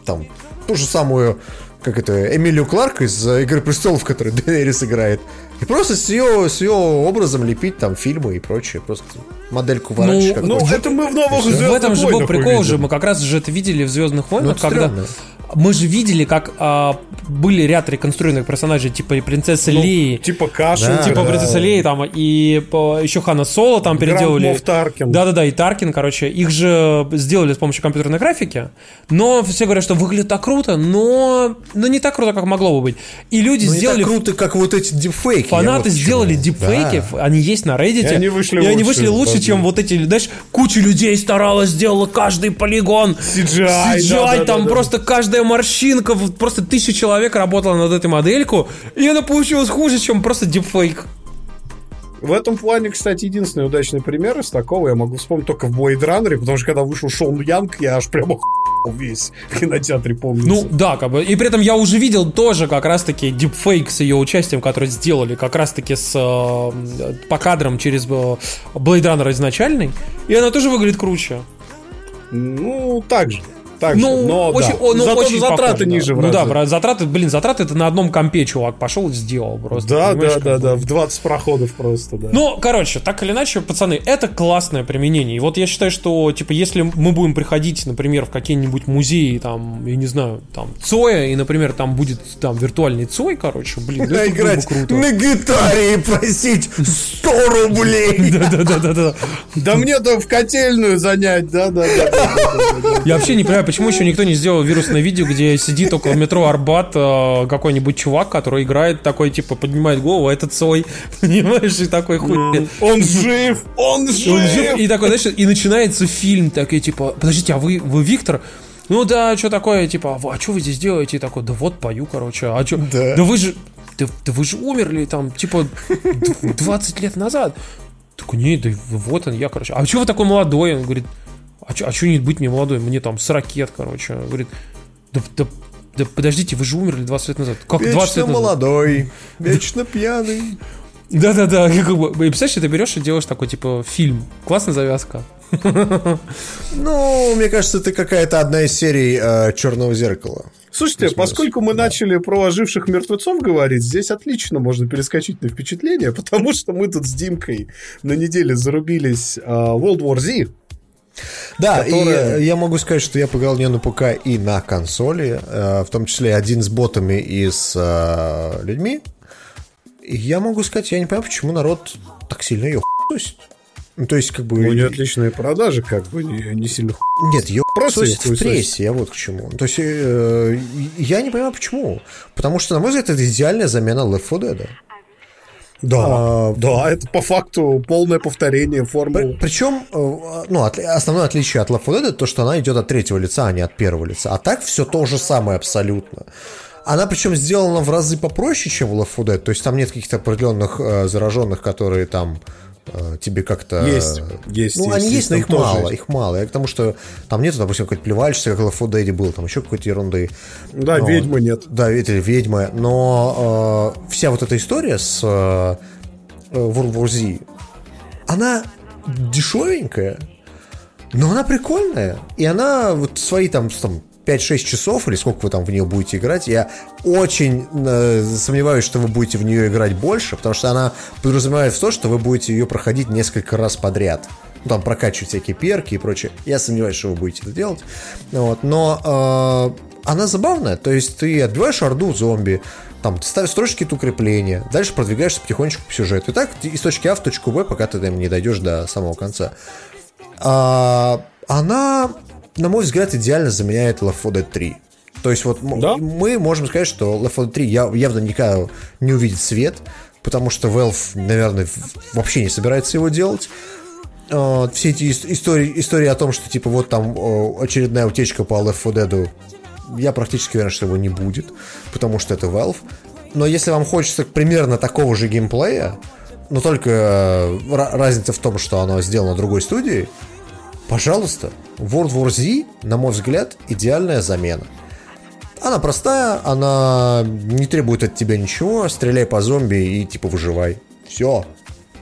S3: там, ту же самую, как это, Эмилию Кларк из э, «Игры престолов», который Дейнерис играет, и просто с ее, с ее образом лепить там фильмы и прочее, просто модельку ворачивать.
S4: Ну,
S3: хочешь.
S4: это мы в новых
S2: В
S4: «Звездных
S2: этом же был
S4: войнах»
S2: прикол
S4: увидим.
S2: же, мы как раз же это видели в Звездных войнах,
S3: это
S2: когда
S3: стрёмно.
S2: Мы же видели, как а, были ряд реконструированных персонажей, типа принцессы Леи,
S4: Типа Кашин.
S3: Да,
S2: типа
S3: да.
S2: принцессы Леи, там, и по- еще Хана Соло там переделали.
S4: Мофф Таркин.
S2: Да-да-да, и Таркин, короче, их же сделали с помощью компьютерной графики, но все говорят, что выглядит так круто, но, но не так круто, как могло бы быть. И люди
S3: Ну, не
S2: сделали...
S3: так круто, как вот эти дипфейки.
S2: Фанаты
S3: вот
S2: сделали дипфейки,
S3: Да.
S2: они есть на Reddit.
S4: И они вышли
S2: и они
S4: лучше,
S2: вышли лучше,
S4: да,
S2: чем
S4: да.
S2: вот эти, знаешь, куча людей старалась, сделала каждый полигон.
S4: CGI,
S2: CGI,
S4: да, да,
S2: там
S4: да, да.
S2: просто каждая морщинка, вот просто тысяча человек работала над этой модельку, и она получилась хуже, чем просто дипфейк.
S4: В этом плане, кстати, единственный удачный пример из такого я могу вспомнить только в Blade Runner, потому что когда вышел Шон Янг, я аж прямо весь в кинотеатре, помню.
S2: Ну, да, как бы. И при этом я уже видел тоже как раз-таки дипфейк с ее участием, который сделали как раз-таки с э, по кадрам через э, Blade Runner изначальный. И она тоже выглядит круче.
S4: ну так же. Так
S2: Ну,
S4: же, но
S2: очень,
S4: да.
S2: о, ну,
S4: Зато
S2: очень
S4: затраты
S2: похоже,
S4: ниже
S2: да.
S4: в
S2: Ну да, затраты, блин, затраты это на одном компе чувак пошел и сделал просто.
S4: Да, да, да, да, в 20 проходов просто, да.
S2: Ну, короче, так или иначе, пацаны, это классное применение. И вот я считаю, что, типа, если мы будем приходить, например, в какие-нибудь музеи, там, я не знаю, там, Цоя, и, например, там будет там виртуальный Цой, короче, блин, ну, было бы
S3: играть
S2: круто.
S3: на гитаре и просить 100 рублей.
S2: Да-да-да-да.
S4: Да мне-то в котельную занять, да, да, да, да, да, да, да.
S2: Я вообще не понимаю, почему еще никто не сделал вирусное видео, где сидит около метро Арбат э, какой-нибудь чувак, который играет такой, типа, поднимает голову, а это Цой, понимаешь, и такой хуй.
S4: Он жив! Он
S2: жив! И такой, знаешь, и начинается фильм, такой, типа, подождите, а вы, вы Виктор? Ну да, что такое, типа, а что вы здесь делаете? И такой, да вот, пою, короче, а что?
S3: Да.
S2: Да вы же, да, да вы же умерли там, типа, д- 20 лет назад. Такой, нет, да вот он, я, короче. А что вы такой молодой? Он говорит, а что а чё не быть мне молодой? Мне там с ракет, короче. Говорит, да, да, да подождите, вы же умерли 20 лет назад. Как 20
S3: Вечно
S2: лет назад?
S3: молодой, вечно пьяный.
S2: Да-да-да, и как бы, и представляешь, ты берешь и делаешь такой, типа, фильм. Классная завязка.
S3: Ну, мне кажется, это какая-то одна из серий э, Черного зеркала.
S4: Слушайте, поскольку мы начали про оживших мертвецов говорить, здесь отлично можно перескочить на впечатление, потому что мы тут с Димкой на неделе зарубились а, World War Z.
S3: Да,
S4: Которая-
S3: и я могу сказать, что я поиграл не на ПК и на консоли, э, в том числе один с ботами и с э, людьми. И я могу сказать, я не понимаю, почему народ так сильно ее хуесосит. Ну, то есть, как бы...
S4: У нее отличные продажи, как бы не, не сильно
S3: Нет, ее
S4: Просто
S3: в прессе, я вот к чему. То есть, э, я не понимаю, почему. Потому что, на мой взгляд, это идеальная замена Left 4 Dead.
S4: Да,
S3: А,
S4: да, это по факту полное повторение формулы.
S3: Причем, э, ну, отли- основное отличие от Left 4 Dead то, что она идет от третьего лица, а не от первого лица. А так все то же самое абсолютно. Она причем сделана в разы попроще, чем в Left 4 Dead. То есть там нет каких-то определенных э, зараженных, которые там тебе как-то...
S4: Есть, есть,
S3: Ну,
S4: есть,
S3: они
S4: есть,
S3: есть, но их мало,
S4: есть.
S3: их мало. Я к тому, что там нету, допустим, какой-то плевальщицы, как Left 4 Dead был, там еще какой-то ерунды.
S4: Да,
S3: Ну,
S4: ведьмы нет.
S3: Да, это ведьмы. Но э, вся вот эта история с э, э, World War Z, она дешевенькая, но она прикольная. И она вот свои там, там 5-6 часов, или сколько вы там в нее будете играть, я очень э, сомневаюсь, что вы будете в нее играть больше, потому что она подразумевает в то, что вы будете ее проходить несколько раз подряд. Ну, там прокачивать всякие перки и прочее. Я сомневаюсь, что вы будете это делать. Вот. Но э, она забавная. То есть ты отбиваешь орду зомби, там, строишь какие-то укрепления, дальше продвигаешься потихонечку по сюжету. И так из точки А в точку Б, пока ты там не дойдешь до самого конца. А, она, на мой взгляд, идеально заменяет Left 4 Dead 3. То есть вот
S4: Да.
S3: мы можем сказать, что Left 4 Dead 3 я- явно никогда не увидит свет, потому что Valve, наверное, вообще не собирается его делать. А, Все эти ис- истории, истории о том, что типа вот там очередная утечка по Left 4 Dead, я практически уверен, что его не будет, потому что это Valve. Но если вам хочется примерно такого же геймплея, но только э, ра- разница в том, что оно сделано другой студией, пожалуйста, World War Z, на мой взгляд, идеальная замена. Она простая, она не требует от тебя ничего, стреляй по зомби и типа выживай. Все.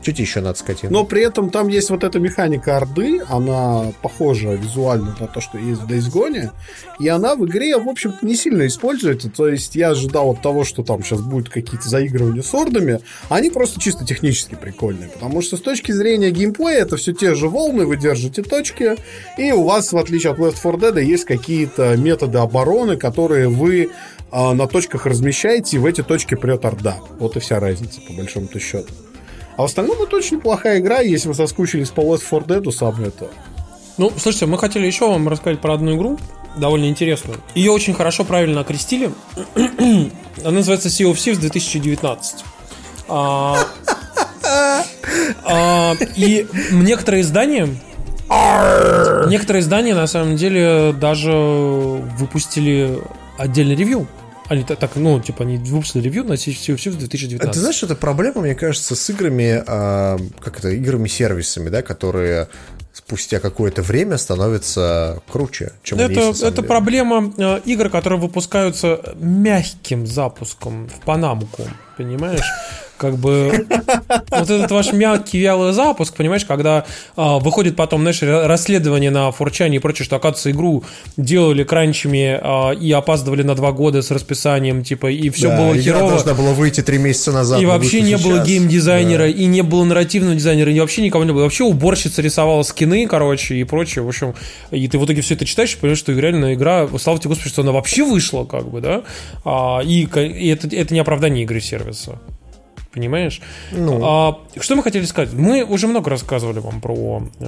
S3: Что тебе еще надо, скотина?
S4: Но при этом там есть вот эта механика Орды, она похожа визуально на то, что есть в Days и она в игре, в общем не сильно используется. То есть я ожидал от того, что там сейчас будут какие-то заигрывания с ордами, они просто чисто технически прикольные. Потому что с точки зрения геймплея это все те же волны, вы держите точки, и у вас, в отличие от Left 4 Dead, есть какие-то методы обороны, которые вы а, на точках размещаете, и в эти точки прет Орда. Вот и вся разница, по большому-то счету. А в остальном это очень неплохая игра, если вы соскучились по Left 4 Dead, самое то.
S2: Ну, слушайте, мы хотели еще вам рассказать про одну игру, довольно интересную. Ее очень хорошо, правильно окрестили. Она называется Sea of Thieves 2019. А, а, и некоторые издания, некоторые издания на самом деле даже выпустили отдельный ревью. Они так, ну, типа, они выпустили ревью на of Thieves 2019.
S3: Ты знаешь, что это проблема, мне кажется, с играми, а, как это, играми-сервисами, да, которые спустя какое-то время становятся круче, чем
S2: Это,
S3: есть
S2: это
S3: деле.
S2: проблема э, игр, которые выпускаются мягким запуском в Панамку, понимаешь? Как бы вот этот ваш мягкий вялый запуск, понимаешь, когда а, выходит потом, знаешь, ра- расследование на форчане и прочее, что, оказывается, игру делали кранчами а, и опаздывали на два года с расписанием, типа, и все
S3: Да,
S2: было
S3: игра
S2: херово.
S3: должна была выйти три месяца назад.
S2: И
S3: но
S2: вообще не было
S3: сейчас.
S2: геймдизайнера,
S3: Да.
S2: и не было нарративного дизайнера, и вообще никого не было. Вообще уборщица рисовала скины, короче, и прочее. В общем, и ты в итоге все это читаешь и понимаешь, что реально игра, слава тебе, Господи, что она вообще вышла, как бы, да? А, и и это, это не оправдание игры сервиса. Понимаешь?
S3: Ну.
S2: А, что мы хотели сказать? Мы уже много рассказывали вам про а,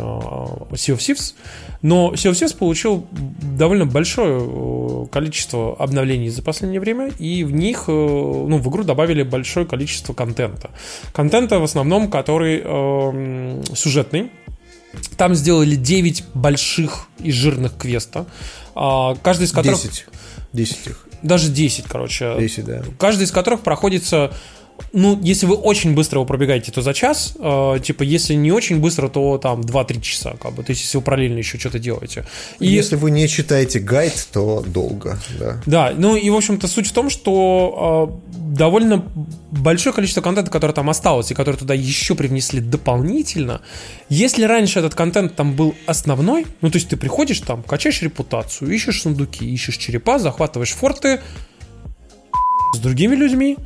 S2: Sea of Thieves, но Sea of Thieves получил довольно большое э, количество обновлений за последнее время, и в них, э, ну, в игру добавили большое количество контента. Контента в основном, который э, сюжетный, там сделали 9 больших и жирных квеста, а, каждый из которых...
S3: 10. 10 их.
S2: Даже 10, короче.
S3: 10, да.
S2: Каждый из которых проходится ну, если вы очень быстро его пробегаете, то за час. э, типа, если не очень быстро, то там 2-3 часа, как бы. То есть, если вы параллельно еще что-то делаете.
S3: И если вы не читаете гайд, то долго, да.
S2: Да, ну и, в общем-то, суть в том, что э, довольно большое количество контента, которое там осталось, и который туда еще привнесли дополнительно. Если раньше этот контент там был основной, ну, то есть ты приходишь там, качаешь репутацию, ищешь сундуки, ищешь черепа, захватываешь форты с другими людьми,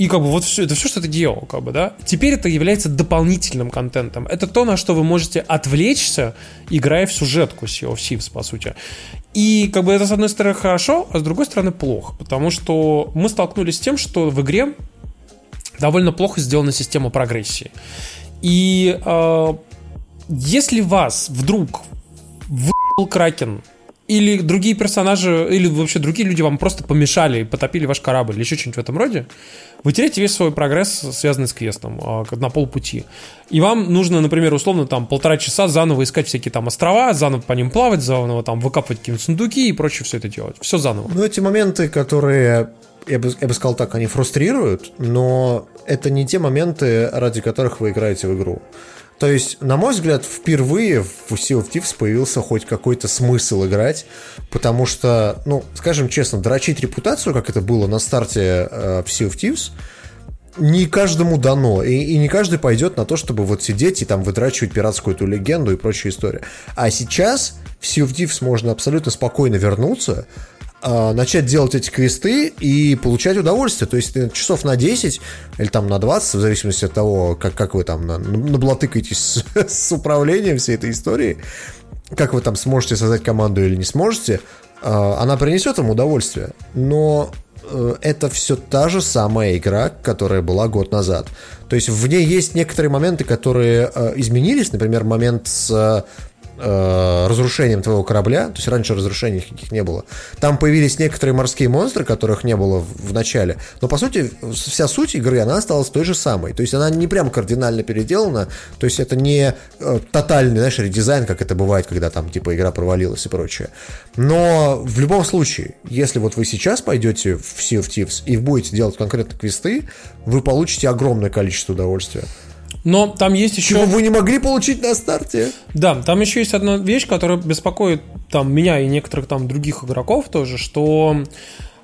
S2: и как бы вот все, это все, что ты делал, как бы, да. Теперь это является дополнительным контентом. Это то, на что вы можете отвлечься, играя в сюжетку Sea of Thieves, по сути. И как бы это с одной стороны хорошо, а с другой стороны плохо. Потому что мы столкнулись с тем, что в игре довольно плохо сделана система прогрессии. И э, если вас вдруг выебал Кракен, или другие персонажи, или вообще другие люди вам просто помешали, потопили ваш корабль, или еще что-нибудь в этом роде, вы теряете весь свой прогресс, связанный с квестом, а, на полпути. И вам нужно, например, условно, там, полтора часа заново искать всякие там острова, заново по ним плавать, заново там выкапывать какие-нибудь сундуки и прочее все это делать. Все заново.
S3: Ну, эти моменты, которые, я бы, я бы сказал так, они фрустрируют, но это не те моменты, ради которых вы играете в игру. То есть, на мой взгляд, впервые в Sea of Thieves появился хоть какой-то смысл играть, потому что, ну, скажем честно, дрочить репутацию, как это было на старте э, в Sea of Thieves, не каждому дано, и, и не каждый пойдет на то, чтобы вот сидеть и там выдрачивать пиратскую эту легенду и прочая история. А сейчас в Sea of Thieves можно абсолютно спокойно вернуться, начать делать эти квесты и получать удовольствие. То есть часов на 10 или там на 20, в зависимости от того, как, как вы там наблатыкаетесь с, с управлением всей этой истории, как вы там сможете создать команду или не сможете, э, она принесет вам удовольствие. Но э, это все та же самая игра, которая была год назад. То есть в ней есть некоторые моменты, которые э, изменились. Например, момент с э, разрушением твоего корабля, то есть раньше разрушений никаких не было. Там появились некоторые морские монстры, которых не было в, в начале, но по сути вся суть игры, она осталась той же самой. То есть она не прям кардинально переделана, то есть это не э, тотальный, знаешь, редизайн, как это бывает, когда там типа игра провалилась и прочее. Но в любом случае, если вот вы сейчас пойдете в Sea of Thieves и будете делать конкретно квесты, вы получите огромное количество удовольствия.
S2: Но там есть еще...
S3: Чего вы не могли получить на старте?
S2: Да, там еще есть одна вещь, которая беспокоит там меня и некоторых там других игроков тоже, что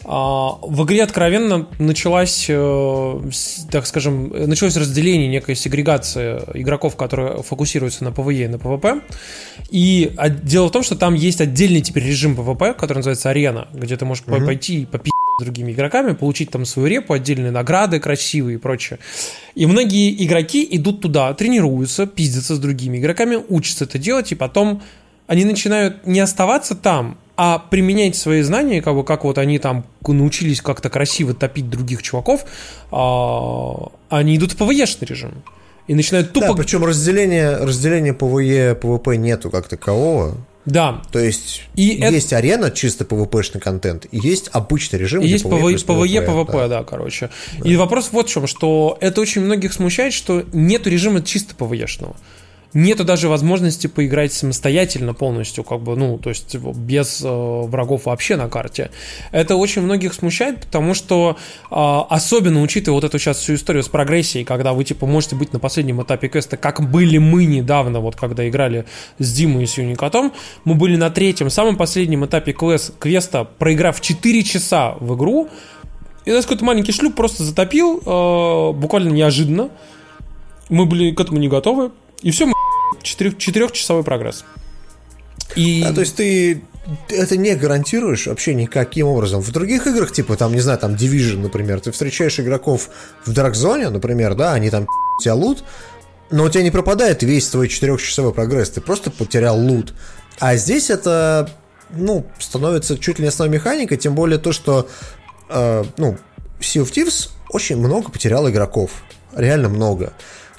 S2: а, в игре откровенно началась, э, так скажем, началось разделение, некая сегрегация игроков, которые фокусируются на PvE и на PvP. И дело в том, что там есть отдельный теперь режим PvP, который называется арена, где ты можешь угу. пойти и попить другими игроками, получить там свою репу, отдельные награды красивые и прочее. И многие игроки идут туда, тренируются, пиздятся с другими игроками, учатся это делать, и потом они начинают не оставаться там, а применять свои знания, как, бы, как вот они там научились как-то красиво топить других чуваков, а, они идут в PvE -шный режим. И начинают тупо...
S3: Да, причем разделение, разделение PvE, PvP нету как такового.
S2: Да.
S3: То есть и есть это... арена, чисто PvP -шный контент, и есть обычный режим.
S2: И есть PvE, PvE, PvP, да, да короче. Да. И вопрос вот в чем, что это очень многих смущает, что нету режима чисто PvE-шного нету даже возможности поиграть самостоятельно полностью, как бы, ну, то есть без э, врагов вообще на карте. Это очень многих смущает, потому что э, особенно учитывая вот эту сейчас всю историю с прогрессией, когда вы типа можете быть на последнем этапе квеста, как были мы недавно, вот когда играли с Димой и с Юникотом, мы были на третьем, самом последнем этапе квест, квеста, проиграв 4 часа в игру, и нас какой-то маленький шлюп просто затопил, э, буквально неожиданно. Мы были к этому не готовы. И все, мы четырехчасовой прогресс.
S3: И... А, то есть ты это не гарантируешь вообще никаким образом. В других играх, типа, там, не знаю, там, Division, например, ты встречаешь игроков в Dark Zone, например, да, они там тебя лут, но у тебя не пропадает весь твой четырехчасовой прогресс, ты просто потерял лут. А здесь это, ну, становится чуть ли не основной механикой, тем более то, что, э, ну, Sea of Thieves очень много потерял игроков. Реально много.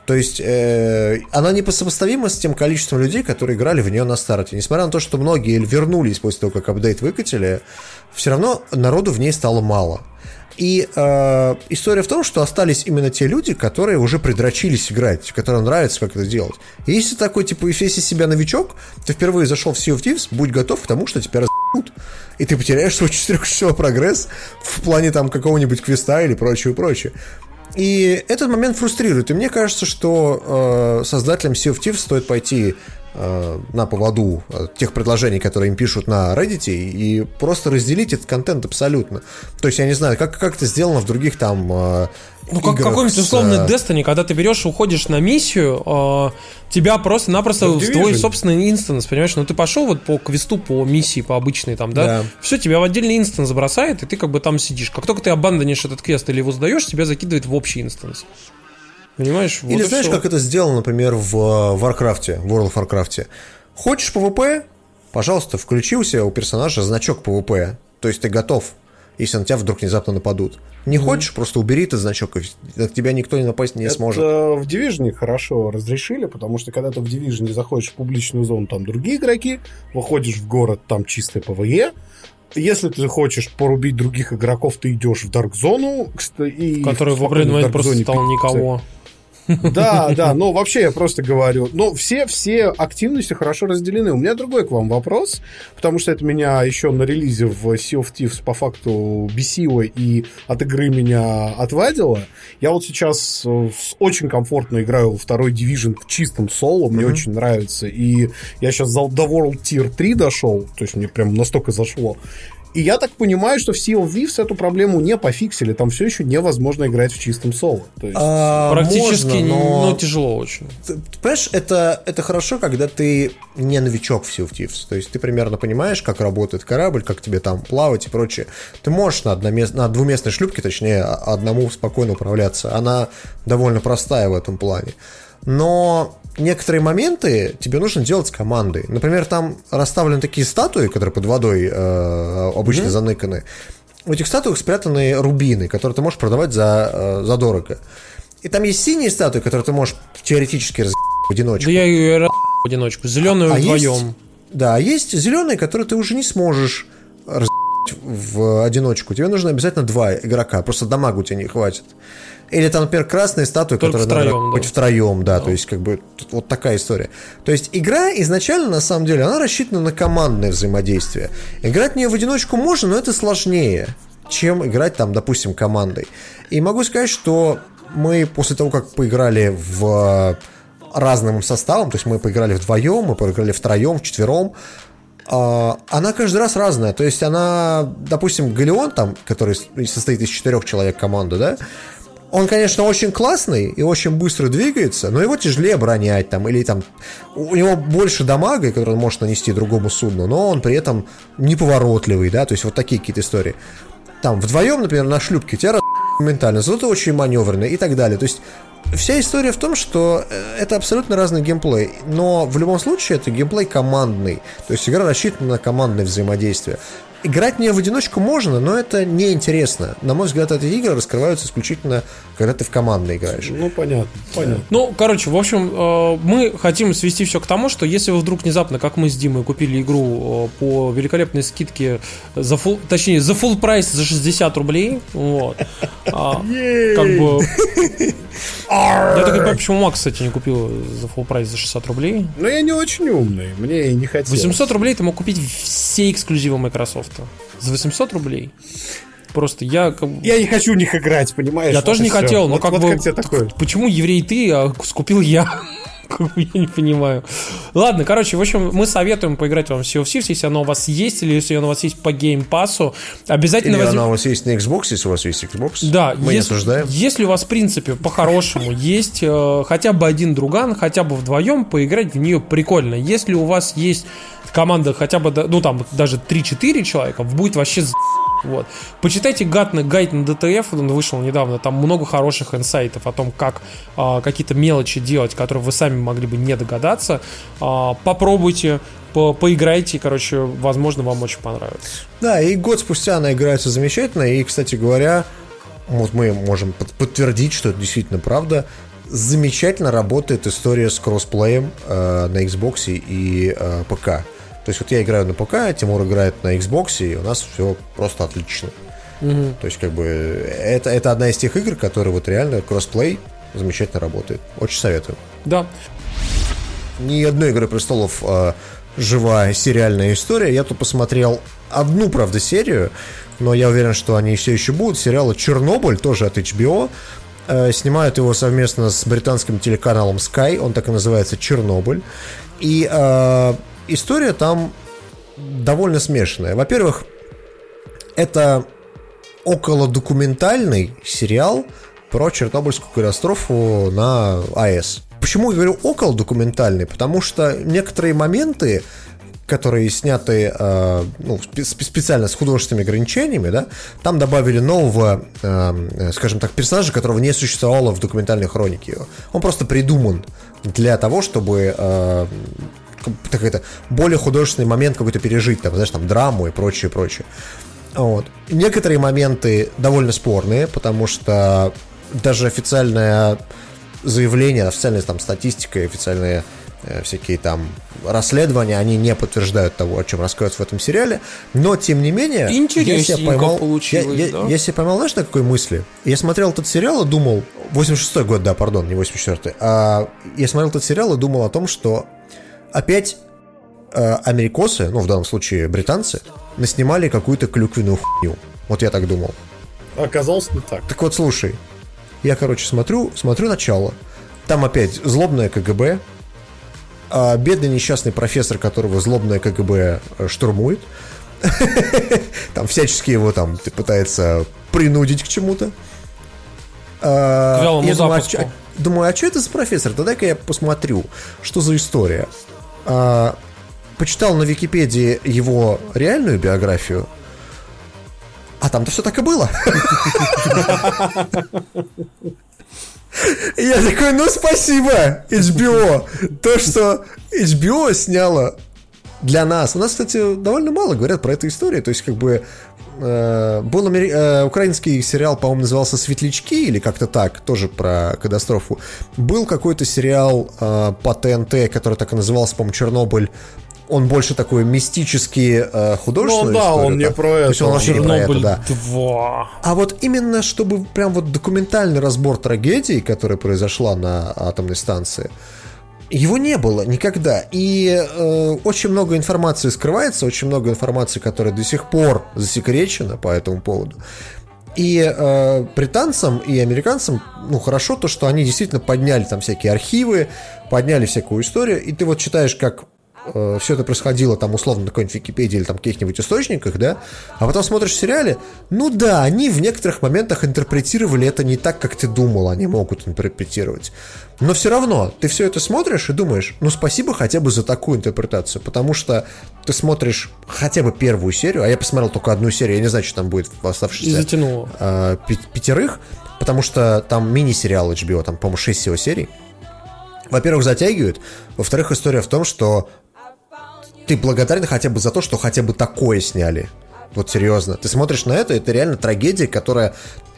S3: То есть э, она не сопоставима с тем количеством людей, которые играли в нее на старте. Несмотря на то, что многие вернулись после того, как апдейт выкатили, все равно народу в ней стало мало. И э, история в том, что остались именно те люди, которые уже придрочились играть, которым нравится, как это делать. И если такой, типа, если себя новичок, ты впервые зашел в Sea of Thieves, будь готов к тому, что тебя раз***ут, и ты потеряешь свой четырехчасовой прогресс в плане там какого-нибудь квеста или прочего, прочее. И этот момент фрустрирует. И мне кажется, что э, создателям Sea of Thieves стоит пойти э, на поводу э, тех предложений, которые им пишут на Reddit, и просто разделить этот контент абсолютно. То есть, я не знаю, как, как это сделано в других там э,
S2: ну, как какой-нибудь условный с... Destiny, когда ты берешь уходишь на миссию, э, тебя просто-напросто в твой собственный инстанс, понимаешь? Ну, ты пошел вот по квесту, по миссии, по обычной там, да? да. Все, тебя в отдельный инстанс бросает, и ты как бы там сидишь. Как только ты abandon ишь этот квест или его сдаешь, тебя закидывает в общий инстанс. Понимаешь?
S3: Вот или знаешь, все. как это сделано, например, в Warcraft, World of Warcraft. Хочешь PvP? Пожалуйста, включи у себя у персонажа значок PvP. То есть ты готов если на тебя вдруг внезапно нападут. Не хочешь, просто убери этот значок, и на тебя никто не напасть не
S4: Это
S3: сможет.
S4: в Division хорошо разрешили, потому что когда ты в Division заходишь в публичную зону, там другие игроки, выходишь в город, там чистое ПВЕ. Если ты хочешь порубить других игроков, ты идешь в Dark Zone, и
S2: Который в определенный момент просто стал никого.
S4: Да, да, но вообще я просто говорю, но все, все активности хорошо разделены. У меня другой к вам вопрос, потому что это меня еще на релизе в Sea of Thieves по факту бесило и от игры меня отвадило. Я вот сейчас э, очень комфортно играю во второй Division в чистом соло, мне очень нравится, и я сейчас до World Tier 3 дошел, то есть мне прям настолько зашло. И я так понимаю, что в Sea of Thieves эту проблему не пофиксили, там все еще невозможно играть в чистом соло. То есть...
S3: А,
S2: Практически,
S3: можно, но...
S2: но тяжело очень.
S3: Ты- Понимаешь, это, это хорошо, когда ты не новичок в Sea of Thieves. То есть ты примерно понимаешь, как работает корабль, как тебе там плавать и прочее. Ты можешь на, одномест... на двуместной шлюпке, точнее, одному спокойно управляться. Она довольно простая в этом плане. Но некоторые моменты тебе нужно делать с командой. Например, там расставлены такие статуи, которые под водой э, обычно заныканы. В этих статуях спрятаны рубины, которые ты можешь продавать за, э, за дорого. И там есть синие статуи, которые ты можешь теоретически раз в одиночку.
S2: Да я ее раз в одиночку. Зеленую
S3: А есть-
S2: вдвоем.
S3: Да, а есть зеленые, которые ты уже не сможешь раз в одиночку. Тебе нужно обязательно два игрока, просто дамагу тебе не хватит. Или там, например, красные статуи,
S2: Только
S3: которые надо
S2: втроем, да.
S3: быть втроем, да, то есть как бы вот такая история. То есть игра изначально, на самом деле, она рассчитана на командное взаимодействие. Играть в нее в одиночку можно, но это сложнее, чем играть там, допустим, командой. И могу сказать, что мы после того, как поиграли в разным составом, то есть мы поиграли вдвоем, мы поиграли втроем, вчетвером, а, она каждый раз разная. То есть она, допустим, Галеон, там, который состоит из четырех человек команды, да, он, конечно, очень классный и очень быстро двигается, но его тяжелее оборонять там, или там у него больше дамага, который он может нанести другому судну, но он при этом неповоротливый, да, то есть вот такие какие-то истории. Там вдвоем, например, на шлюпке тебя раз моментально, зато ты очень маневренный и так далее. То есть вся история в том, что э, это абсолютно разный геймплей, но в любом случае это геймплей командный, то есть игра рассчитана на командное взаимодействие. Играть в нее в одиночку можно, но это неинтересно. На мой взгляд, эти игры раскрываются исключительно, когда ты в командно играешь.
S4: Ну, понятно, понятно.
S2: Ну, короче, в общем, э, мы хотим свести все к тому, что если вы вдруг внезапно, как мы с Димой, купили игру э, по великолепной скидке, за full, точнее, за full прайс за 60 рублей, вот, а, как бы... Я так не понимаю, почему Макс, кстати, не купил за full прайс за 60 рублей.
S4: Но я не очень умный, мне и не хотелось.
S2: 800 рублей ты мог купить все эксклюзивы Microsoft. За 800 рублей. Просто я
S4: Я не хочу в них играть, понимаешь?
S2: Я
S4: Вот
S2: тоже не
S4: всё.
S2: хотел, но
S4: вот,
S2: как
S4: вот
S2: бы...
S4: как тебе такое?
S2: Почему еврей ты, а скупил я? Я не понимаю. Ладно, короче, в общем, мы советуем поиграть вам в Sea of Thieves, если оно у вас есть, или если оно у вас есть по геймпасу. Обязательно
S3: Или
S2: возьм-
S3: она у вас есть на Xbox, если у вас есть Xbox.
S2: Да,
S3: мы не
S2: если,
S3: осуждаем.
S2: если у вас, в принципе, по-хорошему есть э, хотя бы один друган, хотя бы вдвоем, поиграть в нее прикольно. Если у вас есть команда хотя бы, ну там даже 3-4 человека, будет вообще за- вот. Почитайте гайд на, гайд на DTF, он вышел недавно, там много хороших инсайтов о том, как а, какие-то мелочи делать, которые вы сами могли бы не догадаться. А, попробуйте, по- поиграйте, короче, возможно, вам очень понравится.
S3: Да, и год спустя она играется замечательно. И, кстати говоря, вот мы можем под- подтвердить, что это действительно правда. Замечательно работает история с кроссплеем э, на Xbox и э, ПК. То есть вот я играю на ПК, Тимур играет на Xbox, и у нас все просто отлично. То есть как бы это, это одна из тех игр, которые вот реально кроссплей замечательно работает. Очень советую.
S2: Да.
S3: ни одной Игры престолов э, живая сериальная история. Я тут посмотрел одну, правда, серию, но я уверен, что они все еще будут. Сериал Чернобыль, тоже от HBO. Э, снимают его совместно с британским телеканалом Sky. Он так и называется Чернобыль. И э, история там довольно смешанная. Во-первых, это около документальный сериал про Чернобыльскую катастрофу на АЭС. Почему я говорю около документальный? Потому что некоторые моменты, которые сняты э, ну, спе- спе- специально с художественными ограничениями, да, там добавили нового, э, скажем так, персонажа, которого не существовало в документальной хронике. Он просто придуман для того, чтобы э, как- так это более художественный момент какой-то пережить, там, знаешь, там, драму и прочее, прочее. Вот. Некоторые моменты довольно спорные, потому что даже официальное заявление, официальная там статистика официальные э, всякие там расследования, они не подтверждают того, о чем рассказывается в этом сериале, но тем не менее, я себя
S2: Интересненько
S3: поймал, я,
S2: получилось,
S3: я-
S2: да?
S3: я себя поймал, знаешь, на какой мысли? Я смотрел этот сериал и думал, 86-й год, да, пардон, не 84-й, а я смотрел этот сериал и думал о том, что опять э, америкосы, ну, в данном случае британцы, наснимали какую-то клюквенную хуйню. Вот я так думал.
S4: Оказалось не так.
S3: Так вот, слушай, я, короче, смотрю, смотрю начало. Там опять злобное КГБ, а бедный несчастный профессор, которого злобное КГБ э, штурмует. Там всячески его там пытается принудить к чему-то. А,
S2: К
S3: я думаю, а чё- Думаю, а что это за профессор? Да дай-ка я посмотрю, что за история. А, почитал на Википедии его реальную биографию, а там-то все так и было. Я такой, ну спасибо, HBO. То, что HBO сняла для нас. У нас, кстати, довольно мало говорят про эту историю. То есть, как бы, э, был амери- э, украинский сериал, по-моему, назывался «Светлячки» или как-то так, тоже про катастрофу. Был какой-то сериал э, по ТНТ, который так и назывался, по-моему, «Чернобыль». Он больше такой мистический, э, художественный.
S4: Ну да, он не про
S3: То есть он
S4: это.
S3: вообще не про это, да.
S2: 2.
S3: А вот именно чтобы прям вот документальный разбор трагедии, которая произошла на атомной станции, его не было никогда. И э, очень много информации скрывается, очень много информации, которая до сих пор засекречена по этому поводу. И э, британцам и американцам, ну, хорошо то, что они действительно подняли там всякие архивы, подняли всякую историю, и ты вот читаешь, как все это происходило там условно на какой-нибудь Википедии или там каких-нибудь источниках, да, а потом смотришь в сериале, ну да, они в некоторых моментах интерпретировали это не так, как ты думал, они могут интерпретировать. Но все равно, ты все это смотришь и думаешь, ну спасибо хотя бы за такую интерпретацию, потому что ты смотришь хотя бы первую серию, а я посмотрел только одну серию, я не знаю, что там будет в
S2: И
S3: оставшихся
S2: затянуло.
S3: э, пятерых, потому что там мини-сериал HBO, там, по-моему, 6 всего серий. Во-первых, затягивают. Во-вторых, история в том, что ты благодарен хотя бы за то, что хотя бы такое сняли. Вот серьезно. Ты смотришь на это, это реально трагедия, которая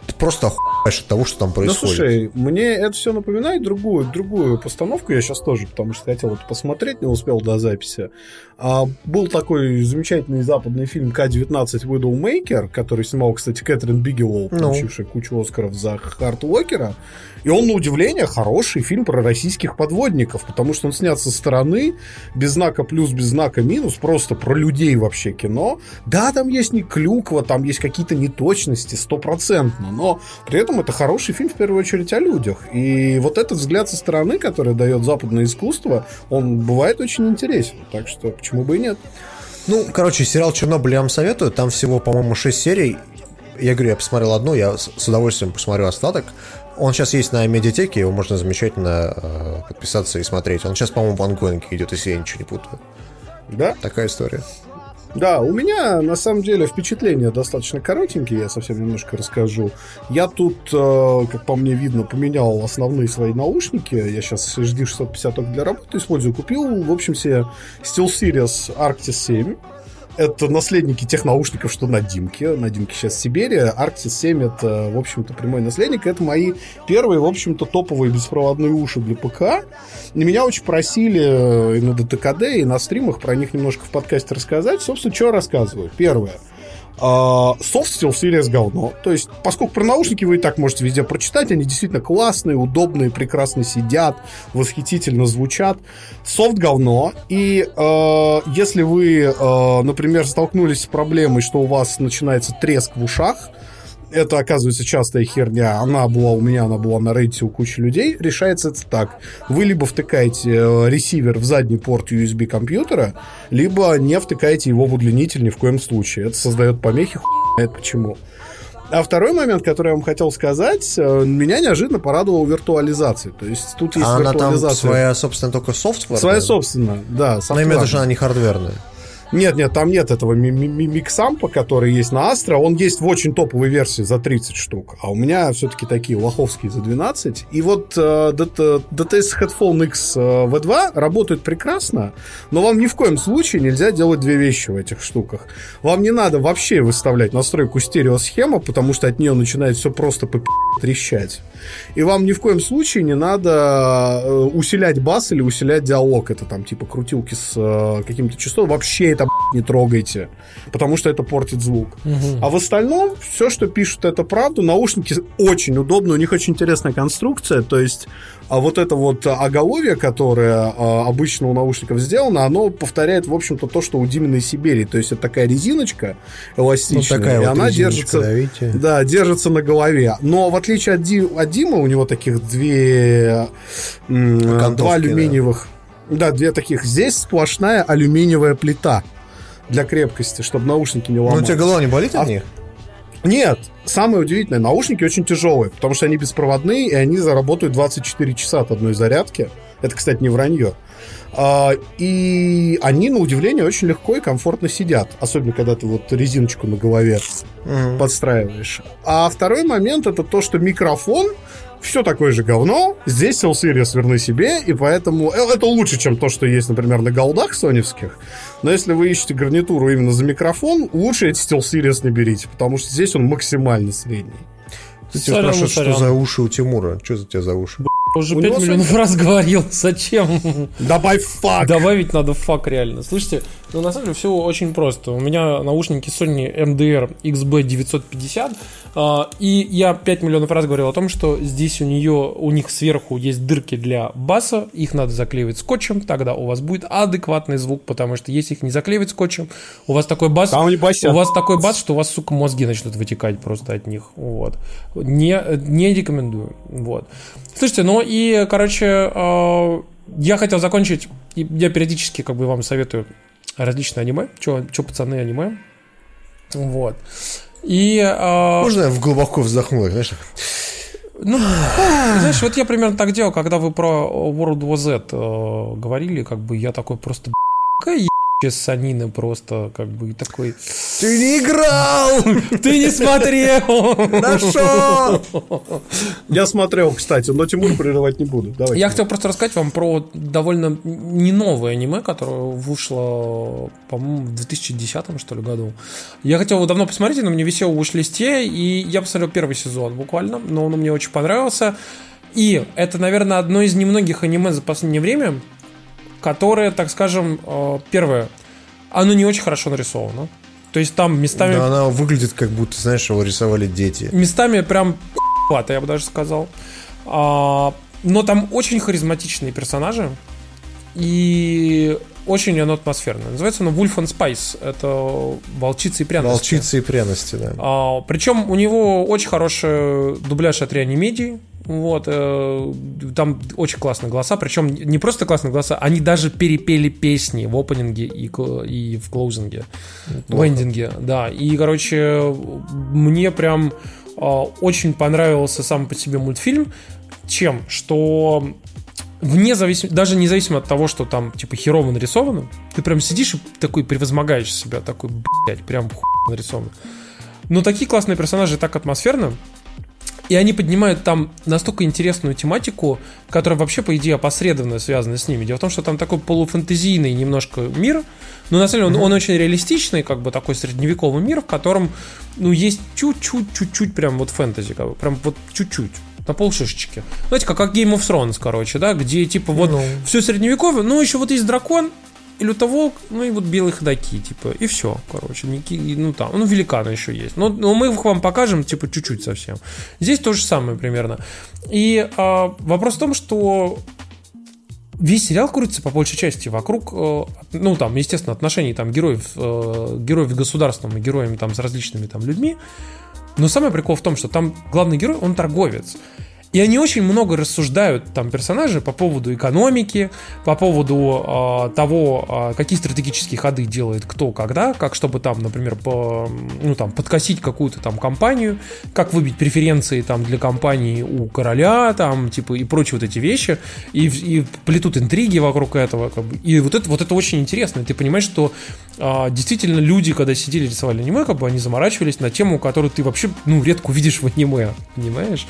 S3: ты просто охуеваешь от того, что там
S4: Ну,
S3: происходит.
S4: слушай, мне это все напоминает другую, другую постановку. Я сейчас тоже, потому что хотел это посмотреть, не успел до записи. А, был такой замечательный западный фильм К-19 Widowmaker, который снимал, кстати, Кэтрин Бигелоу,
S3: Ну.
S4: получившая кучу Оскаров за Харт Уокера. И он, на удивление, хороший фильм про российских подводников, потому что он снят со стороны, без знака плюс, без знака минус, просто про людей вообще кино. Да, там есть не клюква, там есть какие-то неточности, стопроцентно, но при этом это хороший фильм в первую очередь о людях. И вот этот взгляд со стороны, который дает западное искусство, он бывает очень интересен. Так что почему бы и нет?
S3: Ну, короче, сериал «Чернобыль» я вам советую. Там всего, по-моему, 6 серий. Я говорю, я посмотрел одну, я с удовольствием посмотрю остаток. Он сейчас есть на медиатеке, его можно замечательно э, подписаться и смотреть. Он сейчас, по-моему, в ангоинге идет, если я ничего не путаю.
S4: Да?
S3: Такая история.
S4: Да, у меня на самом деле впечатления достаточно коротенькие, я совсем немножко расскажу. Я тут, э, как по мне видно, поменял основные свои наушники. Я сейчас HD 650 только для работы использую. Купил, в общем, себе SteelSeries Arctis 7. Это наследники тех наушников, что на Димке. На Димке сейчас Сибирия. Arctis 7 это, в общем-то, прямой наследник. Это мои первые, в общем-то, топовые беспроводные уши для ПК. И меня очень просили э, и на ДТКД, и на стримах про них немножко в подкасте рассказать. Собственно, что рассказываю? Первое. Софт Steel Series говно. То есть, поскольку про наушники вы и так можете везде прочитать, они действительно классные, удобные, прекрасно сидят, восхитительно звучат. Софт говно. И э, если вы, э, например, столкнулись с проблемой, что у вас начинается треск в ушах, это, оказывается, частая херня. Она была у меня, она была на рейте у кучи людей. Решается это так. Вы либо втыкаете э, ресивер в задний порт USB компьютера, либо не втыкаете его в удлинитель ни в коем случае. Это создает помехи, хуй знает почему. А второй момент, который я вам хотел сказать, э, меня неожиданно порадовала виртуализация. То есть тут есть
S3: А она там
S4: виртуализация.
S3: своя, собственно, только софтвер?
S4: Своя собственная, да.
S3: Но в виду,
S4: софтварная.
S3: что она не хардверная.
S4: Нет, нет, там нет этого ми- ми- ми- миксампа, который есть на Astra. Он есть в очень топовой версии за 30 штук. А у меня все-таки такие лоховские за 12. И вот э, DT DTS Headphone X э, V2 работают прекрасно, но вам ни в коем случае нельзя делать две вещи в этих штуках. Вам не надо вообще выставлять настройку стереосхема, потому что от нее начинает все просто по трещать. И вам ни в коем случае не надо э, усилять бас или усилять диалог. Это там типа крутилки с э, каким-то частотом. Вообще это не трогайте, потому что это портит звук. А в остальном все, что пишут, это правда. Наушники очень удобны, у них очень интересная конструкция. То есть а вот это вот оголовье, которое а, обычно у наушников сделано, оно повторяет, в общем-то, то, что у Димина и Сибири. То есть это такая резиночка эластичная,
S3: Ну, такая
S4: и
S3: вот
S4: она держится,
S3: да, видите?
S4: да, держится на голове. Но в отличие от, Ди- от Димы, у него таких две
S3: Окантовки,
S4: два алюминиевых, да. две таких. Здесь сплошная алюминиевая плита для крепкости, чтобы наушники не
S3: Ну, у
S4: ломались.
S3: тебя голова не болит от
S4: А-
S3: них?
S4: Нет, самое удивительное, наушники очень тяжелые, потому что они беспроводные, и они заработают 24 часа от одной зарядки. Это, кстати, не вранье. А, и они, на удивление, очень легко и комфортно сидят. Особенно, когда ты вот резиночку на голове подстраиваешь. А второй момент это то, что микрофон все такое же говно. Здесь SteelSeries верны себе, и поэтому э, это лучше, чем то, что есть, например, на голдах соневских. Но если вы ищете гарнитуру именно за микрофон, лучше эти SteelSeries не берите, потому что здесь он максимально средний.
S3: Ты тебя спрашивают, что за уши у Тимура. Что за тебя за уши?
S2: Уже
S4: У
S2: 5
S4: него
S2: миллионов раз говорил. Зачем?
S4: Добавь фак!
S2: Добавить надо фак реально. Слушайте, ну на самом деле все очень просто. У меня наушники Sony MDR XB950, а, и я 5 миллионов раз говорил о том, что здесь у нее, у них сверху есть дырки для баса, их надо заклеивать скотчем, тогда у вас будет адекватный звук, потому что если их не заклеивать скотчем, у вас такой бас,
S4: Там басят.
S2: у вас такой бас, что у вас, сука, мозги начнут вытекать просто от них. Вот. Не, не рекомендую. Вот. Слушайте, ну и, короче, э, я хотел закончить. Я периодически как бы вам советую различные аниме. Че, пацаны, аниме. Вот. И... э,
S3: Можно я в глубоко вздохну, знаешь?
S2: ну, знаешь, вот я примерно так делал, когда вы про World War Z э, говорили, как бы я такой просто, какая ебучая санина просто, как бы такой,
S3: Ты не играл!
S2: ты не смотрел!
S3: Нашел!
S4: Я смотрел, кстати, но Тимур прерывать не буду. Давай.
S2: Я хотел просто рассказать вам про довольно не новое аниме, которое вышло, по-моему, в 2010 что ли году. Я хотел его давно посмотреть, но мне висел в уш-листе, и я посмотрел первый сезон буквально, но он мне очень понравился. И это, наверное, одно из немногих аниме за последнее время, которое, так скажем, э, первое, оно не очень хорошо нарисовано. То есть там местами,
S3: Да, она выглядит, как будто, знаешь, его рисовали дети.
S2: местами прям хвата, я бы даже сказал. А, но там очень харизматичные персонажи. И очень оно атмосферное. Называется оно Wolf and Spice. Это волчица и пряности.
S3: Волчицы и пряности, да.
S2: А, причем у него очень хороший дубляж от реанимедии. Вот, э, там очень классные голоса, причем не просто классные голоса, они даже перепели песни в опенинге и, и в клоузинге, в эндинге, да. И, короче, мне прям а, очень понравился сам по себе мультфильм, чем, что вне зависимости, даже независимо от того, что там типа херово нарисовано, ты прям сидишь и такой превозмогаешь себя, такой, блядь, прям хуй нарисовано. Но такие классные персонажи, так атмосферно, и они поднимают там настолько интересную тематику, которая вообще, по идее, опосредованно связана с ними. Дело в том, что там такой полуфантазийный немножко мир, но на самом деле он, он очень реалистичный, как бы такой средневековый мир, в котором, ну, есть чуть-чуть, чуть-чуть прям вот фэнтези, как бы, прям вот чуть-чуть. На полшишечки. Знаете, как, как Game of Thrones, короче, да, где типа вот
S3: Ну.
S2: все средневековье, ну еще вот есть дракон, и лютоволк, ну и вот белые ходаки, типа, и все, короче, ну там, ну великаны еще есть. Но, но мы их вам покажем, типа, чуть-чуть совсем. Здесь то же самое примерно. И а, вопрос в том, что весь сериал крутится по большей части вокруг, э, ну там, естественно, отношений там героев, э, героев с государством и героями там с различными там людьми. Но самый прикол в том, что там главный герой, он торговец. И они очень много рассуждают там персонажи по поводу экономики, по поводу э, того, э, какие стратегические ходы делает кто, когда, как чтобы там, например, по, ну, там, подкосить какую-то там компанию, как выбить преференции там для компании у короля, там, типа, и прочие вот эти вещи, и, и плетут интриги вокруг этого, как бы. и вот это, вот это очень интересно, ты понимаешь, что а, действительно люди, когда сидели рисовали аниме, как бы они заморачивались на тему, которую ты вообще, ну, редко увидишь в аниме, понимаешь?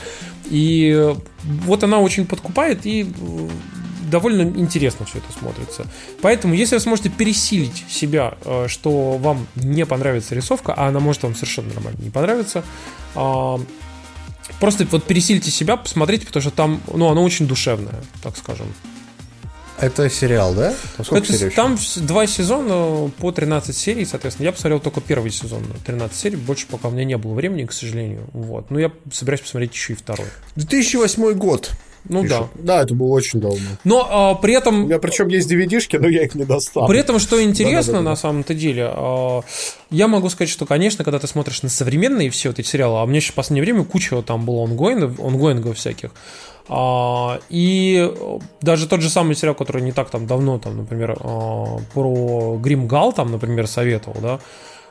S2: И вот она очень подкупает и э, довольно интересно все это смотрится. Поэтому, если вы сможете пересилить себя, э, что вам не понравится рисовка, а она может вам совершенно нормально не понравиться, а, просто вот пересилите себя, посмотрите, потому что там, ну, оно очень душевное, так скажем.
S3: Это сериал, да?
S2: Там, это, серий там два сезона по 13 серий, соответственно. Я посмотрел только первый сезон, 13 серий. Больше пока у меня не было времени, к сожалению. Вот. Но я собираюсь посмотреть еще и второй.
S3: 2008 год.
S2: Ну
S4: Пишет. да. Да, это было очень давно.
S2: Но а, при этом...
S4: У меня причем есть DVD-шки, но я их не достал.
S2: При этом, что интересно да, да, да, на самом-то деле, а, я могу сказать, что, конечно, когда ты смотришь на современные все эти сериалы, а мне сейчас в последнее время куча там было онгоингов, онгоингов всяких, и даже тот же самый сериал, который не так там давно, там, например, а, про Гримгал, там, например, советовал, да,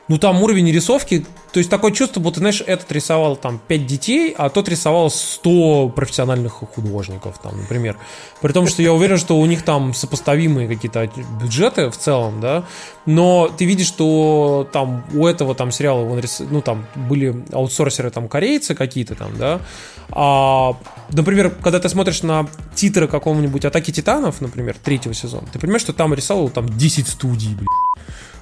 S2: ну там уровень рисовки, то есть такое чувство, будто, знаешь, этот рисовал там 5 детей, а тот рисовал 100 профессиональных художников, там, например. При том, что я уверен, что у них там сопоставимые какие-то бюджеты в целом, да, но ты видишь, что там у этого там сериала, он рис... ну там были аутсорсеры там корейцы какие-то там, да, а, например, когда ты смотришь на титры какого-нибудь Атаки Титанов, например, третьего сезона, ты понимаешь, что там рисовал там 10 студий, блин.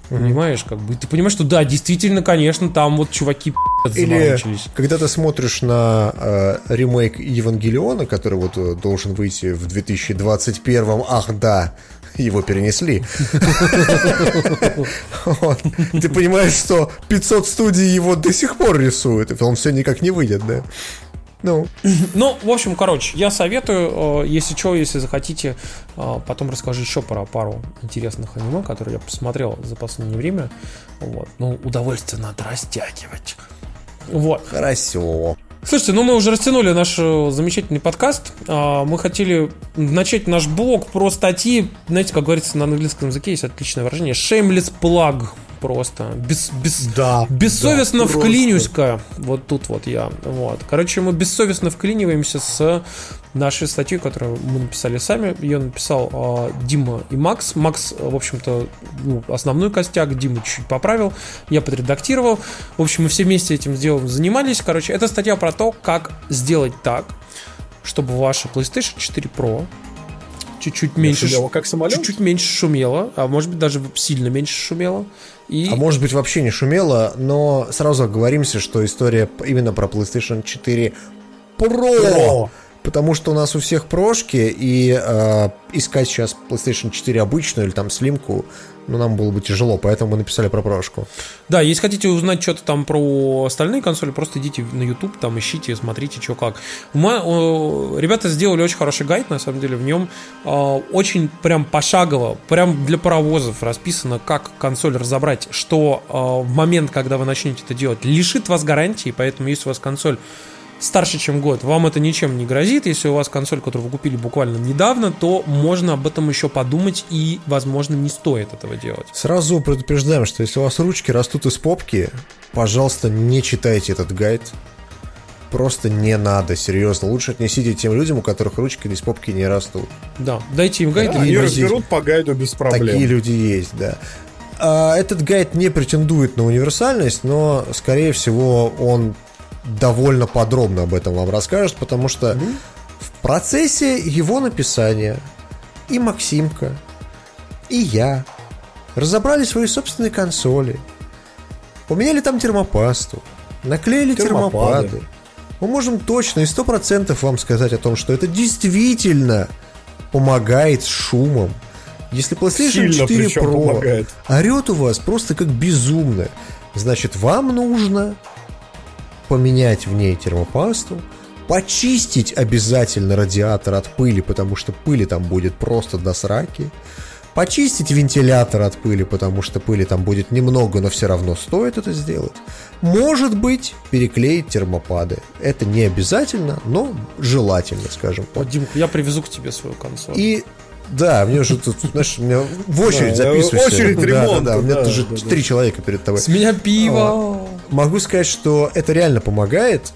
S2: Понимаешь, как бы ты понимаешь, что да, действительно, конечно, там вот чуваки
S3: Или когда ты смотришь на э, ремейк Евангелиона, который вот э, должен выйти в 2021, ах да, его перенесли. Ты понимаешь, что 500 студий его до сих пор рисуют, и он все никак не выйдет, да?
S2: Ну. ну, в общем, короче, я советую, э, если что, если захотите, э, потом расскажу еще про пару интересных аниме, которые я посмотрел за последнее время. Вот. Ну, удовольствие надо растягивать. Вот.
S3: Хорошо.
S2: Слушайте, ну мы уже растянули наш э, замечательный подкаст. А, мы хотели начать наш блог про статьи, знаете, как говорится на английском языке, есть отличное выражение, shameless plug просто. Без, без,
S3: да,
S2: бессовестно да, вклинюсь-ка. Вот тут вот я. Вот. Короче, мы бессовестно вклиниваемся с нашей статьей, которую мы написали сами. Ее написал э, Дима и Макс. Макс, в общем-то, ну, основной костяк, Дима чуть-чуть поправил, я подредактировал. В общем, мы все вместе этим делом занимались. Короче, это статья про то, как сделать так, чтобы ваша PlayStation 4 Pro чуть-чуть меньше,
S4: шумело, как самолет?
S2: чуть-чуть меньше шумело, а может быть даже сильно меньше шумело.
S3: И... А может быть вообще не шумело, но сразу оговоримся, что история именно про PlayStation 4 Pro. Pro. Потому что у нас у всех прошки, и э, искать сейчас PlayStation 4 обычную или там слимку ну, нам было бы тяжело, поэтому мы написали про прошку.
S2: Да, если хотите узнать что-то там про остальные консоли, просто идите на YouTube, там ищите, смотрите, что как. Мы, ребята сделали очень хороший гайд, на самом деле, в нем а, очень прям пошагово, прям для паровозов расписано, как консоль разобрать, что а, в момент, когда вы начнете это делать, лишит вас гарантии, поэтому если у вас консоль старше, чем год, вам это ничем не грозит. Если у вас консоль, которую вы купили буквально недавно, то можно об этом еще подумать и, возможно, не стоит этого делать.
S3: Сразу предупреждаем, что если у вас ручки растут из попки, пожалуйста, не читайте этот гайд. Просто не надо, серьезно. Лучше отнесите тем людям, у которых ручки из попки не растут.
S2: Да, дайте им гайд.
S4: Да, они разберут по гайду без проблем.
S3: Такие люди есть, да. А, этот гайд не претендует на универсальность, но, скорее всего, он довольно подробно об этом вам расскажет, потому что mm-hmm. в процессе его написания и Максимка, и я разобрали свои собственные консоли, поменяли там термопасту, наклеили термопады. термопады. Мы можем точно и сто процентов вам сказать о том, что это действительно помогает с шумом. Если PlayStation Сильно 4 Pro помогает. орет у вас просто как безумно, значит вам нужно поменять в ней термопасту, почистить обязательно радиатор от пыли, потому что пыли там будет просто до сраки, почистить вентилятор от пыли, потому что пыли там будет немного, но все равно стоит это сделать. Может быть, переклеить термопады. Это не обязательно, но желательно, скажем
S2: так. Димка, я привезу к тебе свою консоль.
S3: И да, мне уже тут, знаешь, мне в очередь да, записывайся.
S4: Очередь ремонта.
S3: Да, да, да, у меня уже да, три человека перед тобой.
S2: С меня пиво.
S3: Могу сказать, что это реально помогает.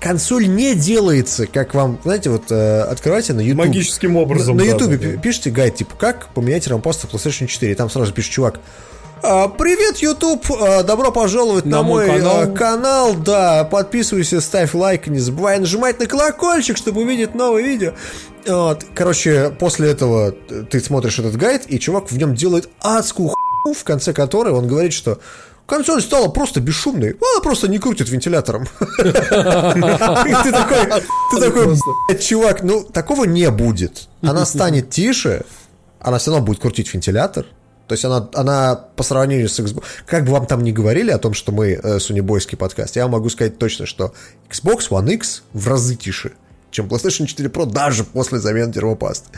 S3: Консоль не делается, как вам, знаете, вот э, открывайте на YouTube.
S4: Магическим образом.
S3: На, на YouTube да, да, пишите гайд, типа, как поменять рампаст в PlayStation 4. И там сразу пишет чувак, А, Привет, YouTube! А, Добро пожаловать на,
S2: На мой
S3: мой
S2: канал.
S3: а, канал. Да, подписывайся, ставь лайк, не забывай нажимать на колокольчик, чтобы увидеть новые видео. Вот. Короче, после этого ты смотришь этот гайд, и чувак в нем делает адскую хуйню, в конце которой он говорит, что консоль стала просто бесшумной, она просто не крутит вентилятором. Ты такой, ты такой, «Блядь, чувак, ну такого не будет. Она станет тише, она все равно будет крутить вентилятор. То есть она, она по сравнению с Xbox... Как бы вам там ни говорили о том, что мы э, сунебойский подкаст, я могу сказать точно, что Xbox One X в разы тише, чем PlayStation 4 Pro даже после замены термопасты.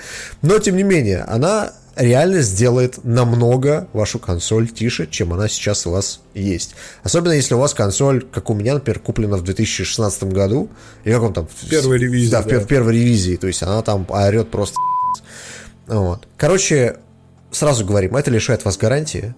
S3: Но, тем не менее, она реально сделает намного вашу консоль тише, чем она сейчас у вас есть. Особенно если у вас консоль, как у меня, например, куплена в 2016 году. И как он там? В
S4: первой ревизии,
S3: Да, в,
S4: да.
S3: в первой ревизии. То есть она там орет просто вот. Короче, сразу говорим, это лишает вас гарантии.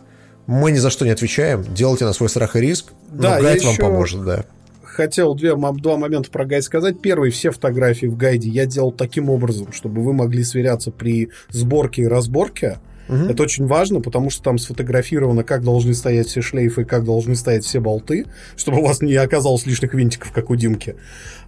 S3: Мы ни за что не отвечаем. Делайте на свой страх и риск. Но
S4: Да, я
S3: гайд вам
S4: еще-
S3: поможет, да.
S4: Хотел две, два момента про гайд сказать. Первый, все фотографии в гайде я делал таким образом, чтобы вы могли сверяться при сборке и разборке. Это очень важно, потому что там сфотографировано, как должны стоять все шлейфы, как должны стоять все болты, чтобы у вас не оказалось лишних винтиков, как у Димки.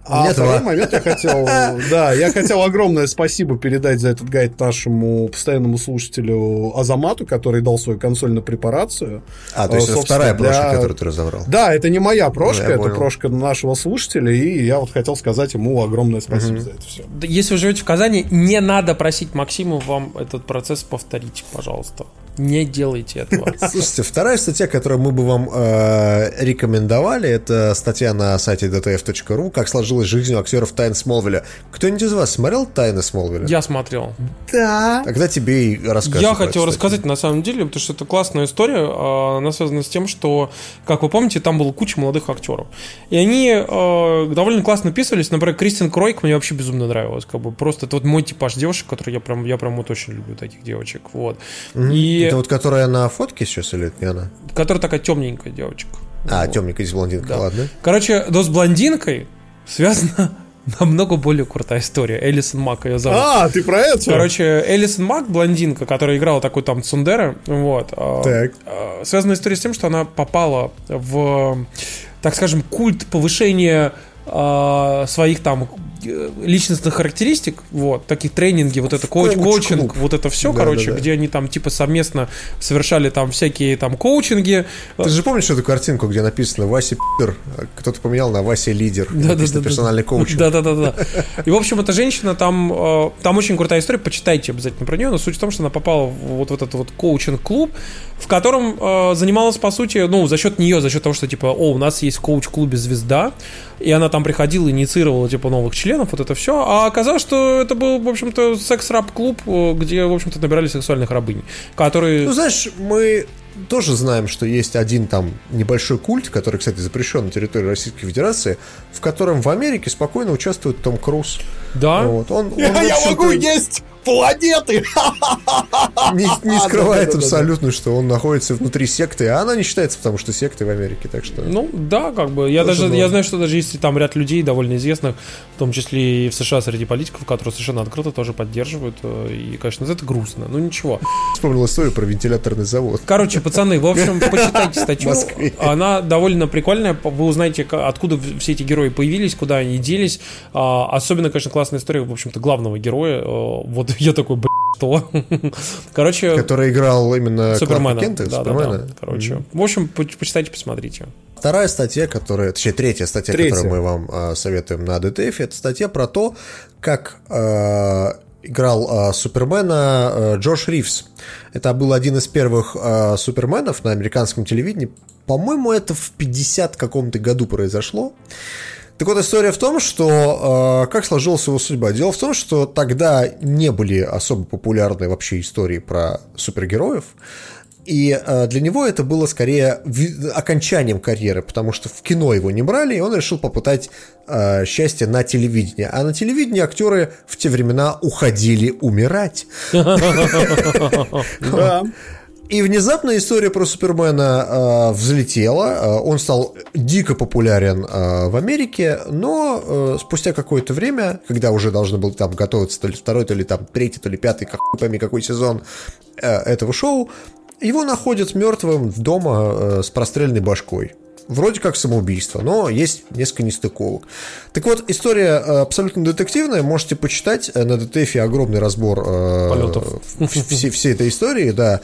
S4: А
S3: Нет,
S4: второй
S3: два.
S4: момент я хотел... Да, я хотел огромное спасибо передать за этот гайд нашему постоянному слушателю Азамату, который дал свою консоль на препарацию.
S3: А, то есть это вторая
S4: для-
S3: которую ты разобрал.
S4: да, это не моя прошка,
S3: Ну,
S4: это
S3: понял.
S4: прошка нашего слушателя, и я вот хотел сказать ему огромное спасибо за это все.
S2: Если вы живете в Казани, не надо просить Максиму вам этот процесс повторить, пожалуйста. Не делайте этого.
S3: Слушайте, вторая статья, которую мы бы вам э, рекомендовали, это статья на сайте dtf.ru «Как сложилась жизнь у актеров Тайн Смолвиля». Кто-нибудь из вас смотрел «Тайны Смолвиля»?
S2: Я смотрел.
S4: Да.
S3: Тогда тебе и расскажу.
S2: Я хотел
S3: статью.
S2: рассказать на самом деле, потому что это классная история. а, Она связана с тем, что, как вы помните, там было куча молодых актеров. И они э, довольно классно писались. Например, Кристин Кройк мне вообще безумно нравилась. Как бы просто это вот мой типаж девушек, который я прям, я прям вот очень люблю таких девочек. Вот. И
S3: Это вот которая на фотке сейчас или это не она?
S2: которая такая темненькая девочка.
S3: А,
S2: Вот.
S3: темненькая, здесь блондинка,
S2: Да.
S3: ладно.
S2: Короче, но с блондинкой связана намного более крутая история. Элисон Мак ее зовут.
S4: А, ты про это?
S2: Короче, Элисон Мак, блондинка, которая играла такой там Цундера, вот. а,
S3: Так.
S2: а, Связана история с тем, что она попала в, так скажем, культ повышения а, своих там личностных характеристик, вот, таких тренинги, вот это коуч, коучинг, вот это все,
S3: Да,
S2: короче,
S3: да, да.
S2: где они там типа совместно совершали там всякие там коучинги,
S3: Ты же помнишь эту картинку, где написано Вася Пидор, а кто-то поменял на Вася Лидер, написано персональный коуч.
S2: Да, да, да, да. И, в общем, эта женщина там, э, там очень крутая история, почитайте обязательно про нее, но суть в том, что она попала вот в этот вот коучинг-клуб, в котором э, занималась, по сути, ну, за счет нее, за счет того, что, типа, о, у нас есть в коуч-клубе звезда, и она там приходила, инициировала, типа, новых членов, вот это все, а оказалось, что это был, в общем-то, секс-раб-клуб, где, в общем-то, набирали сексуальных рабынь, которые...
S3: Ну, знаешь, мы тоже знаем, что есть один там небольшой культ, который, кстати, запрещен на территории Российской Федерации, в котором в Америке спокойно участвует Том Круз.
S2: Да,
S3: Вот. Он, он,
S4: Я, я могу есть планеты!
S3: не, не скрывает
S4: да-да-да-да.
S3: абсолютно, что он находится внутри секты, а она не считается, потому что секты в Америке, так что...
S2: Ну да, как бы. Я
S3: Тоже
S2: даже я знаю, что даже есть там ряд людей довольно известных, в том числе и в США среди политиков, которые совершенно открыто тоже поддерживают. э, И, конечно, это грустно. Ну ничего.
S3: Вспомнил историю про вентиляторный завод.
S2: Короче, пацаны, в общем, почитайте статью. Она довольно прикольная. Вы узнаете, откуда все эти герои появились, куда они делись. А, Особенно, конечно, классная история, в общем-то, главного героя. Э, Вот я такой, блин, что? Короче,
S3: Который играл именно
S2: Супермена.
S3: Кента,
S2: Да, да,
S3: Супермена.
S2: да. Короче, в общем, по- почитайте, посмотрите.
S3: Вторая статья, которая, точнее, третья статья,
S4: Третья.
S3: которую мы вам а, советуем на DTF, это статья про то, как а, играл а, Супермена а, Джош Ривз. Это был один из первых а, Суперменов на американском телевидении. По-моему, это в 50 каком-то году произошло. Так вот, история в том, что э, как сложилась его судьба. Дело в том, что тогда не были особо популярны вообще истории про супергероев. И э, для него это было скорее окончанием карьеры, потому что в кино его не брали, и он решил попытать э, счастье на телевидении. А на телевидении актеры в те времена уходили умирать. И внезапно история про Супермена э, взлетела. Э, он стал дико популярен э, в Америке, но э, спустя какое-то время, когда уже должны были там готовиться то ли второй, то ли там третий, то ли пятый, как пойми какой сезон э, этого шоу, Его находят мертвым дома э, с простреленной башкой. Вроде как самоубийство, но есть несколько нестыковок. Так вот, история э, абсолютно детективная. Можете почитать э, на ДТФ огромный разбор э, всей, всей этой истории, да.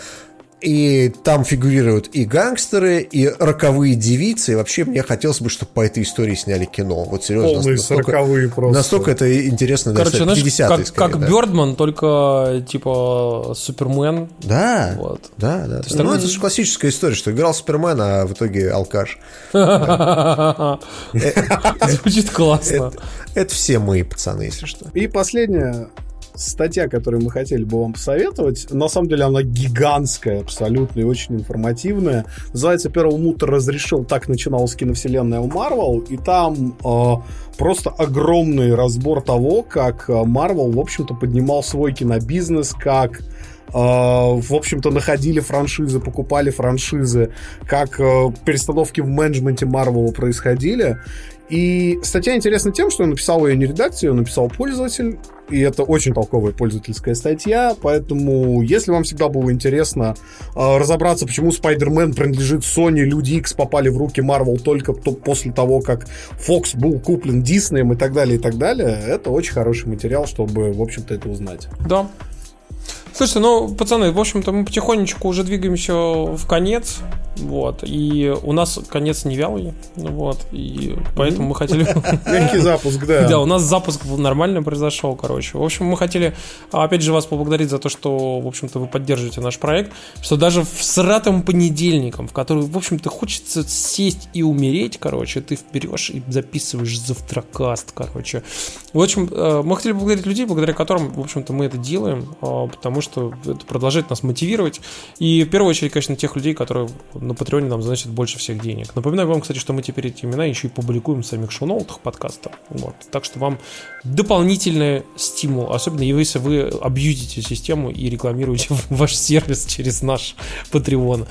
S3: И там фигурируют и гангстеры, и роковые девицы. И вообще мне хотелось бы, чтобы по этой истории сняли кино. Вот серьезно.
S4: Полные
S3: настолько-
S4: просто.
S3: Настолько это интересно.
S2: Короче,
S3: да,
S2: знаешь,
S3: 50-е
S2: как,
S3: скорее,
S2: как
S3: да.
S2: Бёрдман, только типа Супермен.
S3: Да,
S2: Вот.
S3: да, да.
S2: есть
S3: ну,
S2: такой-
S3: это же классическая история, что играл Супермен, а в итоге алкаш.
S2: Звучит классно.
S3: Это все мы, пацаны, если что.
S4: И последняя статья, которую мы хотели бы вам посоветовать, на самом деле она гигантская абсолютно и очень информативная. Называется «Первый мутор разрешил». Так начиналась киновселенная у Марвел. И там э, просто огромный разбор того, как Марвел, в общем-то, поднимал свой кинобизнес, как э, в общем-то, находили франшизы, покупали франшизы, как перестановки в менеджменте Марвела происходили. И статья интересна тем, что написал ее не редакция, ее написал пользователь, и это очень толковая пользовательская статья, поэтому если вам всегда было интересно э, разобраться, почему Спайдермен принадлежит Sony, Люди X попали в руки Marvel только то- после того, как Fox был куплен Диснеем и так далее, и так далее, это очень хороший материал, чтобы, в общем-то, это узнать.
S2: Да. Слушайте, ну, пацаны, в общем-то, мы потихонечку уже двигаемся в конец. Вот. И у нас конец не вялый. Вот. И поэтому мы хотели...
S4: Мягкий запуск, да.
S2: Да, у нас запуск нормально произошел, короче. В общем, мы хотели, опять же, вас поблагодарить за то, что, в общем-то, вы поддерживаете наш проект, что даже в сратом понедельником, в который, в общем-то, хочется сесть и умереть, короче, ты берешь и записываешь завтракаст, короче. В общем, э, мы хотели поблагодарить людей, благодаря которым, в общем-то, мы это делаем, а, что это продолжает нас мотивировать. И в первую очередь, конечно, тех людей, которые на Патреоне нам заносят больше всех денег. Напоминаю вам, кстати, что мы теперь эти имена еще и публикуем в самих шоу-ноутах подкаста. Вот. Так что вам дополнительный стимул, особенно если вы абьюзите систему и рекламируете ваш сервис через наш Patreon.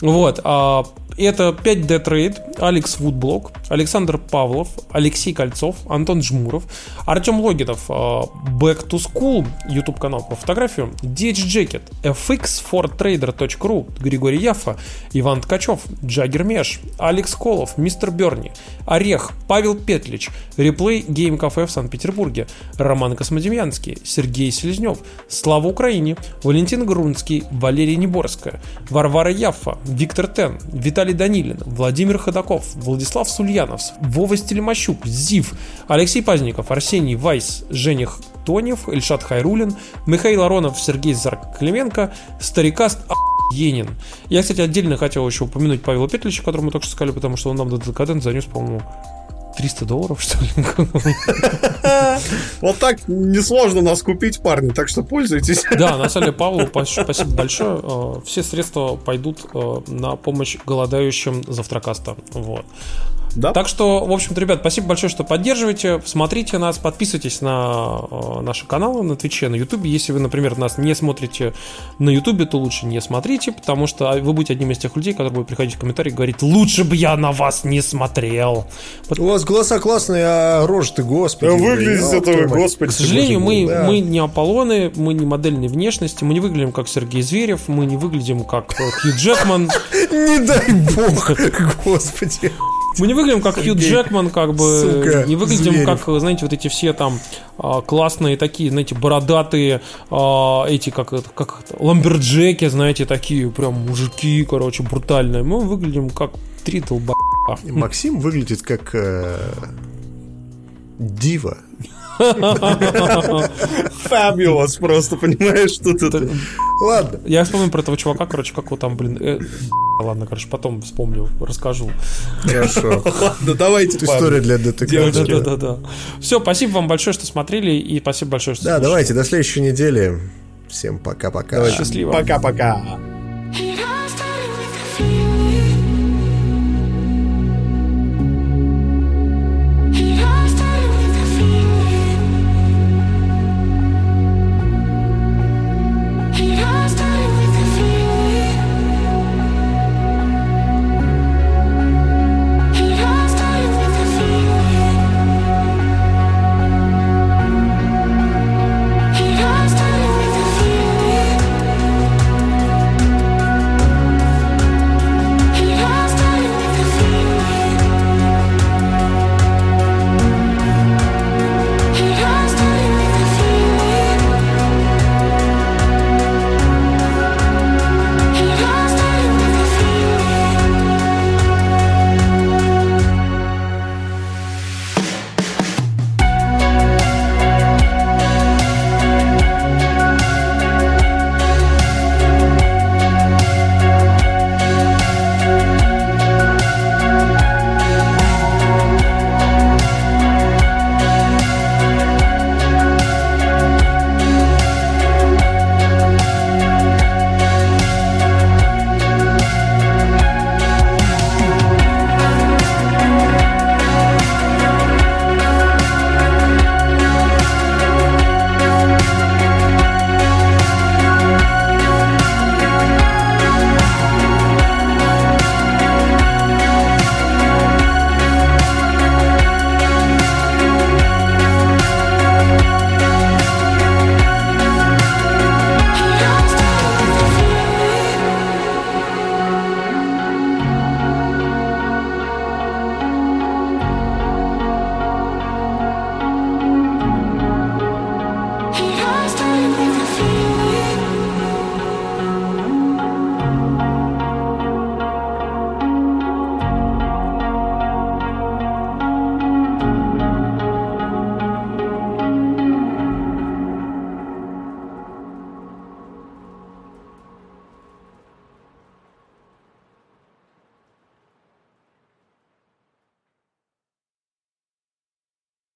S2: Вот. а, Это 5D Trade, Алекс Вудблок, Александр Павлов, Алексей Кольцов, Антон Жмуров, Артем Логинов, а, Back to School, YouTube канал по фотографию, Jacket, fx4trader.ru, Григорий Яфа, Иван Ткачев, Джаггер Меш, Алекс Колов, Мистер Берни, Орех, Павел Петлич, Replay Game Кафе в Санкт-Петербурге, Роман Космодемьянский, Сергей Селезнев, Слава Украине, Валентин Грунский, Валерия Неборская, Варвара Яффа, Виктор Тен, Виталий Данилин, Владимир Ходаков, Владислав Сульянов, Вова Стелемощук, Зив, Алексей Пазников, Арсений Вайс, Жених Тонев, Ильшат Хайрулин, Михаил Аронов, Сергей Зарк-Клименко, Старикаст Енин. Я, кстати, отдельно хотел еще упомянуть Павела Петлича, которого мы только что сказали, потому что он нам до декадент занес, по-моему, 300 долларов, что ли?
S4: Вот так несложно нас купить, парни, так что пользуйтесь.
S2: Да, на самом деле, Павлу спасибо большое. Э, Все средства пойдут э, на помощь голодающим завтракаста. Вот.
S4: Да?
S2: Так что, в общем-то, ребят, спасибо большое, что поддерживаете. Смотрите нас, подписывайтесь на э, наши каналы на Твиче, на Ютубе. Если вы, например, нас не смотрите на Ютубе, то лучше не смотрите, потому что вы будете одним из тех людей, которые будут приходить в комментарии и говорить, лучше бы я на вас не смотрел.
S3: У вас голоса классные, а рожи-то, господи.
S4: Выглядит это,
S3: твою мать.
S4: господи.
S2: К сожалению, мы,
S3: да.
S2: мы не Аполлоны, мы не модельной внешности, мы не выглядим как Сергей Зверев, мы не выглядим как э, Хью Джекман,
S3: Не дай бог, господи.
S2: Мы не выглядим как Хью Джекман, как бы
S3: сука,
S2: не выглядим
S3: Зверев.
S2: как, знаете, вот эти все там а, классные такие, знаете, бородатые, а, эти как это, как это, ламберджеки, знаете, такие прям мужики, короче, брутальные. Мы выглядим как три долба.
S3: Максим выглядит как э, дива.
S4: Fabulous просто, понимаешь, что ты...
S3: Ладно.
S2: Я вспомнил про этого чувака, короче, как его там, блин, э, ладно, короче, потом вспомню, расскажу.
S3: Хорошо.
S4: Ладно, давайте.
S3: История для детектива.
S2: Да, да, да, да. Все, спасибо вам большое, что смотрели, и спасибо большое, что
S3: Да, давайте, до следующей недели. Всем пока-пока.
S2: Счастливо.
S4: Пока-пока.